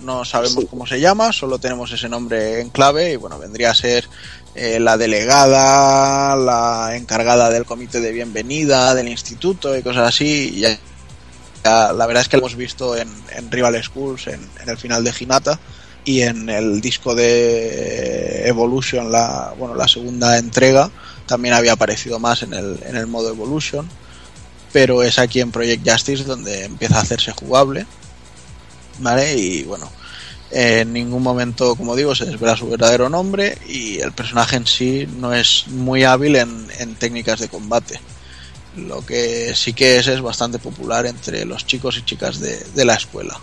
No sabemos cómo se llama solo tenemos ese nombre en clave y bueno vendría a ser eh, la delegada, la encargada del comité de bienvenida del instituto y cosas así. Y ya, la verdad es que lo hemos visto en, en Rival Schools, en, en, el final de Hinata y en el disco de Evolution, la, bueno, la segunda entrega, también había aparecido más en el, en el modo Evolution. Pero es aquí en Project Justice donde empieza a hacerse jugable. ¿Vale? Y bueno, en ningún momento, como digo, se desvela su verdadero nombre y el personaje en sí no es muy hábil en, en, técnicas de combate. Lo que sí que es es bastante popular entre los chicos y chicas de, de la escuela.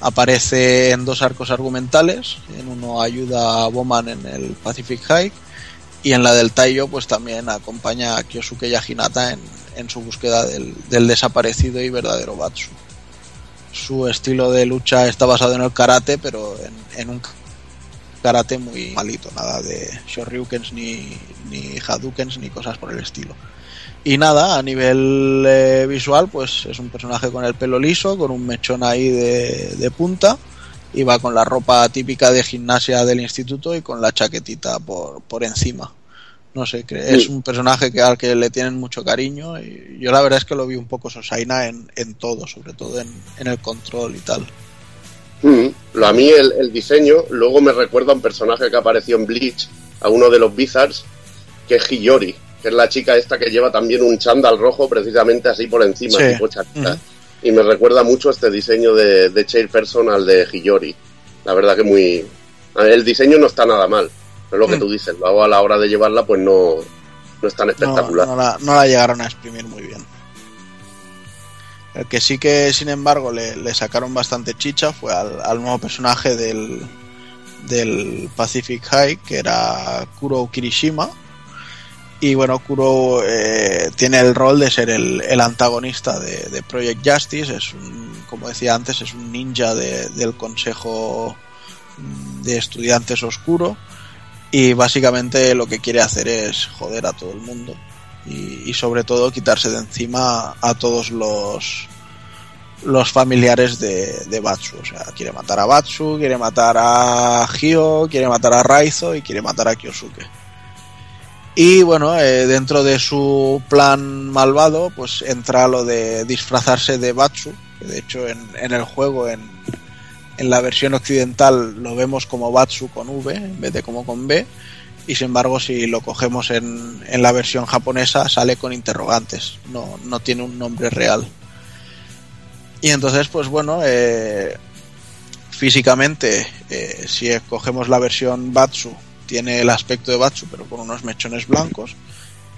Aparece en dos arcos argumentales, en uno ayuda a Bowman en el Pacific High y en la del Taiyo pues también acompaña a Kyosuke y a Hinata en, en su búsqueda del, del desaparecido y verdadero Batsu su estilo de lucha está basado en el karate, pero en, un karate muy malito, nada de shoryukens ni, ni hadukens ni cosas por el estilo. Y nada, a nivel eh, visual, pues es un personaje con el pelo liso, con un mechón ahí de, de, punta, y va con la ropa típica de gimnasia del instituto y con la chaquetita por, por encima. No sé, es sí. un personaje que, al que le tienen mucho cariño y yo la verdad es que lo vi un poco Sosaina en, en todo, sobre todo en, en, el control y tal. Mm, a mí el, el, diseño luego me recuerda a un personaje que apareció en Bleach, a uno de los Bizards, que es Hiyori, que es la chica esta que lleva también un chándal rojo precisamente así por encima, sí. tipo. Mm. Y me recuerda mucho este diseño de, de Chairperson al de Hiyori. La verdad que muy... El diseño no está nada mal pero lo que mm. tú dices, luego a la hora de llevarla, pues no, no es tan espectacular. No, no, la, no, la, llegaron a exprimir muy bien. El que sí que, sin embargo, le, le sacaron bastante chicha fue al, al, nuevo personaje del, del Pacific High, que era Kuro Kirishima. Y bueno, Kuro eh, tiene el rol de ser el, el antagonista de, de, Project Justice. Es un, como decía antes, es un ninja de, del Consejo de Estudiantes Oscuro y básicamente lo que quiere hacer es joder a todo el mundo y, sobre todo quitarse de encima a todos los los familiares de, de, Batsu, o sea, quiere matar a Batsu, quiere matar a Hyo, quiere matar a Raizo y quiere matar a Kyosuke. Y bueno, eh, dentro de su plan malvado, pues entra lo de disfrazarse de Batsu, que de hecho en, en el juego, en, en la versión occidental lo vemos como Batsu con V en vez de como con B y sin embargo si lo cogemos en, en la versión japonesa sale con interrogantes, no, no tiene un nombre real. Y entonces pues bueno, eh, físicamente eh, si cogemos la versión Batsu tiene el aspecto de Batsu pero con unos mechones blancos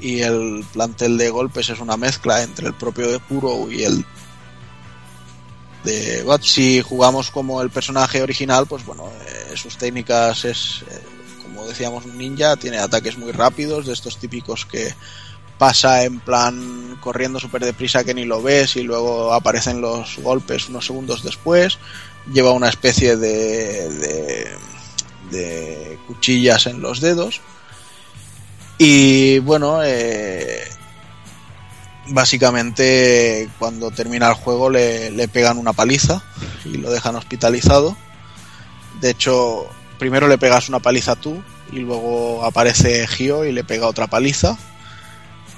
y el plantel de golpes es una mezcla entre el propio de Kuro y el de God. Si jugamos como el personaje original, pues bueno, eh, sus técnicas es, eh, como decíamos, un ninja, tiene ataques muy rápidos, de estos típicos que pasa en plan corriendo súper deprisa que ni lo ves y luego aparecen los golpes unos segundos después. Lleva una especie de, de, de cuchillas en los dedos. Y bueno, eh, básicamente cuando termina el juego le, le, pegan una paliza y lo dejan hospitalizado. De hecho, primero le pegas una paliza tú y luego aparece Gio y le pega otra paliza.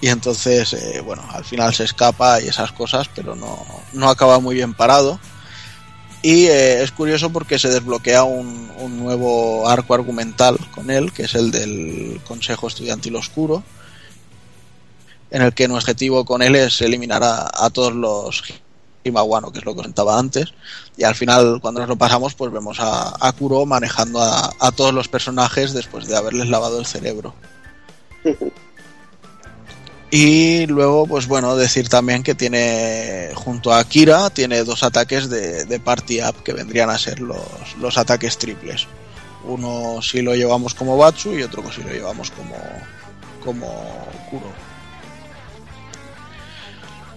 Y entonces, eh, bueno, al final se escapa y esas cosas, pero no, no acaba muy bien parado. Y eh, es curioso porque se desbloquea un, un nuevo arco argumental con él, que es el del Consejo Estudiantil Oscuro en el que nuestro objetivo con él es eliminar a, a todos los Rima Wano, que es lo que contaba antes. Y al final, cuando nos lo pasamos, pues vemos a, a Kuro manejando a, a todos los personajes después de haberles lavado el cerebro. (laughs) Y luego, pues bueno, decir también que tiene, junto a Kira, tiene dos ataques de, de Party Up que vendrían a ser los, los ataques triples. Uno si lo llevamos como Batsu y otro si lo llevamos como, como Kuro.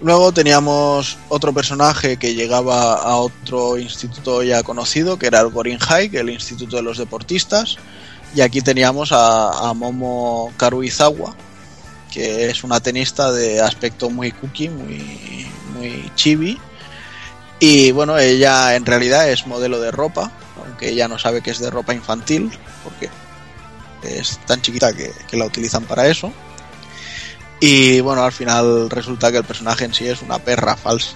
Luego teníamos otro personaje que llegaba a otro instituto ya conocido, que era el Gorin High, el Instituto de los Deportistas. Y aquí teníamos a, Momo Karuizawa, que es una tenista de aspecto muy cookie, muy, muy chibi. Y bueno, ella en realidad es modelo de ropa, aunque ella no sabe que es de ropa infantil, porque es tan chiquita que, que la utilizan para eso. Y bueno, al final resulta que el personaje en sí es una perra falsa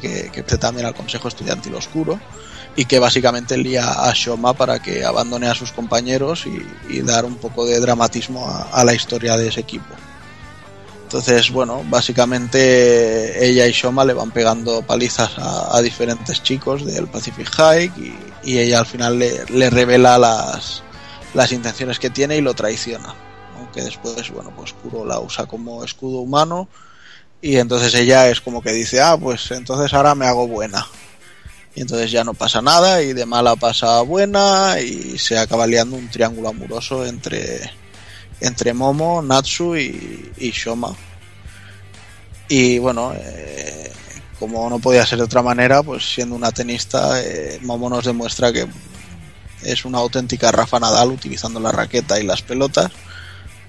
que, que también al Consejo Estudiantil Oscuro y que básicamente lía a Shoma para que abandone a sus compañeros y, dar un poco de dramatismo a, la historia de ese equipo. Entonces, bueno, básicamente ella y Shoma le van pegando palizas a, diferentes chicos del Pacific High y, y ella al final le, le revela las, las intenciones que tiene y lo traiciona. Aunque después, bueno, pues Kuro la usa como escudo humano y entonces ella es como que dice, ah, pues entonces ahora me hago buena y entonces ya no pasa nada y de mala pasa buena y se acaba liando un triángulo amoroso entre entre Momo, Natsu y, y Shoma. Y bueno eh, como no podía ser de otra manera pues siendo una tenista eh, Momo nos demuestra que es una auténtica Rafa Nadal utilizando la raqueta y las pelotas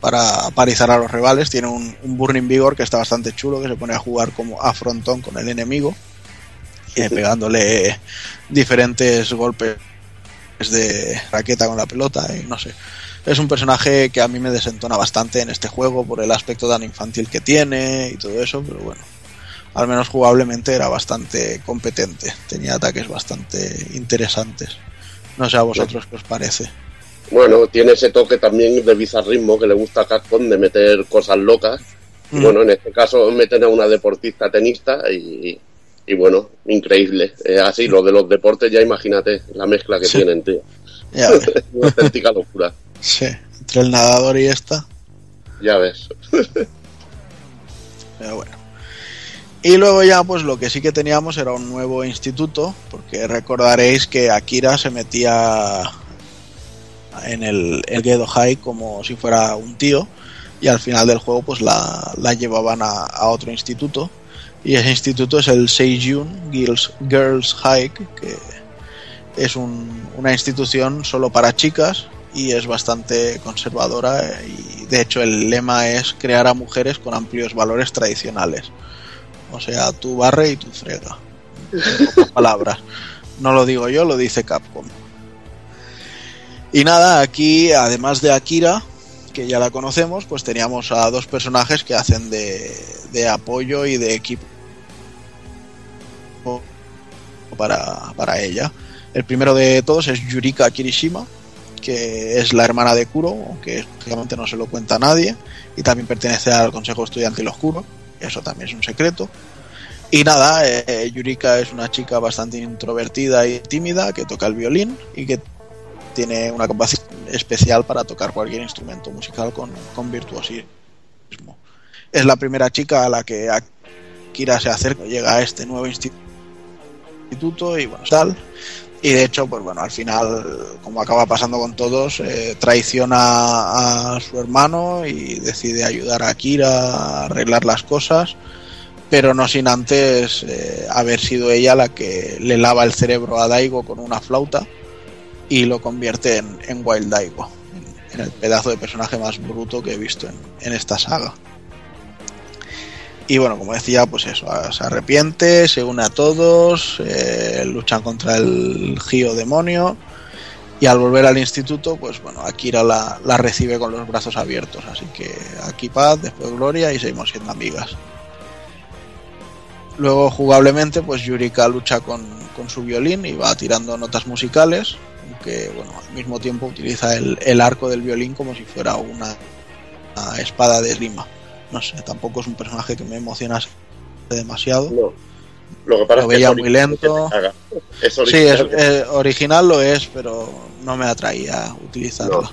para parizar a los rivales tiene un, un Burning Vigor que está bastante chulo que se pone a jugar como a frontón con el enemigo eh, pegándole diferentes golpes de raqueta con la pelota y no sé. Es un personaje que a mí me desentona bastante en este juego por el aspecto tan infantil que tiene y todo eso, pero bueno, al menos jugablemente era bastante competente, tenía ataques bastante interesantes. No sé a vosotros qué os parece. Bueno, tiene ese toque también de bizarrismo que le gusta a Capcom de meter cosas locas. Mm. Bueno, en este caso meten a una deportista tenista y, y bueno, increíble. Eh, así, lo de los deportes, ya imagínate la mezcla que sí. tienen, tío. Ya (laughs) Una auténtica locura. Sí, entre el nadador y esta. Ya ves. (laughs) Pero bueno. Y luego ya, pues lo que sí que teníamos era un nuevo instituto, porque recordaréis que Akira se metía en el, el Gedo High como si fuera un tío, y al final del juego, pues la, la llevaban a, otro instituto y ese instituto es el Seijun Girls, Girls High, que es un, una institución solo para chicas y es bastante conservadora y de hecho el lema es crear a mujeres con amplios valores tradicionales. O sea, tú barre y tú frega. En pocas palabras. No lo digo yo, lo dice Capcom. Y nada, aquí además de Akira, que ya la conocemos, pues teníamos a dos personajes que hacen de, de apoyo y de equipo para, para ella. El primero de todos es Yurika Kirishima, que es la hermana de Kuro, aunque obviamente no se lo cuenta a nadie, y también pertenece al Consejo Estudiantil Oscuro, eso también es un secreto. Y nada, eh, Yurika es una chica bastante introvertida y tímida que toca el violín y que tiene una capacidad especial para tocar cualquier instrumento musical con, virtuosismo. Es la primera chica a la que Akira se acerca, llega a este nuevo instituto y bueno, tal. Y de hecho, pues bueno, al final, como acaba pasando con todos, eh, traiciona a su hermano y decide ayudar a Kira a arreglar las cosas, pero no sin antes eh, haber sido ella la que le lava el cerebro a Daigo con una flauta y lo convierte en, en Wild Daigo, en, el pedazo de personaje más bruto que he visto en, en esta saga. Y bueno, como decía, pues eso, se arrepiente, se une a todos, eh, luchan contra el Gio demonio y al volver al instituto, pues bueno, Akira la, la, recibe con los brazos abiertos. Así que aquí paz, después gloria y seguimos siendo amigas. Luego jugablemente, pues Yurika lucha con, con su violín y va tirando notas musicales, aunque bueno, al mismo tiempo utiliza el, el arco del violín como si fuera una, una espada de rima no sé, tampoco es un personaje que me emociona demasiado. No. Lo que pasa Lo es que veía es muy original, lento. que. Es Sí, es, original, eh, original lo es, pero no me atraía utilizarlo.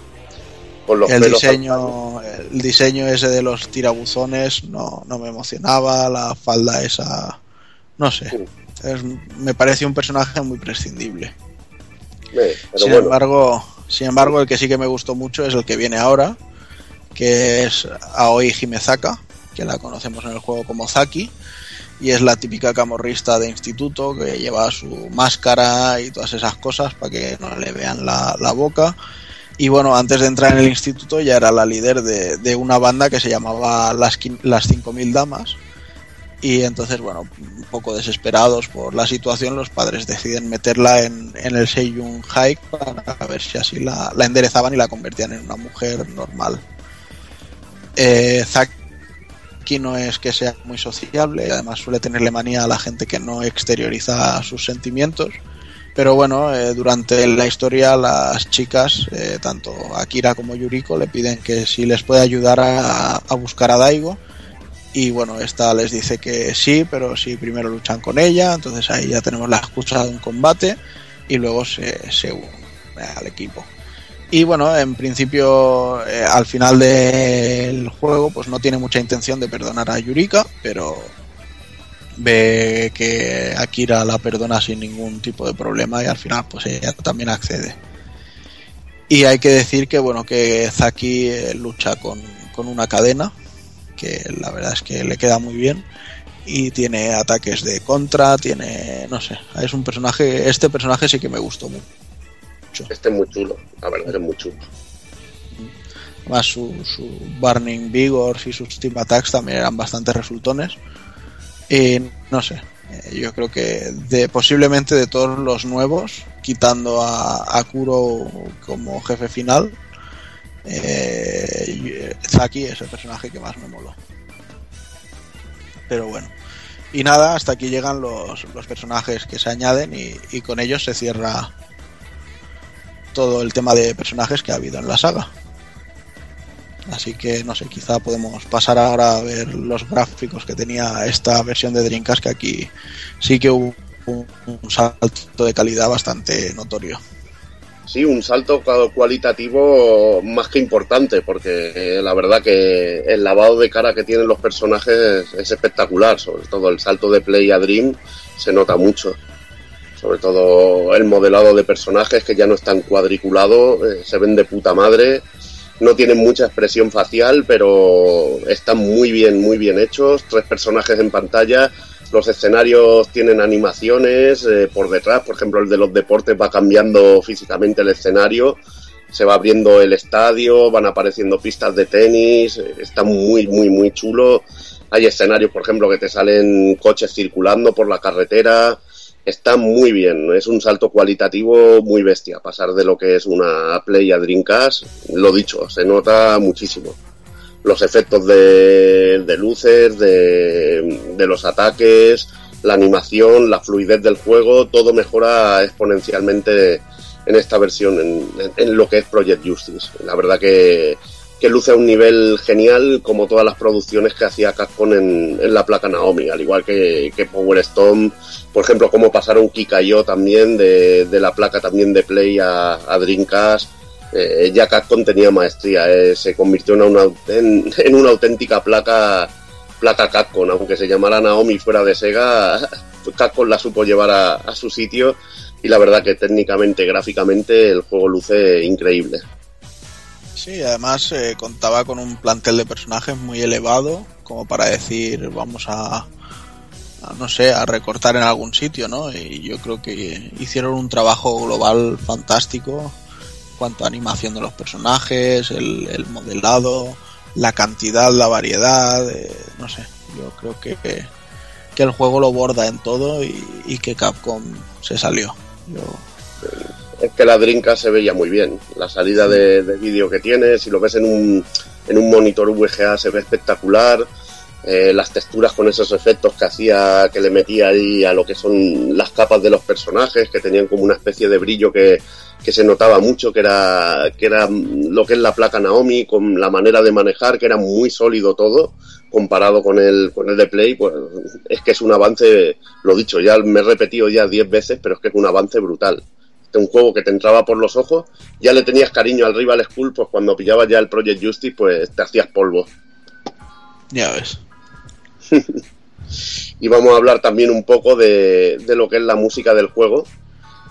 No. los el diseño el diseño ese de los tirabuzones no, no me emocionaba la falda esa no sé Es- me parece un personaje muy prescindible Eh, pero sin bueno, embargo sin embargo el que sí que me gustó mucho es el que viene ahora que es Aoi Himezaka que la conocemos en el juego como Zaki y es la típica camorrista de instituto que lleva su máscara y todas esas cosas para que no le vean la, la boca y bueno, antes de entrar en el instituto ya era la líder de, de una banda que se llamaba Las, Las 5000 Damas. Y entonces, bueno, un poco desesperados por la situación, los padres deciden meterla en, en el Seiyun High para ver si así la, la enderezaban y la convertían en una mujer normal. Eh, Zaki no es que sea muy sociable, además suele tenerle manía a la gente que no exterioriza sus sentimientos. Pero bueno, eh, durante la historia las chicas, eh, tanto Akira como Yuriko, le piden que si les puede ayudar a, a buscar a Daigo. Y bueno, esta les dice que sí, pero si primero luchan con ella, entonces ahí ya tenemos la excusa de un combate y luego se, se unen al equipo. Y bueno, en principio, eh, al final del juego, pues no tiene mucha intención de perdonar a Yurika, pero ve que Akira la perdona sin ningún tipo de problema y al final pues ella también accede. Y hay que decir que bueno que Zaki eh, lucha con, con una cadena que la verdad es que le queda muy bien y tiene ataques de contra, tiene no sé, es un personaje, este personaje sí que me gustó mucho. este es muy chulo, la verdad es muy chulo. Además su, su Burning Vigors y sus Team Attacks también eran bastante resultones. Y no sé, eh, yo creo que de posiblemente de todos los nuevos, quitando a, a Kuro como jefe final, eh, Zaki es el personaje que más me moló. Pero bueno. Y nada, hasta aquí llegan los, los personajes que se añaden y, con ellos se cierra todo el tema de personajes que ha habido en la saga. Así que no sé, quizá podemos pasar ahora a ver los gráficos que tenía esta versión de Dreamcast, que aquí sí que hubo un salto de calidad bastante notorio. Sí, un salto cua- cualitativo más que importante, porque eh, la verdad que el lavado de cara que tienen los personajes es espectacular, sobre todo el salto de Play a Dream se nota mucho. Sobre todo el modelado de personajes que ya no están cuadriculados, eh, se ven de puta madre, no tienen mucha expresión facial, pero están muy bien, muy bien hechos, tres personajes en pantalla, los escenarios tienen animaciones eh, por detrás, por ejemplo el de los deportes va cambiando físicamente el escenario, se va abriendo el estadio, van apareciendo pistas de tenis, eh, está muy, muy, muy chulo. Hay escenarios, por ejemplo, que te salen coches circulando por la carretera, está muy bien, es un salto cualitativo muy bestia, pasar de lo que es una Play a Dreamcast, lo dicho, se nota muchísimo los efectos de, luces, de, los ataques, la animación, la fluidez del juego, todo mejora exponencialmente en esta versión, en, lo que es Project Justice. La verdad que, luce a un nivel genial como todas las producciones que hacía Capcom en, la placa Naomi, al igual que, Power Stone, por ejemplo, como pasaron Kikayo también de, la placa también de Play a Dreamcast eh, ya Capcom tenía maestría, eh, se convirtió en una, (laughs) en, una auténtica placa placa Capcom, aunque se llamara Naomi fuera de Sega, (laughs) Capcom la supo llevar a, su sitio y la verdad que técnicamente, gráficamente, el juego luce increíble. Sí, además eh, contaba con un plantel de personajes muy elevado, como para decir, vamos a, a, no sé, a recortar en algún sitio, ¿no? Y yo creo que hicieron un trabajo global fantástico cuanto animación de los personajes, el, el modelado, la cantidad, la variedad, eh, no sé, yo creo que, que el juego lo borda en todo y, que Capcom se salió. Es que la Dreamcast se veía muy bien. La salida de, de vídeo que tiene, si lo ves en un, en un monitor VGA se ve espectacular. Eh, las texturas con esos efectos que hacía, que le metía ahí a lo que son las capas de los personajes, que tenían como una especie de brillo que, que se notaba mucho, que era, que era lo que es la placa Naomi, con la manera de manejar, que era muy sólido todo, comparado con el, con el de Play, pues es que es un avance, lo dicho, ya me he repetido ya 10 veces, pero es que es un avance brutal. Este un juego que te entraba por los ojos, ya le tenías cariño al Rival School, pues cuando pillabas ya el Project Justice, pues te hacías polvo. Ya ves. (laughs) y vamos a hablar también un poco de, de, lo que es la música del juego,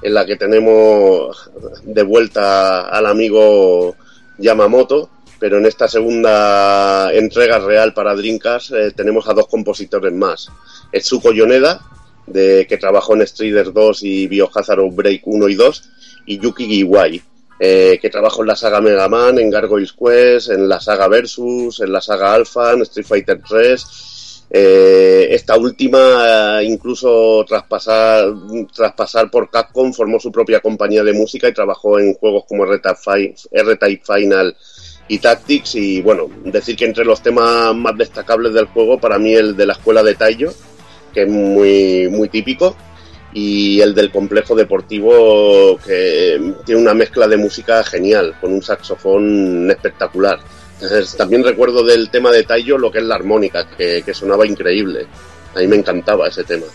en la que tenemos de vuelta al amigo Yamamoto, pero en esta segunda entrega real para Dreamcast eh, tenemos a dos compositores más. Etsuko Yoneda, de, que trabajó en Strider 2 y Biohazard Break 1 y 2, y Yuki Giwai, eh, que trabajó en la saga Mega Man, en Gargoyle's Quest, en la saga Versus, en la saga Alpha, en Street Fighter 3 eh, esta última, incluso tras pasar, tras pasar por Capcom, formó su propia compañía de música y trabajó en juegos como R-Type Final y Tactics. Y bueno, decir que entre los temas más destacables del juego, para mí el de la escuela de Taiyo, que es muy, muy típico, y el del complejo deportivo, que tiene una mezcla de música genial, con un saxofón espectacular. También recuerdo del tema de Taiyo lo que es la armónica, que, sonaba increíble. A mí me encantaba ese tema.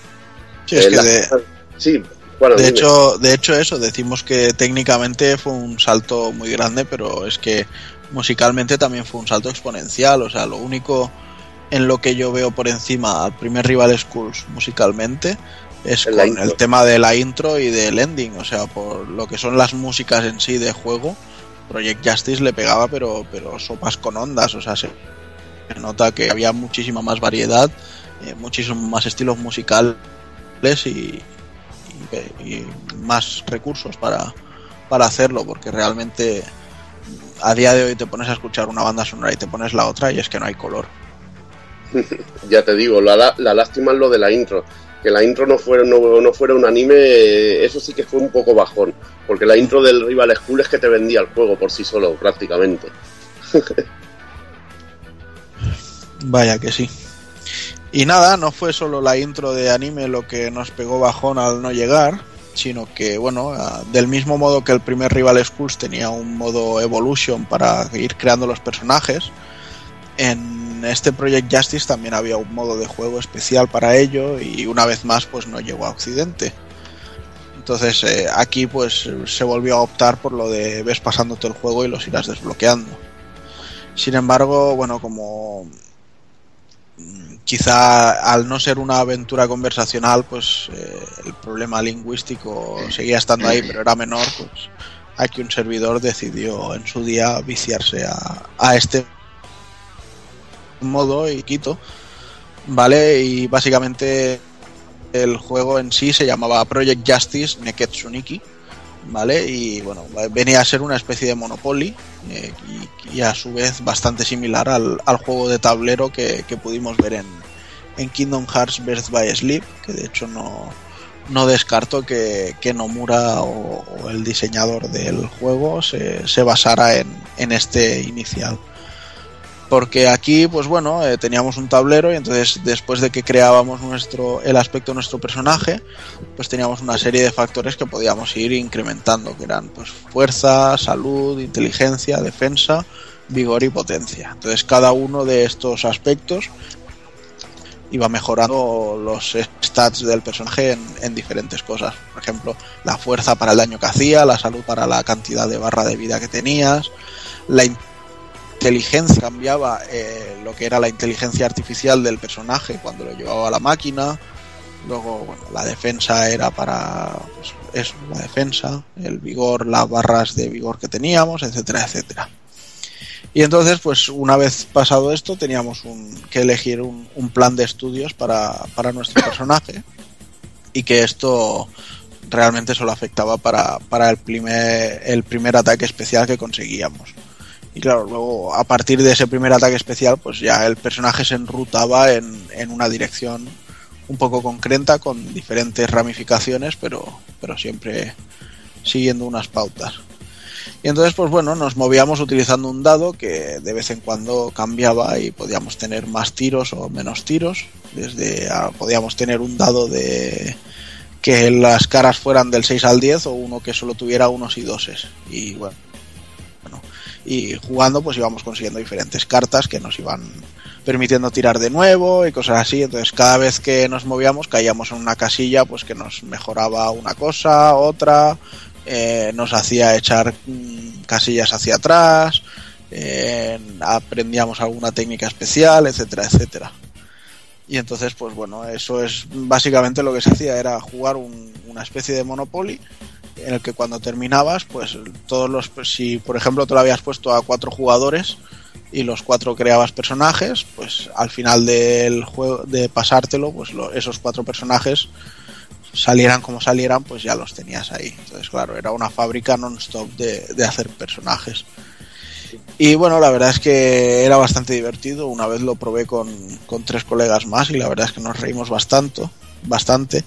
Sí, es eh, que de, sí, de hecho, de hecho eso, decimos que técnicamente fue un salto muy grande, pero es que musicalmente también fue un salto exponencial. O sea, lo único en lo que yo veo por encima al primer Rival Schools musicalmente es con el tema de la intro y del ending. O sea, por lo que son las músicas en sí de juego Project Justice le pegaba, pero, pero sopas con ondas, o sea, se nota que había muchísima más variedad, eh, muchísimos más estilos musicales y, y, más recursos para, para hacerlo, porque realmente a día de hoy te pones a escuchar una banda sonora y te pones la otra y es que no hay color. (laughs) ya te digo, la, la lástima es lo de la intro que la intro no fuera, no, no, fuera un anime, eso sí que fue un poco bajón. Porque la intro del Rival School es que te vendía el juego por sí solo, prácticamente. (laughs) Vaya que sí. Y nada, no fue solo la intro de anime lo que nos pegó bajón al no llegar, sino que, bueno, del mismo modo que el primer Rival Schools tenía un modo Evolution para ir creando los personajes, en este Project Justice también había un modo de juego especial para ello y una vez más pues no llegó a Occidente. Entonces eh, aquí pues se volvió a optar por lo de ves pasándote el juego y los irás desbloqueando. Sin embargo, bueno, como mm, quizá al no ser una aventura conversacional, pues eh, el problema lingüístico seguía estando ahí, pero era menor, pues aquí un servidor decidió en su día viciarse a este modo y quito, ¿vale? Y básicamente el juego en sí se llamaba Project Justice Neketsuniki, ¿vale? Y bueno, venía a ser una especie de Monopoly eh, y, a su vez bastante similar al, juego de tablero que, pudimos ver en, en, Kingdom Hearts Birth by Sleep, que de hecho no, no descarto que, que Nomura o, el diseñador del juego se, se basara en, en este inicial porque aquí pues bueno eh, teníamos un tablero y entonces después de que creábamos nuestro el aspecto de nuestro personaje pues teníamos una serie de factores que podíamos ir incrementando que eran pues fuerza salud inteligencia defensa vigor y potencia. Entonces cada uno de estos aspectos iba mejorando los stats del personaje en, en diferentes cosas. Por ejemplo la fuerza para el daño que hacía la salud para la cantidad de barra de vida que tenías la inteligencia cambiaba eh, lo que era la inteligencia artificial del personaje cuando lo llevaba a la máquina. Luego, bueno, la defensa era para pues, eso, la defensa, el vigor, las barras de vigor que teníamos, etcétera, etcétera. Y entonces, pues una vez pasado esto, teníamos un, que elegir un, un, plan de estudios para, para nuestro personaje y que esto realmente solo afectaba para, para el, primer, el primer ataque especial que conseguíamos. Y claro, luego a partir de ese primer ataque especial, pues ya el personaje se enrutaba en, en una dirección un poco concreta, con diferentes ramificaciones, pero, pero siempre siguiendo unas pautas. Y entonces, pues bueno, nos movíamos utilizando un dado que de vez en cuando cambiaba y podíamos tener más tiros o menos tiros. Desde a- podíamos tener un dado de que las caras fueran del 6 al 10 o uno que solo tuviera unos y doses. Y bueno, y jugando pues íbamos consiguiendo diferentes cartas que nos iban permitiendo tirar de nuevo y cosas así. Entonces cada vez que nos movíamos caíamos en una casilla pues que nos mejoraba una cosa, otra, eh, nos hacía echar mm, casillas hacia atrás, eh, aprendíamos alguna técnica especial, etcétera, etcétera. Y entonces, pues bueno, eso es básicamente lo que se hacía, era jugar un- una especie de Monopoly en el que cuando terminabas, pues todos los, pues, si por ejemplo te lo habías puesto a cuatro jugadores y los cuatro creabas personajes, pues al final del juego, de pasártelo, pues esos cuatro personajes salieran como salieran, pues ya los tenías ahí. Entonces, claro, era una fábrica non-stop de, de hacer personajes. Y bueno, la verdad es que era bastante divertido. Una vez lo probé con, con tres colegas más y la verdad es que nos reímos bastante, bastante.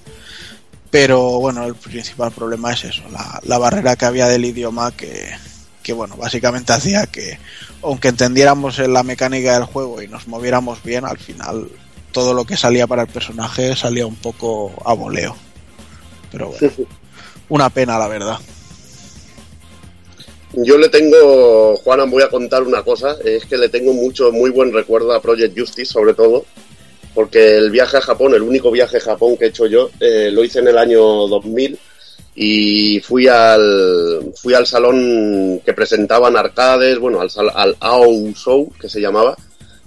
Pero bueno, el principal problema es eso, la, la barrera que había del idioma que, que bueno, básicamente hacía que, aunque entendiéramos la mecánica del juego y nos moviéramos bien, al final todo lo que salía para el personaje salía un poco a voleo. Pero bueno, una pena la verdad. Yo le tengo, Juana, voy a contar una cosa, es que le tengo mucho, muy buen recuerdo a Project Justice, sobre todo, porque el viaje a Japón, el único viaje a Japón que he hecho yo, eh, lo hice en el año 2000 y fui al, fui al salón que presentaban arcades, bueno, al, al AO Show, que se llamaba,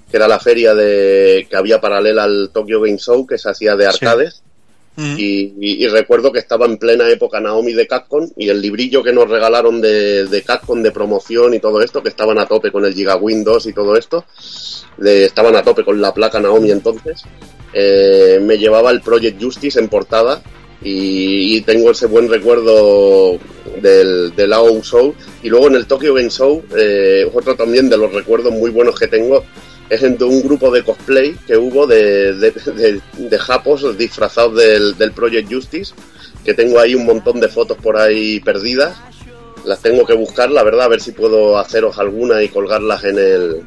que era la feria de, que había paralela al Tokyo Game Show, que se hacía de arcades. Y, y- recuerdo que estaba en plena época Naomi de Capcom y el librillo que nos regalaron de, de Capcom de promoción y todo esto, que estaban a tope con el Giga Windows y todo esto, estaban a tope con la placa Naomi entonces, eh, me llevaba el Project Justice en portada y, y tengo ese buen recuerdo del, del AO Show. Y luego en el Tokyo Game Show, eh, otro también de los recuerdos muy buenos que tengo es de un grupo de cosplay que hubo de, de, de- de japos disfrazados del, del Project Justice, que tengo ahí un montón de fotos por ahí perdidas. Las tengo que buscar, la verdad, a ver si puedo haceros alguna y colgarlas en, el,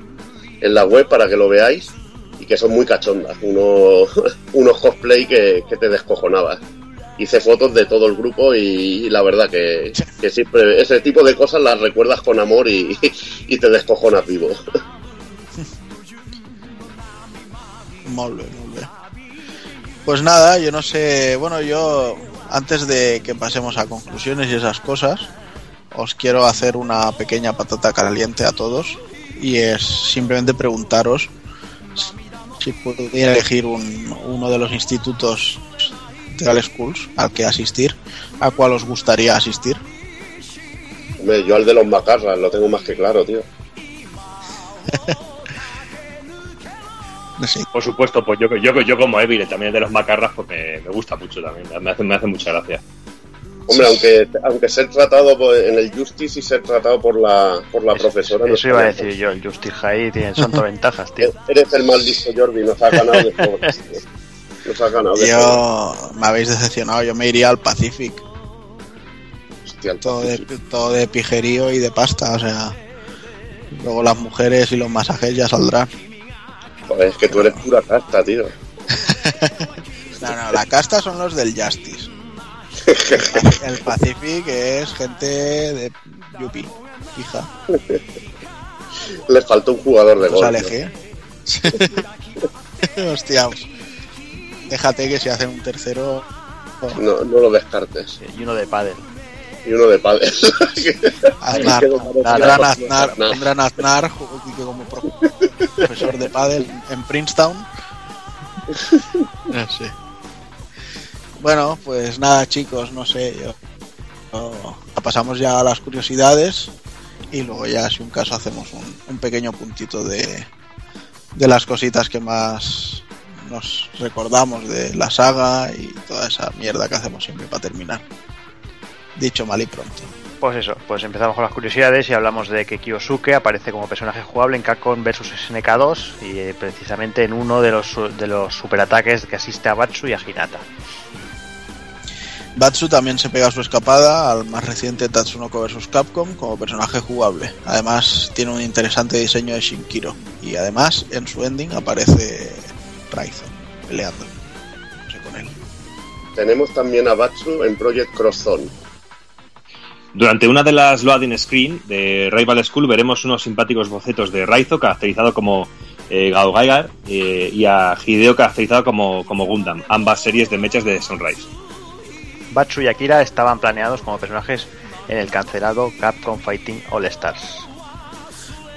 en la web para que lo veáis. Y que son muy cachondas, unos, (laughs) unos cosplay que, que te descojonabas. Hice fotos de todo el grupo y, la verdad que, que siempre ese tipo de cosas las recuerdas con amor y, (laughs) y te descojonas vivo. (laughs) Molt bé, molt bé. Pues nada, yo no sé, bueno, yo antes de que pasemos a conclusiones y esas cosas, os quiero hacer una pequeña patata caliente a todos y es simplemente preguntaros si pudiera elegir un- uno de los institutos de Schools al que asistir, a cuál os gustaría asistir. Hombre, yo al de los macarras lo tengo más que claro, tío. (laughs) Por supuesto, pues yo, yo, yo como Evil, también de los macarras, pues me, me gusta mucho también. Me hace, me hace mucha gracia. Hombre, aunque, aunque ser tratado por- en el Justice y ser tratado por la, por la profesora. no Eso iba a decir yo, el Justice High tiene, son todo ventajas, tío. (laughs) Eres el mal listo, Jordi, nos ha ganado de todo. (laughs) Nos ha ganado de todo. Yo me habéis decepcionado, yo me iría al Pacific. todo, de, todo de pijerío y de pasta, o sea. Luego las mujeres y los masajes ya saldrán. Joder, es que tú eres pura casta, tío. (laughs) No, no, la casta son los del Justice. (laughs) El Pacific es gente de Yupi, hija. Le falta un jugador de Pues gol. aleje. Hostia. Déjate que si hacen un tercero. No, no lo descartes. Y uno de pádel. Y uno de padre. Aznar, pondrán a Aznar, como pro- profesor de pádel en Princeton. No sé. Bueno, pues nada, chicos, no sé. Yo, yo- pasamos ya a las curiosidades y luego ya, si un caso, hacemos un, un pequeño puntito de, de las cositas que más nos recordamos de la saga y toda esa mierda que hacemos siempre para terminar. Dicho mal y pronto. Pues eso, pues empezamos con las curiosidades y hablamos de que Kiyosuke aparece como personaje jugable en Capcom vs SNK2 y eh, precisamente en uno de los, de los superataques que asiste a Batsu y a Hinata. Batsu también se pega su escapada al más reciente Tatsunoko vs Capcom como personaje jugable. Además tiene un interesante diseño de Shinkiro y además en su ending aparece Raizo peleando. No sé con él. Tenemos también a Batsu en Project Cross Zone. Durante una de las loading screen de Rival School veremos unos simpáticos bocetos de Raizo caracterizado como eh, Gao Gaigar eh, y a Hideo caracterizado como, como Gundam, ambas series de mechas de Sunrise. Batsu y Akira estaban planeados como personajes en el cancelado Capcom Fighting All Stars.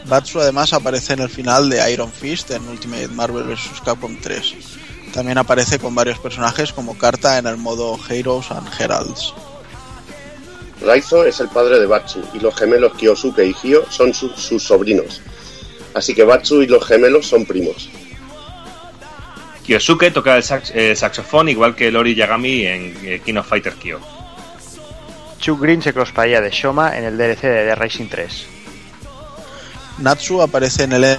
Batsu además aparece en el final de Iron Fist en Ultimate Marvel vs. Capcom 3. También aparece con varios personajes como carta en el modo Heroes and Heralds. Raizo es el padre de Batsu y los gemelos Kyosuke y Hyo son su- sus sobrinos. Así que Batsu y los gemelos son primos. Kyosuke toca el sax- eh, saxofón igual que Lori Yagami en eh, King of Fighter Kyo. Chuck Green se crossplaya de Shoma en el DLC de The Racing 3. Natsu aparece en el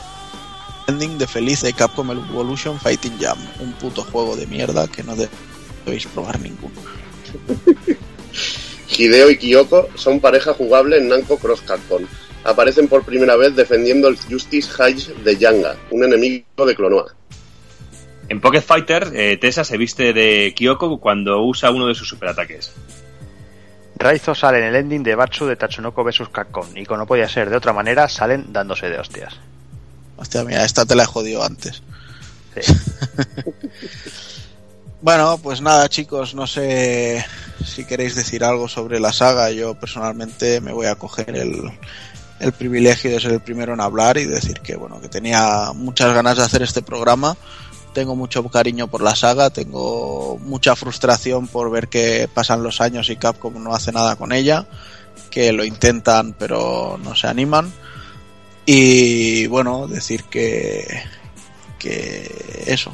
ending de feliz de Capcom Evolution Fighting Jam, un puto juego de mierda que no debéis probar ninguno. (laughs) Hideo y Kyoko son pareja jugable en Namco Cross Capcom. Aparecen por primera vez defendiendo el Justice Hedge de Yanga, un enemigo de Clonoa. En Pocket Fighter, eh, Tessa se viste de Kyoko cuando usa uno de sus superataques. Raizo sale en el ending de Batsu de Tatsunoko vs Capcom y como no podía ser de otra manera salen dándose de hostias. Hostia, mira, esta te la he jodido antes. Sí. (laughs) Bueno, pues nada, chicos, no sé si queréis decir algo sobre la saga. Yo personalmente me voy a coger el, el privilegio de ser el primero en hablar y decir que bueno, que tenía muchas ganas de hacer este programa. Tengo mucho cariño por la saga, tengo mucha frustración por ver que pasan los años y Capcom no hace nada con ella, que lo intentan pero no se animan. Y bueno, decir que que eso,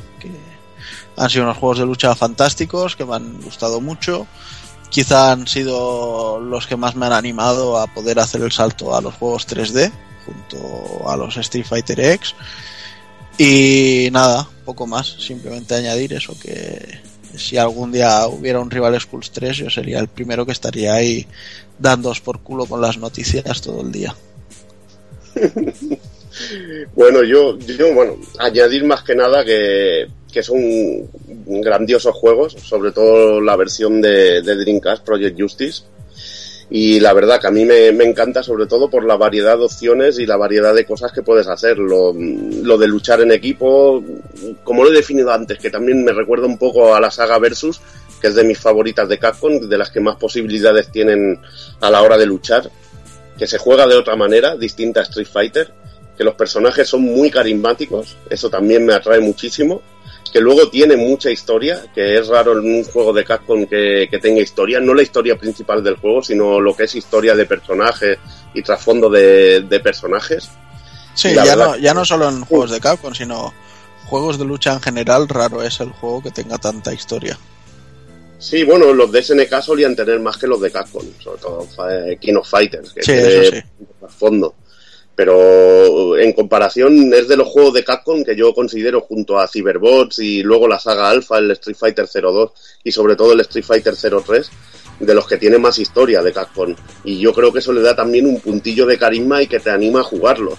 han sido unos juegos de lucha fantásticos que me han gustado mucho. Quizá han sido los que más me han animado a poder hacer el salto a los juegos 3D junto a los Street Fighter X. Y nada, poco más, simplemente añadir eso que si algún día hubiera un Rival Schools 3 yo sería el primero que estaría ahí dándoos por culo con las noticias todo el día. (laughs) Bueno, yo, yo, bueno, añadir más que nada que, que son grandiosos juegos, sobre todo la versión de, Dreamcast, Project Justice. Y la verdad que a mí me, me encanta sobre todo por la variedad de opciones y la variedad de cosas que puedes hacer. Lo, lo de luchar en equipo, como lo he definido antes, que también me recuerda un poco a la saga Versus, que es de mis favoritas de Capcom, de las que más posibilidades tienen a la hora de luchar, que se juega de otra manera, distinta a Street Fighter, que los personajes son muy carismáticos, eso también me atrae muchísimo, que luego tiene mucha historia, que es raro en un juego de Capcom que, que tenga historia, no la historia principal del juego, sino lo que es historia de personajes y trasfondo de, de personajes. Sí, ya verdad no, ya no solo en juegos de Capcom, sino juegos de lucha en general, raro es el juego que tenga tanta historia. Sí, bueno, los de SNK solían tener más que los de Capcom, sobre todo eh, King of Fighters, que Sí, tiene eso sí. más fondo. Pero en comparación es de los juegos de Capcom que yo considero junto a Cyberbots y luego la saga Alpha, el Street Fighter 02 y sobre todo el Street Fighter 03, de los que tiene más historia de Capcom. Y yo creo que eso le da también un puntillo de carisma y que te anima a jugarlo.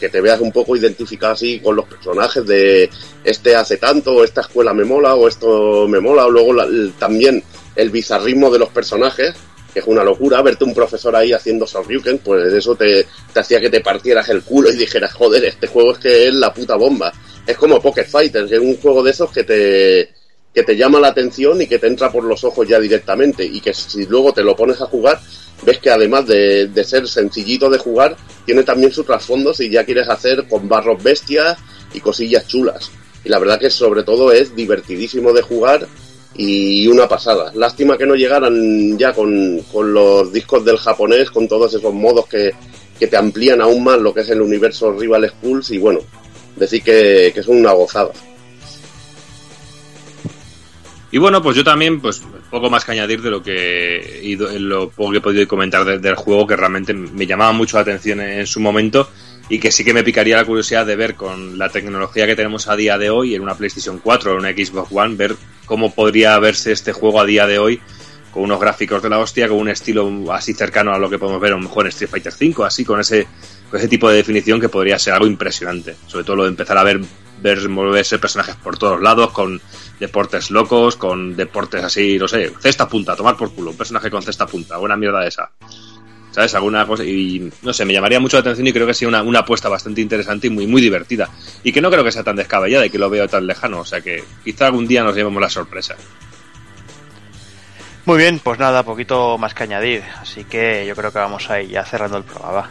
Que te veas un poco identificado así con los personajes de este hace tanto, o esta escuela me mola, o esto me mola, o luego la- también el bizarrismo de los personajes, que es una locura, verte un profesor ahí haciendo Shoryuken, pues eso te, hacía que te partieras el culo y dijeras, joder, este juego es que es la puta bomba. Es como Pocket Fighter, que es un juego de esos que te, que te llama la atención y que te entra por los ojos ya directamente, y que si luego te lo pones a jugar, ves que además de, de ser sencillito de jugar, tiene también su trasfondo si ya quieres hacer con barros bestias y cosillas chulas. Y la verdad que sobre todo es divertidísimo de jugar y una pasada. Lástima que no llegaran ya con, con los discos del japonés, con todos esos modos que, que te amplían aún más lo que es el universo Rival Schools y bueno, decir que, que son una gozada. Y bueno, pues yo también, pues poco más que añadir de lo que lo poco que he podido comentar de- del juego, que realmente me llamaba mucho la atención en, en su momento y que sí que me picaría la curiosidad de ver con la tecnología que tenemos a día de hoy en una PlayStation 4 o en una Xbox One, ver cómo podría verse este juego a día de hoy con unos gráficos de la hostia, con un estilo así cercano a lo que podemos ver a lo mejor en Street Fighter V, así con ese, con ese tipo de definición que podría ser algo impresionante. Sobre todo lo de empezar a ver, ver moverse personajes por todos lados, con deportes locos, con deportes así, no sé, cesta punta, tomar por culo, un personaje con cesta punta, buena mierda esa. Y no sé, me llamaría mucho la atención y creo que sería una, una apuesta bastante interesante y muy, muy divertida. Y que no creo que sea tan descabellada y que lo veo tan lejano. O sea que quizá algún día nos llevemos la sorpresa. Muy bien, pues nada, poquito más que añadir. Así que yo creo que vamos a ir ya cerrando el programa.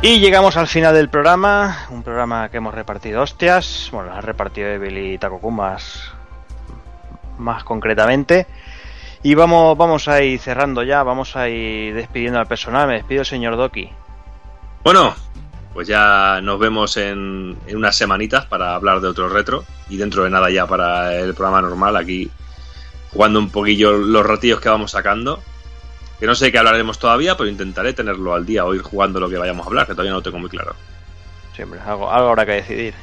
Y llegamos al final del programa, un programa que hemos repartido hostias, bueno, las ha repartido Evil y Takokun más, más concretamente. Y vamos, vamos a ir cerrando ya, vamos a ir despidiendo al personal, me despido el señor Doki. Bueno, pues ya nos vemos en, en unas semanitas para hablar de otro retro y dentro de nada ya para el programa normal aquí jugando un poquillo los ratillos que vamos sacando. Que no sé qué hablaremos todavía, pero intentaré tenerlo al día o ir jugando lo que vayamos a hablar, que todavía no lo tengo muy claro. Siempre, algo, algo habrá que decidir.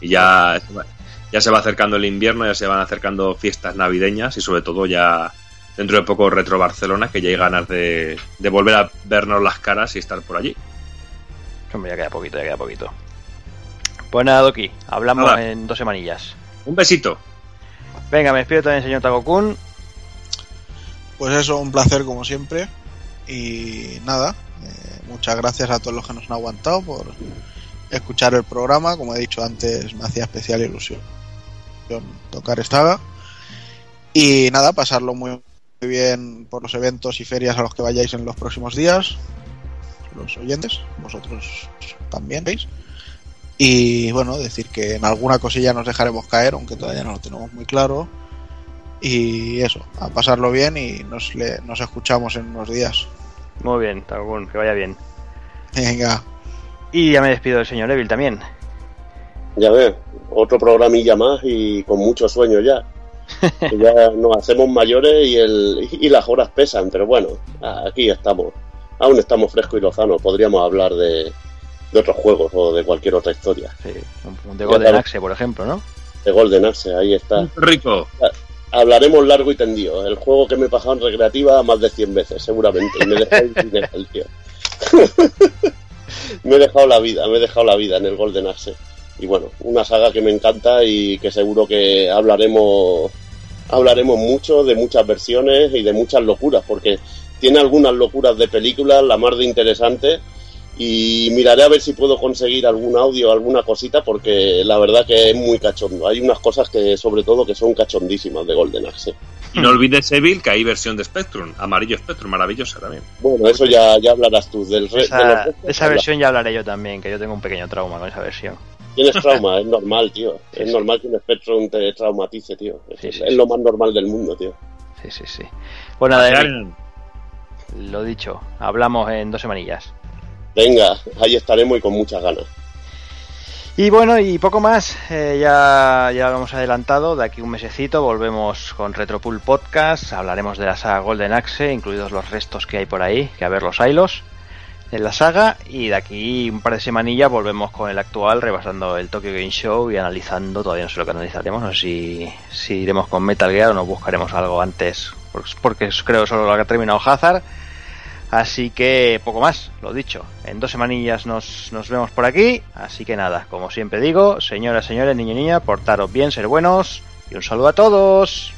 Y ya, ya se va acercando el invierno, ya se van acercando fiestas navideñas y sobre todo ya dentro de poco Retro Barcelona, que ya hay ganas de, de volver a vernos las caras y estar por allí. Hombre, ya queda poquito, ya queda poquito. Pues nada, Doki, hablamos Nada. en dos semanillas. Un besito. Venga, me despido también, señor Takokun. Pues eso, un placer como siempre. Y nada, eh, muchas gracias a todos los que nos han aguantado por escuchar el programa. Como he dicho antes, me hacía especial ilusión tocar esta. Y nada, pasarlo muy bien por los eventos y ferias a los que vayáis en los próximos días. Los oyentes, vosotros también veis. Y bueno, decir que en alguna cosilla nos dejaremos caer, aunque todavía no lo tenemos muy claro. Y eso, a pasarlo bien y nos, le- nos escuchamos en unos días. Muy bien, Takokun, que vaya bien. Venga, Y ya me despido del señor Evil también. Ya ves, otro programilla más y con mucho sueño ya. (laughs) Que ya nos hacemos mayores y, el, y las horas pesan, pero bueno, aquí estamos. Aún estamos frescos y lozanos. Podríamos hablar de, de otros juegos o de cualquier otra historia. Sí, un de Golden Axe, por ejemplo, ¿no? De Golden Axe, ahí está. Rico. Hablaremos largo y tendido. El juego que me he pasado en recreativa más de 100 veces, seguramente. Me he dejado tío. (laughs) me he dejado la vida, me he dejado la vida en el Golden Axe. Y bueno, una saga que me encanta y que seguro que hablaremos hablaremos mucho de muchas versiones y de muchas locuras, porque tiene algunas locuras de películas, la más de interesante. Y miraré a ver si puedo conseguir algún audio, alguna cosita, porque la verdad que es muy cachondo. Hay unas cosas que, sobre todo, que son cachondísimas de Golden Axe. Y no olvides, Evil, que hay versión de Spectrum, amarillo Spectrum, maravillosa también. Bueno, eso ya, ya hablarás tú. Del re- de Esa, los restos de esa habla- versión ya hablaré yo también, que yo tengo un pequeño trauma con esa versión. Tienes trauma, (laughs) es normal, tío. Es normal que un Spectrum te traumatice, tío. Es, es lo más normal del mundo, tío. Sí, sí, sí. Nada, Evil, lo dicho, hablamos en dos semanillas. Venga, ahí estaremos y con muchas ganas. Y bueno, y poco más, eh, ya, ya lo hemos adelantado, de aquí un mesecito volvemos con Retropool Podcast, hablaremos de la saga Golden Axe, incluidos los restos que hay por ahí, que a ver los hilos en la saga, y de aquí un par de semanillas volvemos con el actual, rebasando el Tokyo Game Show y analizando, todavía no sé lo que analizaremos, no sé si, si iremos con Metal Gear o nos buscaremos algo antes, porque, porque creo solo lo que ha terminado Hazard. Así que poco más, lo dicho. En dos semanillas nos, nos vemos por aquí. Así que nada, como siempre digo, señoras, señores, niño y niña, portaros bien, ser buenos. Y un saludo a todos.